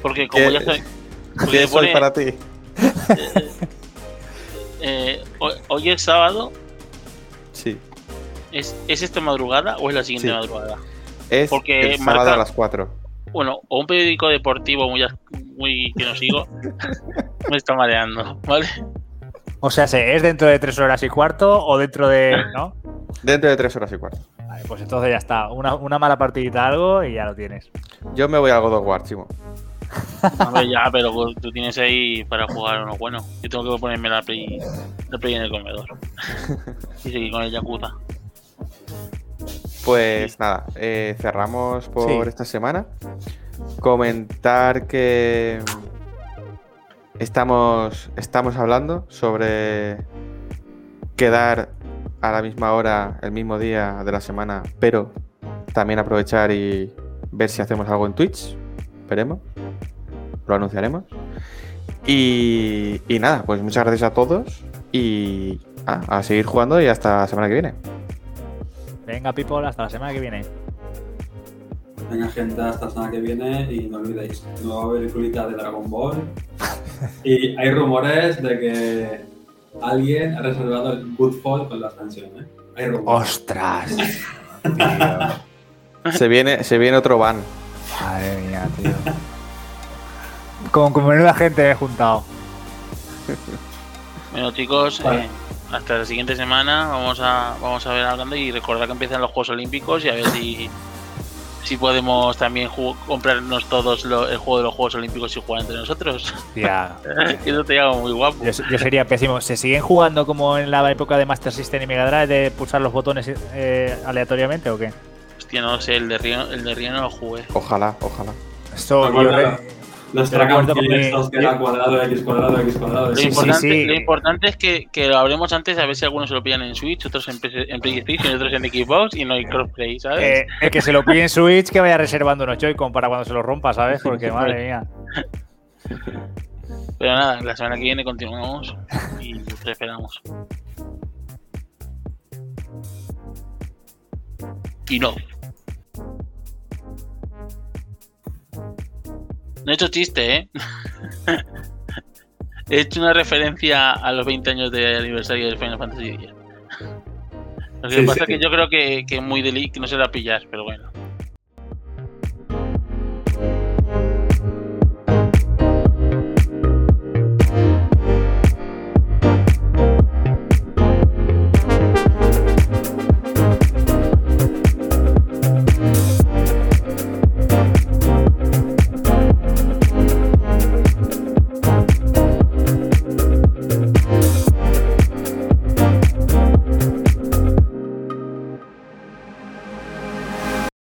Porque como ya soy. ¿Qué es hoy para ti? Eh, hoy, es sábado. Sí. ¿Es, ¿Es esta madrugada o es la siguiente madrugada? Es Porque el sábado a las 4. Bueno, o un periódico deportivo muy, muy que no sigo me está mareando, ¿vale? O sea, ¿es dentro de 3 horas y cuarto o dentro de. ¿no? Dentro de 3 horas y cuarto pues entonces ya está. Una, mala partidita algo y ya lo tienes. Yo me voy a God of War, chimo. ya, pero tú tienes ahí para jugar uno bueno. Yo tengo que ponerme la play, la play en el comedor. y seguir con el Yakuza. Pues nada, eh, cerramos por esta semana. Comentar que estamos, estamos hablando sobre quedar a la misma hora, el mismo día de la semana, pero también aprovechar y, ver si hacemos algo en Twitch. Veremos. Lo anunciaremos. Y, y nada, pues muchas gracias a todos. Y ah, a seguir jugando y hasta la semana que viene. Venga, people, hasta la semana que viene. Venga, gente, hasta la semana que viene y no olvidéis, nueva peliculita de Dragon Ball. Y hay rumores de que alguien ha reservado el Good con la expansión, ¿eh? Hay rumores. ¡Ostras! Se viene, se viene otro van. Madre mía, tío. Con, con menuda gente he juntado. Bueno, chicos, Vale. eh, hasta la siguiente semana vamos a vamos a ver hablando y recordar que empiezan los Juegos Olímpicos y a ver si si podemos también comprarnos todos lo- el juego de los Juegos Olímpicos y jugar entre nosotros. Tía, Eso te hago muy guapo. yo, yo sería pésimo. ¿Se siguen jugando como en la época de Master System y Mega Drive de pulsar los botones eh, aleatoriamente o qué? Hostia, no lo sé, el de Río, el de Río no lo jugué. Ojalá, ojalá. Esto yo re- Que- estos que era cuadrado, X cuadrado, X cuadrado. Lo, Sí, sí, importante, sí. lo importante es que, que lo hablemos antes a ver si algunos se lo pillan en Switch, otros en, PC en PlayStation, otros en Xbox y no hay crossplay, ¿sabes? eh, el que se lo pille en Switch que vaya reservando unos Joy-Con para cuando se lo rompa, ¿sabes? Porque madre mía. Pero nada, la semana que viene continuamos y te esperamos. Y no. No he hecho chiste, ¿eh? he hecho una referencia a los 20 años de aniversario del Final Fantasy X. Lo que Sí, pasa sí. es que yo creo que, que muy que no se la pillas, pero bueno.